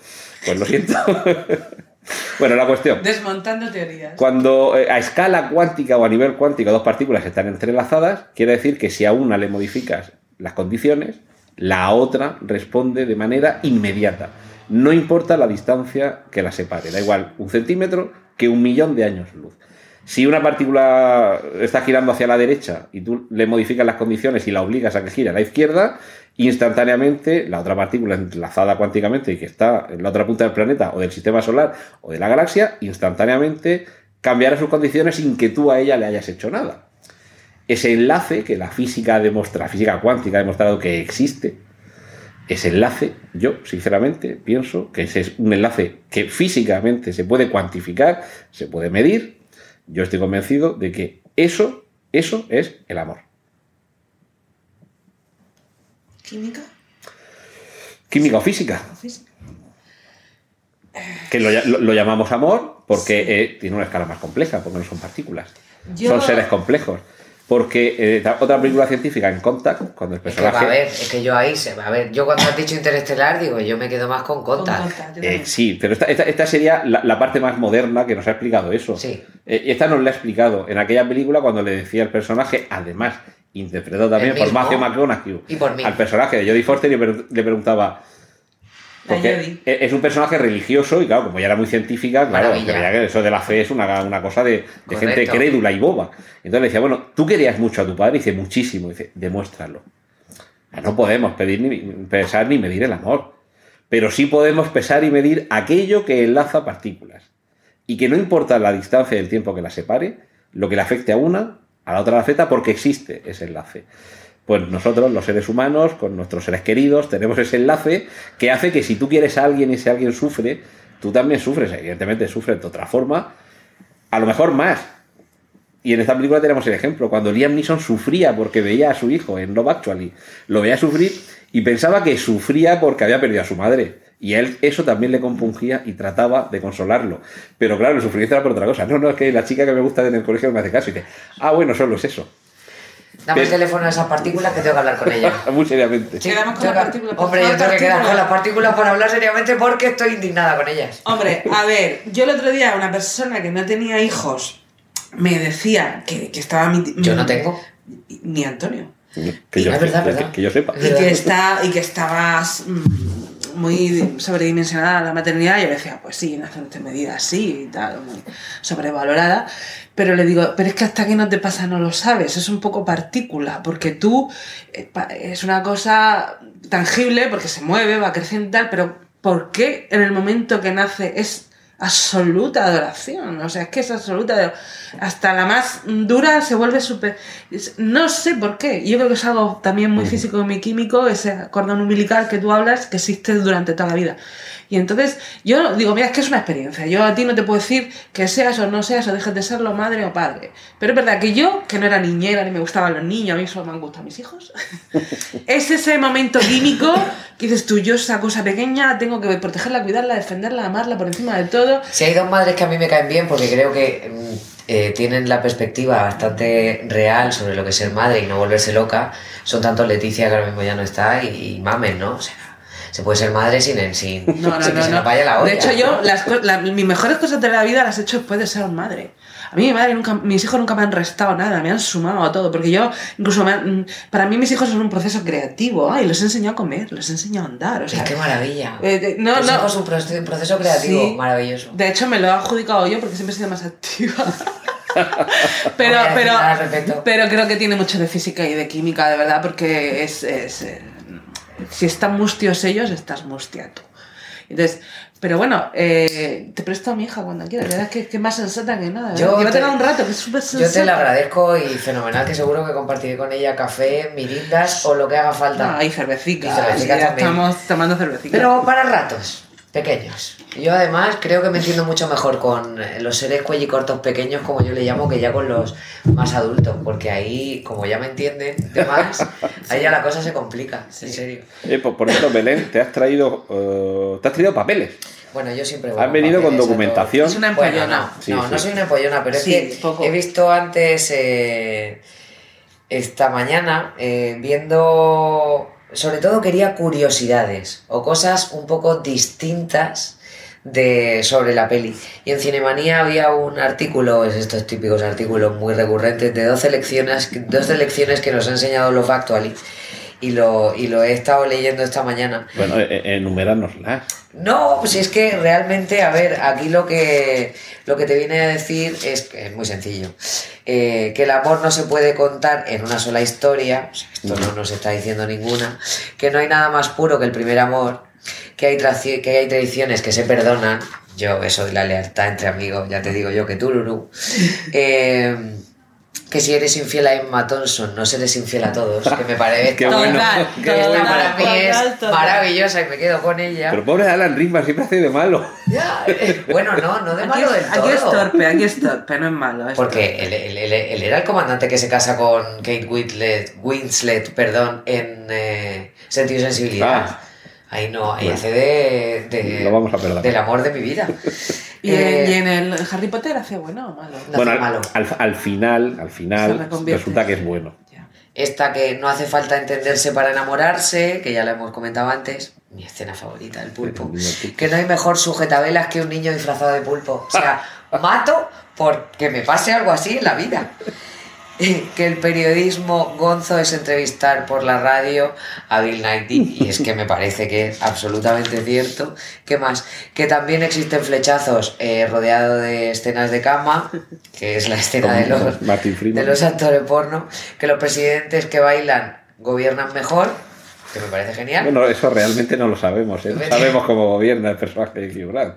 pues lo siento. bueno, la cuestión. Desmontando teorías. Cuando eh, a escala cuántica o a nivel cuántico dos partículas están entrelazadas, quiere decir que si a una le modificas las condiciones, la otra responde de manera inmediata. No importa la distancia que la separe, da igual un centímetro que un millón de años luz. Si una partícula está girando hacia la derecha y tú le modificas las condiciones y la obligas a que gire a la izquierda, instantáneamente la otra partícula enlazada cuánticamente y que está en la otra punta del planeta o del sistema solar o de la galaxia, instantáneamente cambiará sus condiciones sin que tú a ella le hayas hecho nada. Ese enlace que la física demuestra, la física cuántica ha demostrado que existe, ese enlace, yo sinceramente pienso que ese es un enlace que físicamente se puede cuantificar, se puede medir. Yo estoy convencido de que eso, eso es el amor. ¿Química? Química o física, ¿O física? que lo, ll- lo- lo llamamos amor porque eh, tiene una escala más compleja, porque no son partículas. Yo- Son seres complejos. Porque eh, otra película científica en Contact, cuando el Es que, va personaje... a ver, es que yo ahí, se va a ver, yo cuando has dicho interestelar, digo, yo me quedo más con Con Contact. Contact, yo Eh, sí, pero esta, esta- esta sería la, la parte más moderna que nos ha explicado eso. Sí. Eh, y esta nos la ha explicado en aquella película cuando le decía al personaje, además interpretado también por. Matthew McConaughey, Y por mí. al personaje de Jodie Foster y le preguntaba... La Porque e- es un personaje religioso y claro, como ya era muy científica, claro, Maravilla. que eso de la fe es una, una cosa de, de gente crédula y boba. Entonces le decía, bueno, tú querías mucho a tu padre, y dice, muchísimo, y dice, demuéstralo. Ah, No podemos pedir ni pesar ni medir el amor, pero sí podemos pesar y medir aquello que enlaza partículas. Y que no importa la distancia del tiempo que las separe, lo que le afecte a una, a la otra le afecta porque existe ese enlace. Pues nosotros, los seres humanos, con nuestros seres queridos, tenemos ese enlace que hace que si tú quieres a alguien y ese alguien sufre, tú también sufres, evidentemente sufres de otra forma, a lo mejor más. Y en esta película tenemos el ejemplo, cuando Liam Neeson sufría porque veía a su hijo en Love Actually, lo veía sufrir y pensaba que sufría porque había perdido a su madre. Y él eso también le compungía y trataba de consolarlo. Pero claro, el sufrimiento era por otra cosa. No, no, es que la chica que me gusta en el colegio me hace caso y dice, ah, bueno, solo es eso. Dame el teléfono a esa partícula que tengo que hablar con ella. Muy seriamente. Sí. Quedamos con la partícula, Hombre, yo tengo que quedar con las partículas para hablar seriamente porque estoy indignada con ellas. Hombre, a ver, yo el otro día una persona que no tenía hijos me decía que, que estaba mi... Yo no tengo. Ni Antonio. Que yo, verdad, que- verdad. que yo sepa. Y que, está, y que estabas mm, muy sobredimensionada la maternidad. Y yo le decía, pues sí, en bastante medida sí y tal, muy sobrevalorada. Pero le digo, pero es que hasta que no te pasa no lo sabes, es un poco partícula, porque tú eh, es una cosa tangible, porque se mueve, va creciendo y tal, pero ¿por qué en el momento que nace es absoluta adoración? O sea, es que es absoluta. Hasta la más dura se vuelve súper. No sé por qué. Yo creo que es algo también muy físico y muy químico, ese cordón umbilical que tú hablas, que existe durante toda la vida. Y entonces yo digo, mira, es que es una experiencia. Yo a ti no te puedo decir que seas o no seas o dejes de serlo madre o padre. Pero es verdad que yo, que no era niñera ni me gustaban los niños, a mí solo me han gustado mis hijos, es ese momento químico que dices tú, yo esa cosa pequeña tengo que protegerla, cuidarla, defenderla, amarla por encima de todo. Si hay dos madres que a mí me caen bien porque creo que mm, eh, tienen la perspectiva bastante real sobre lo que es ser madre y no volverse loca, son tanto Leticia que ahora mismo ya no está y, y Mamen, ¿no? O sea, se puede ser madre sin, sin, No, no, sin que no. se no. nos vaya la olla. De hecho, yo, las, la- mis mejores cosas de la vida las he hecho después de ser madre. A mí mi madre nunca, mis hijos nunca me han restado nada, me han sumado a todo, porque yo, incluso, han- para mí mis hijos son un proceso creativo, ay, los he enseñado a comer, los he enseñado a andar, o sea, qué maravilla. eh, no, Tus no. hijos, un proceso, un proceso creativo Sí. maravilloso. De hecho, me lo he adjudicado yo porque siempre he sido más activa. pero, pero, pero creo que tiene mucho de física y de química, de verdad, porque es. es, eh, si están mustios ellos, estás mustia tú. Entonces, pero bueno, eh, te presto a mi hija cuando quieras, la verdad es que, que es más sensata que nada. Yo te- un rato, que es súper Yo te lo agradezco y fenomenal que seguro que compartiré con ella café, mirindas o lo que haga falta. Ah, y ya también. estamos tomando cervecica. Pero para ratos, pequeños. Yo además creo que me entiendo mucho mejor con los seres cuellicortos pequeños, como yo le llamo, que ya con los más adultos, porque ahí, como ya me entienden de más, ahí ya la cosa se complica, en serio. Eh, por, por ejemplo, Belén, te has traído, eh, te has traído papeles. Bueno, yo siempre voy Has venido con documentación. Es una Bueno, empollona. no, Sí, no, sí. no soy una empollona, pero Sí, es que poco. he visto antes, eh, esta mañana, eh, viendo, sobre todo quería curiosidades o cosas un poco distintas de, sobre la peli. Y en Cinemanía había un artículo, es estos típicos artículos muy recurrentes, de 12 lecciones, 12 lecciones que nos ha enseñado Love Actually. Y lo, y lo he estado leyendo esta mañana. Bueno, eh, eh, enumerárnoslas. No, pues es que realmente, a ver, aquí lo que, lo que te viene a decir es es muy sencillo. Eh, que el amor no se puede contar en una sola historia, o sea, esto no nos está diciendo ninguna, que no hay nada más puro que el primer amor, que hay, que hay tradiciones que se perdonan, yo eso de la lealtad entre amigos, ya te digo yo que tú, Lulu, Eh, que si eres infiel a Emma Thompson, no serás infiel a todos, que me parece bueno. Que esta bueno. para mí es maravillosa y me quedo con ella. Pero pobre Alan Rickman siempre hace de malo. Ya, eh, bueno, no, no de Aquí, malo del aquí es torpe, aquí es torpe, no es malo. es Porque él, él- él- él era el comandante que se casa con Kate Winslet, Winslet perdón, en eh, Sentido y Sensibilidad. Ah. Ahí no, ahí Bueno. hace de, de- Lo vamos a perdonar. del amor de mi vida. Y, en, Eh, y en el Harry Potter hace bueno o malo. No bueno, al, malo. al- al final, al final resulta que es bueno. Ya. Esta que no hace falta entenderse para enamorarse, que ya la hemos comentado antes. Mi escena favorita, el pulpo. Que no hay mejor sujetabelas que un niño disfrazado de pulpo. O sea, mato porque me pase algo así en la vida. Que el periodismo gonzo es entrevistar por la radio a Bill Nighy. Y es que me parece que es absolutamente cierto. ¿Qué más? Que también existen flechazos eh, rodeado de escenas de cama, que es la escena de los, de los actores porno. Que los presidentes que bailan gobiernan mejor, que me parece genial. Bueno, eso realmente no lo sabemos. ¿eh? No sabemos cómo gobierna el personaje de Hugh Grant.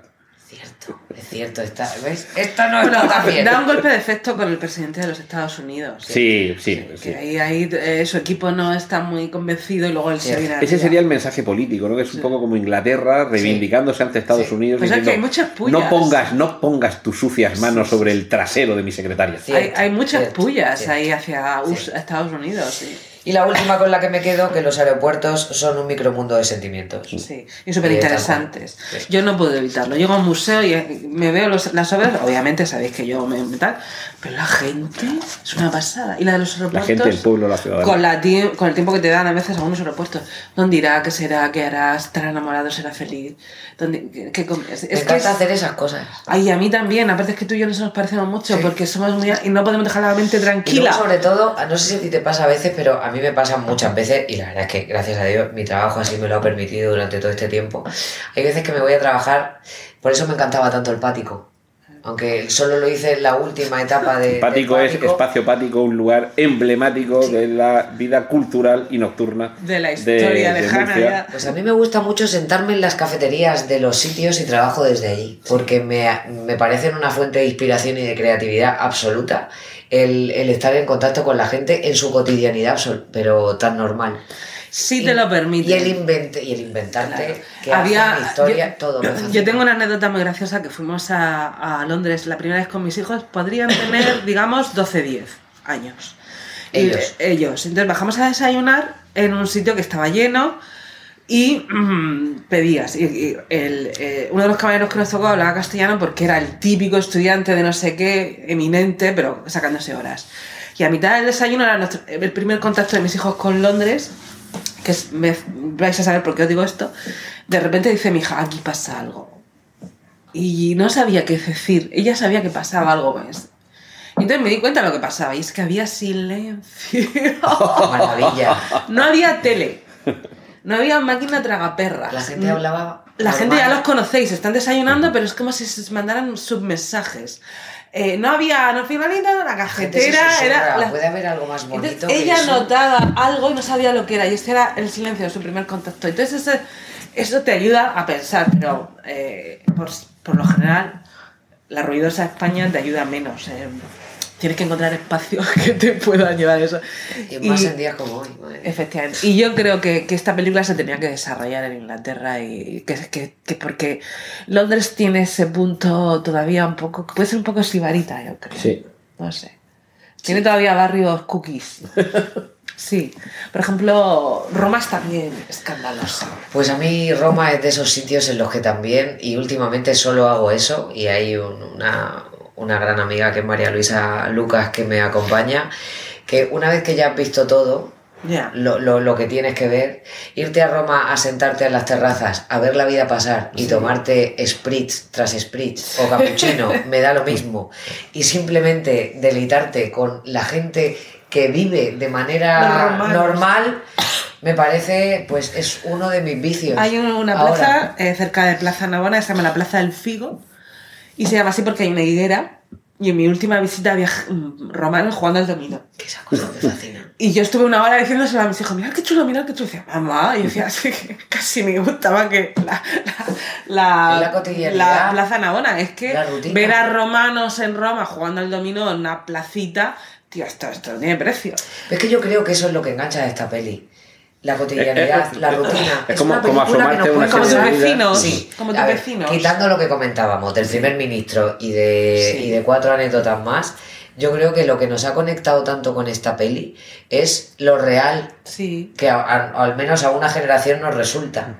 Cierto, es cierto. Está, ¿ves? Esto no Bueno, está bien. da un golpe de efecto con el presidente de los Estados Unidos. Sí, sí. Ahí, ahí eh, su equipo no está muy convencido y luego él Sí, se viene Ese arriba. sería el mensaje político, ¿no? Que es un poco como Inglaterra reivindicándose ante Estados. Unidos. Pues es que diciendo, hay muchas pullas. No pongas, no pongas tus sucias manos sobre el trasero de mi secretaria. Hay, hay muchas cierto, pullas cierto. ahí hacia US-. Estados Unidos. Sí. Y la última con la que me quedo, que los aeropuertos son un micromundo de sentimientos. Sí, y súper interesantes. Sí. Yo no puedo evitarlo. Llego a un museo y eh, me veo los- las obras, obviamente sabéis que yo me tal, pero la gente es una pasada. Y la de los La aeropuertos. gente, el pueblo, la ciudad. Con, la con el tiempo que te dan a veces algunos aeropuertos. ¿Dónde irá? ¿Qué será? ¿Qué harás? ¿Estará enamorado? ¿Será feliz? ¿Dónde, qué, qué es, Me es que encanta es- hacer esas cosas. Ay, a mí también. Aparte es que tú y yo nos parecemos mucho Sí. porque somos muy... Y no podemos dejar la mente Y luego, tranquila. sobre todo, no sé si a ti te pasa a veces, pero a mí me pasa muchas veces, y la verdad es que gracias a Dios mi trabajo así me lo ha permitido durante todo este tiempo. Hay veces que me voy a trabajar, por eso me encantaba tanto el pático. Aunque solo lo hice en la última etapa de. del Pático es pático. espacio pático, un lugar emblemático de la vida cultural y nocturna De la historia lejana Murcia. ya. Pues a mí me gusta mucho sentarme en las cafeterías de los sitios y trabajo desde allí, porque me, me parecen una fuente de inspiración y de creatividad absoluta el, el estar en contacto con la gente en su cotidianidad, pero tan normal. Sí te lo permite. Y el, y el inventarte, que Había historia, yo, todo. yo tengo una anécdota muy graciosa que fuimos a, a Londres la primera vez con mis hijos. Podrían tener, digamos, 12, 10 años. Ellos. ellos. Entonces bajamos a desayunar en un sitio que estaba lleno y mm, pedías. Y, y el, eh, uno de los caballeros que nos tocó hablaba castellano porque era el típico estudiante de no sé qué, eminente, pero sacándose horas. Y a mitad del desayuno era nuestro- el primer contacto de mis hijos con Londres que es, me- vais a saber por qué os digo esto, de repente dice mi hija, aquí pasa algo. Y no sabía qué decir, ella sabía que pasaba algo. Y entonces me di cuenta de lo que pasaba, y es que había silencio. Maravilla. no había tele, no había máquina tragaperras. La gente hablaba. La gente ya normal. los conocéis, están desayunando, pero es como si se mandaran submensajes. Eh, no había, no finalita, la cajetera, era. la- Puede haber algo más bonito. entonces, ella eso? notaba algo y no sabía lo que era, y este era el silencio de su primer contacto. Entonces, ese- eso te ayuda a pensar, pero eh, por, por lo general, la ruidosa España te ayuda menos. eh. Tienes que encontrar espacios que te puedan llevar a eso. Y más en días como hoy. madre. Efectivamente. Y yo creo que, que esta película se tenía que desarrollar en Inglaterra y que, que, que porque Londres tiene ese punto todavía un poco, puede ser un poco sibarita, yo creo. Sí. No sé. Tiene todavía barrios cookies. Sí. Por ejemplo, Roma es también escandalosa. Pues a mí Roma es de esos sitios en los que también, y últimamente solo hago eso, y hay un- una, una gran amiga que es María Luisa Lucas que me acompaña, que una vez que ya has visto todo, lo, lo- lo que tienes que ver, irte a Roma a sentarte en las terrazas, a ver la vida pasar y tomarte spritz tras spritz o cappuccino, me da lo mismo, y simplemente deleitarte con la gente que vive de manera Normal. normal, me parece, pues es uno de mis vicios. Hay un- una plaza eh, cerca de Plaza Navona que se llama la Plaza del Figo y se llama así porque hay una higuera y en mi última visita había romanos jugando al dominó. Que esa cosa me fascina. Y yo estuve una hora diciéndoselo a mis hijos, mirad qué chulo, mirad qué chulo. Y decía, mamá, y yo decía, "Sí, que casi me gustaba que la, la, la la Plaza Navona. Es que ver a romanos en Roma jugando al dominó en una placita, tío, esto, esto no tiene precio. Es que yo creo que eso es lo que engancha de esta peli. La cotidianidad, Eh, eh, la rutina. es como- una como película que nos asomarte una Como vida. vecinos. Sí, Como tus vecinos. quitando lo que comentábamos del primer ministro y de, Sí. y de cuatro anécdotas más, yo creo que lo que nos ha conectado tanto con esta peli es lo real Sí. que a- a- al menos a una generación nos resulta.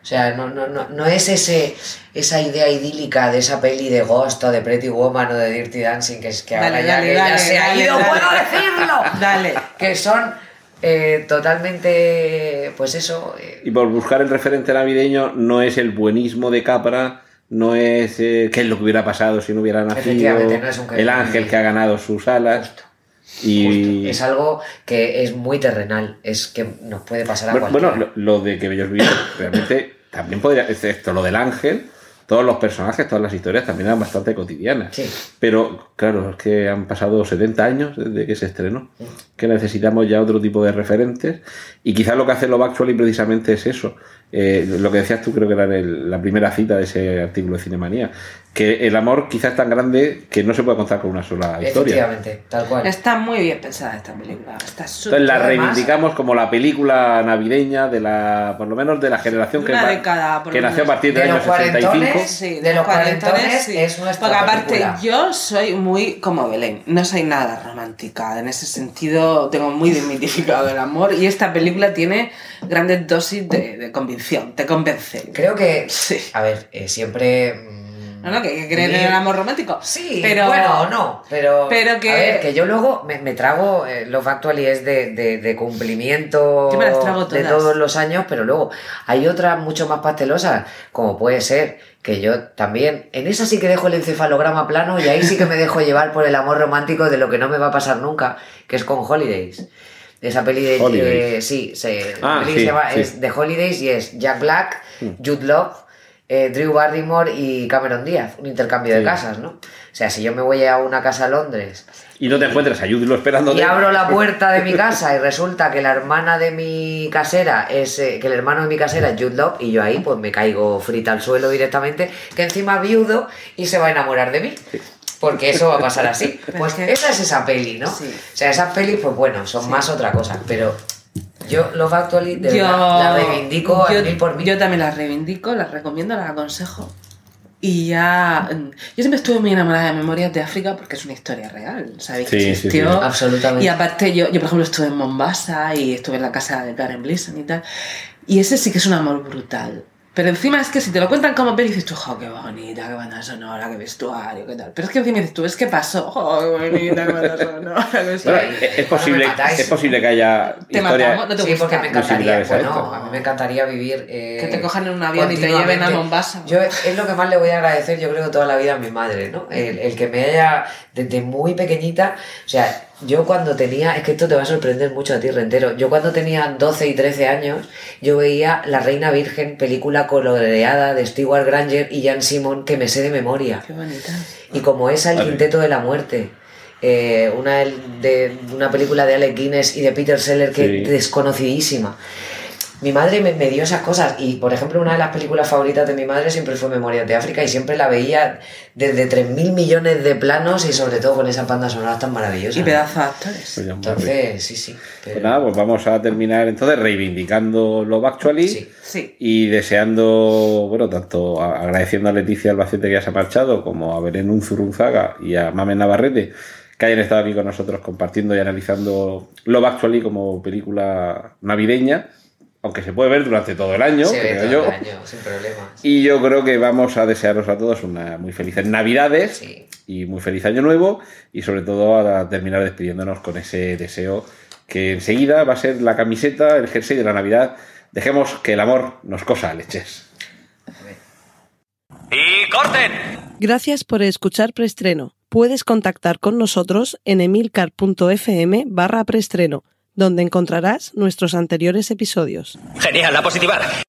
O sea, no, no, no, no es ese, esa idea idílica de esa peli de Ghost o de Pretty Woman o de Dirty Dancing, que es que ahora Dale, ya, dale, ya dale, se ha dale, ido, dale. puedo decirlo. Dale. Que son eh, totalmente, pues eso, eh, Y por buscar el referente navideño no es el buenismo de Capra, no es eh, qué es lo que hubiera pasado si no hubiera nacido no es un el ángel que ha ganado sus alas. Justo. Y es algo que es muy terrenal, es que nos puede pasar a bueno, cualquiera. bueno, lo, lo de que Bellos Viven realmente también podría, excepto lo del ángel, todos los personajes, todas las historias también eran bastante cotidianas. Sí. Pero claro, es que han pasado 70 años desde que se estrenó, que necesitamos ya otro tipo de referentes y quizás lo que hace Love Actually precisamente es eso. Eh, lo que decías tú creo que era en el- la primera cita de ese artículo de Cinemanía, que el amor quizás es tan grande que no se puede contar con una sola historia. Efectivamente, tal cual. Está muy bien pensada esta película. Está súper Entonces la reivindicamos como la película navideña de la, por lo menos de la generación que, Una va- década, por que lo nació a partir De del año los cuarentones, 65. Sí, de los cuarentones es nuestra Porque aparte película. yo soy muy como Belén, no soy nada romántica. En ese sentido tengo muy desmitificado el amor y esta película tiene grandes dosis de, de convicción, te convence. Creo que, Sí. a ver, eh, siempre... mm, No, no, que, que creen en el amor romántico. Sí, pero bueno, o no, pero, pero que- a ver, que yo luego me, me trago eh, Love Actually es de, de, de cumplimiento Yo me las trago de todos los años, pero luego hay otras mucho más pastelosas, como puede ser que yo también, en esa sí que dejo el encefalograma plano y ahí sí que me dejo llevar por el amor romántico de lo que no me va a pasar nunca, que es con Holidays. Esa peli de... Holidays. eh, sí, se, Ah, la peli sí, se llama sí. es The Holidays y es Jack Black, Jude Law, eh, Drew Barrymore y Cameron Díaz, un intercambio de casas, ¿no? O sea, si yo me voy a una casa a Londres Y no te encuentras a Jude esperando y abro la puerta de mi casa y resulta que la hermana de mi casera es eh, que el hermano de mi casera es Jude Law y yo ahí pues me caigo frita al suelo directamente, que encima viudo y se va a enamorar de mí. Porque eso va a pasar así. Pues esa es esa peli, ¿no? Sí. O sea, esas pelis, pues bueno, son más otra cosa. Pero yo Love Actually de yo verdad, la reivindico yo, al mil por mil. yo también las reivindico, las recomiendo, las aconsejo. Y ya. mm, Yo siempre estuve muy enamorada de Memorias de África porque es una historia real. ¿Sabéis que Sí, sí, existió? sí. Absolutamente. Y aparte, yo, yo, por ejemplo, estuve en Mombasa y estuve en la casa de Karen Blisson y tal. Y ese sí que es un amor brutal. Pero encima es que si te lo cuentan como peli, dices tú, jo, qué bonita, qué banda sonora, qué vestuario, qué tal. Pero es que encima dices tú, es que pasó, jo, qué bonita, qué banda sonora, qué Bueno, vestuario. es, es posible, No es posible que haya Te historias- matamos, no te sí, gusta. porque me encantaría. similares a Bueno, mí me encantaría vivir. eh, Que te cojan en un avión y te lleven a. Mombasa. Yo es lo que más le voy a agradecer, yo creo que toda la vida a mi madre, ¿no? El, el que me haya, desde muy pequeñita, o sea, yo cuando tenía, es que esto te va a sorprender mucho a ti, Rentero, yo cuando tenía 12 y 13 años, yo veía La Reina Virgen, película coloreada de Stewart Granger y Jan Simon, que me sé de memoria. Qué bonita. Y como esa, El. Quinteto de la Muerte. eh, una de, una película de Alec Guinness y de Peter Seller que Sí. desconocidísima. Mi madre me, me dio esas cosas y, por ejemplo, una de las películas favoritas de mi madre siempre fue Memorias de África y siempre la veía desde 3.000 millones de planos y sobre todo con esas bandas sonoras tan maravillosas. Y pedazos de actores. Pues. Entonces, sí, sí. pero- Pues nada, pues vamos a terminar entonces reivindicando Love Actually Sí. Sí. y deseando, bueno, tanto agradeciendo a Leticia Albacete que ya se ha marchado, como a Belén Unzurunzaga y a Mamen Navarrete que hayan estado aquí con nosotros compartiendo y analizando Love Actually como película navideña, aunque se puede ver durante todo el año, se ve creo todo yo. el año, sin problemas. Y yo creo que vamos a desearos a todos una muy felices Navidades Sí. y muy feliz Año Nuevo y sobre todo a terminar despidiéndonos con ese deseo que enseguida va a ser la camiseta, el jersey de la Navidad. Dejemos que el amor nos cosa leches. ¡Y corten! Gracias por escuchar Preestreno. Puedes contactar con nosotros en emilcar.fm barra preestreno, donde encontrarás nuestros anteriores episodios. Genial, a positivar.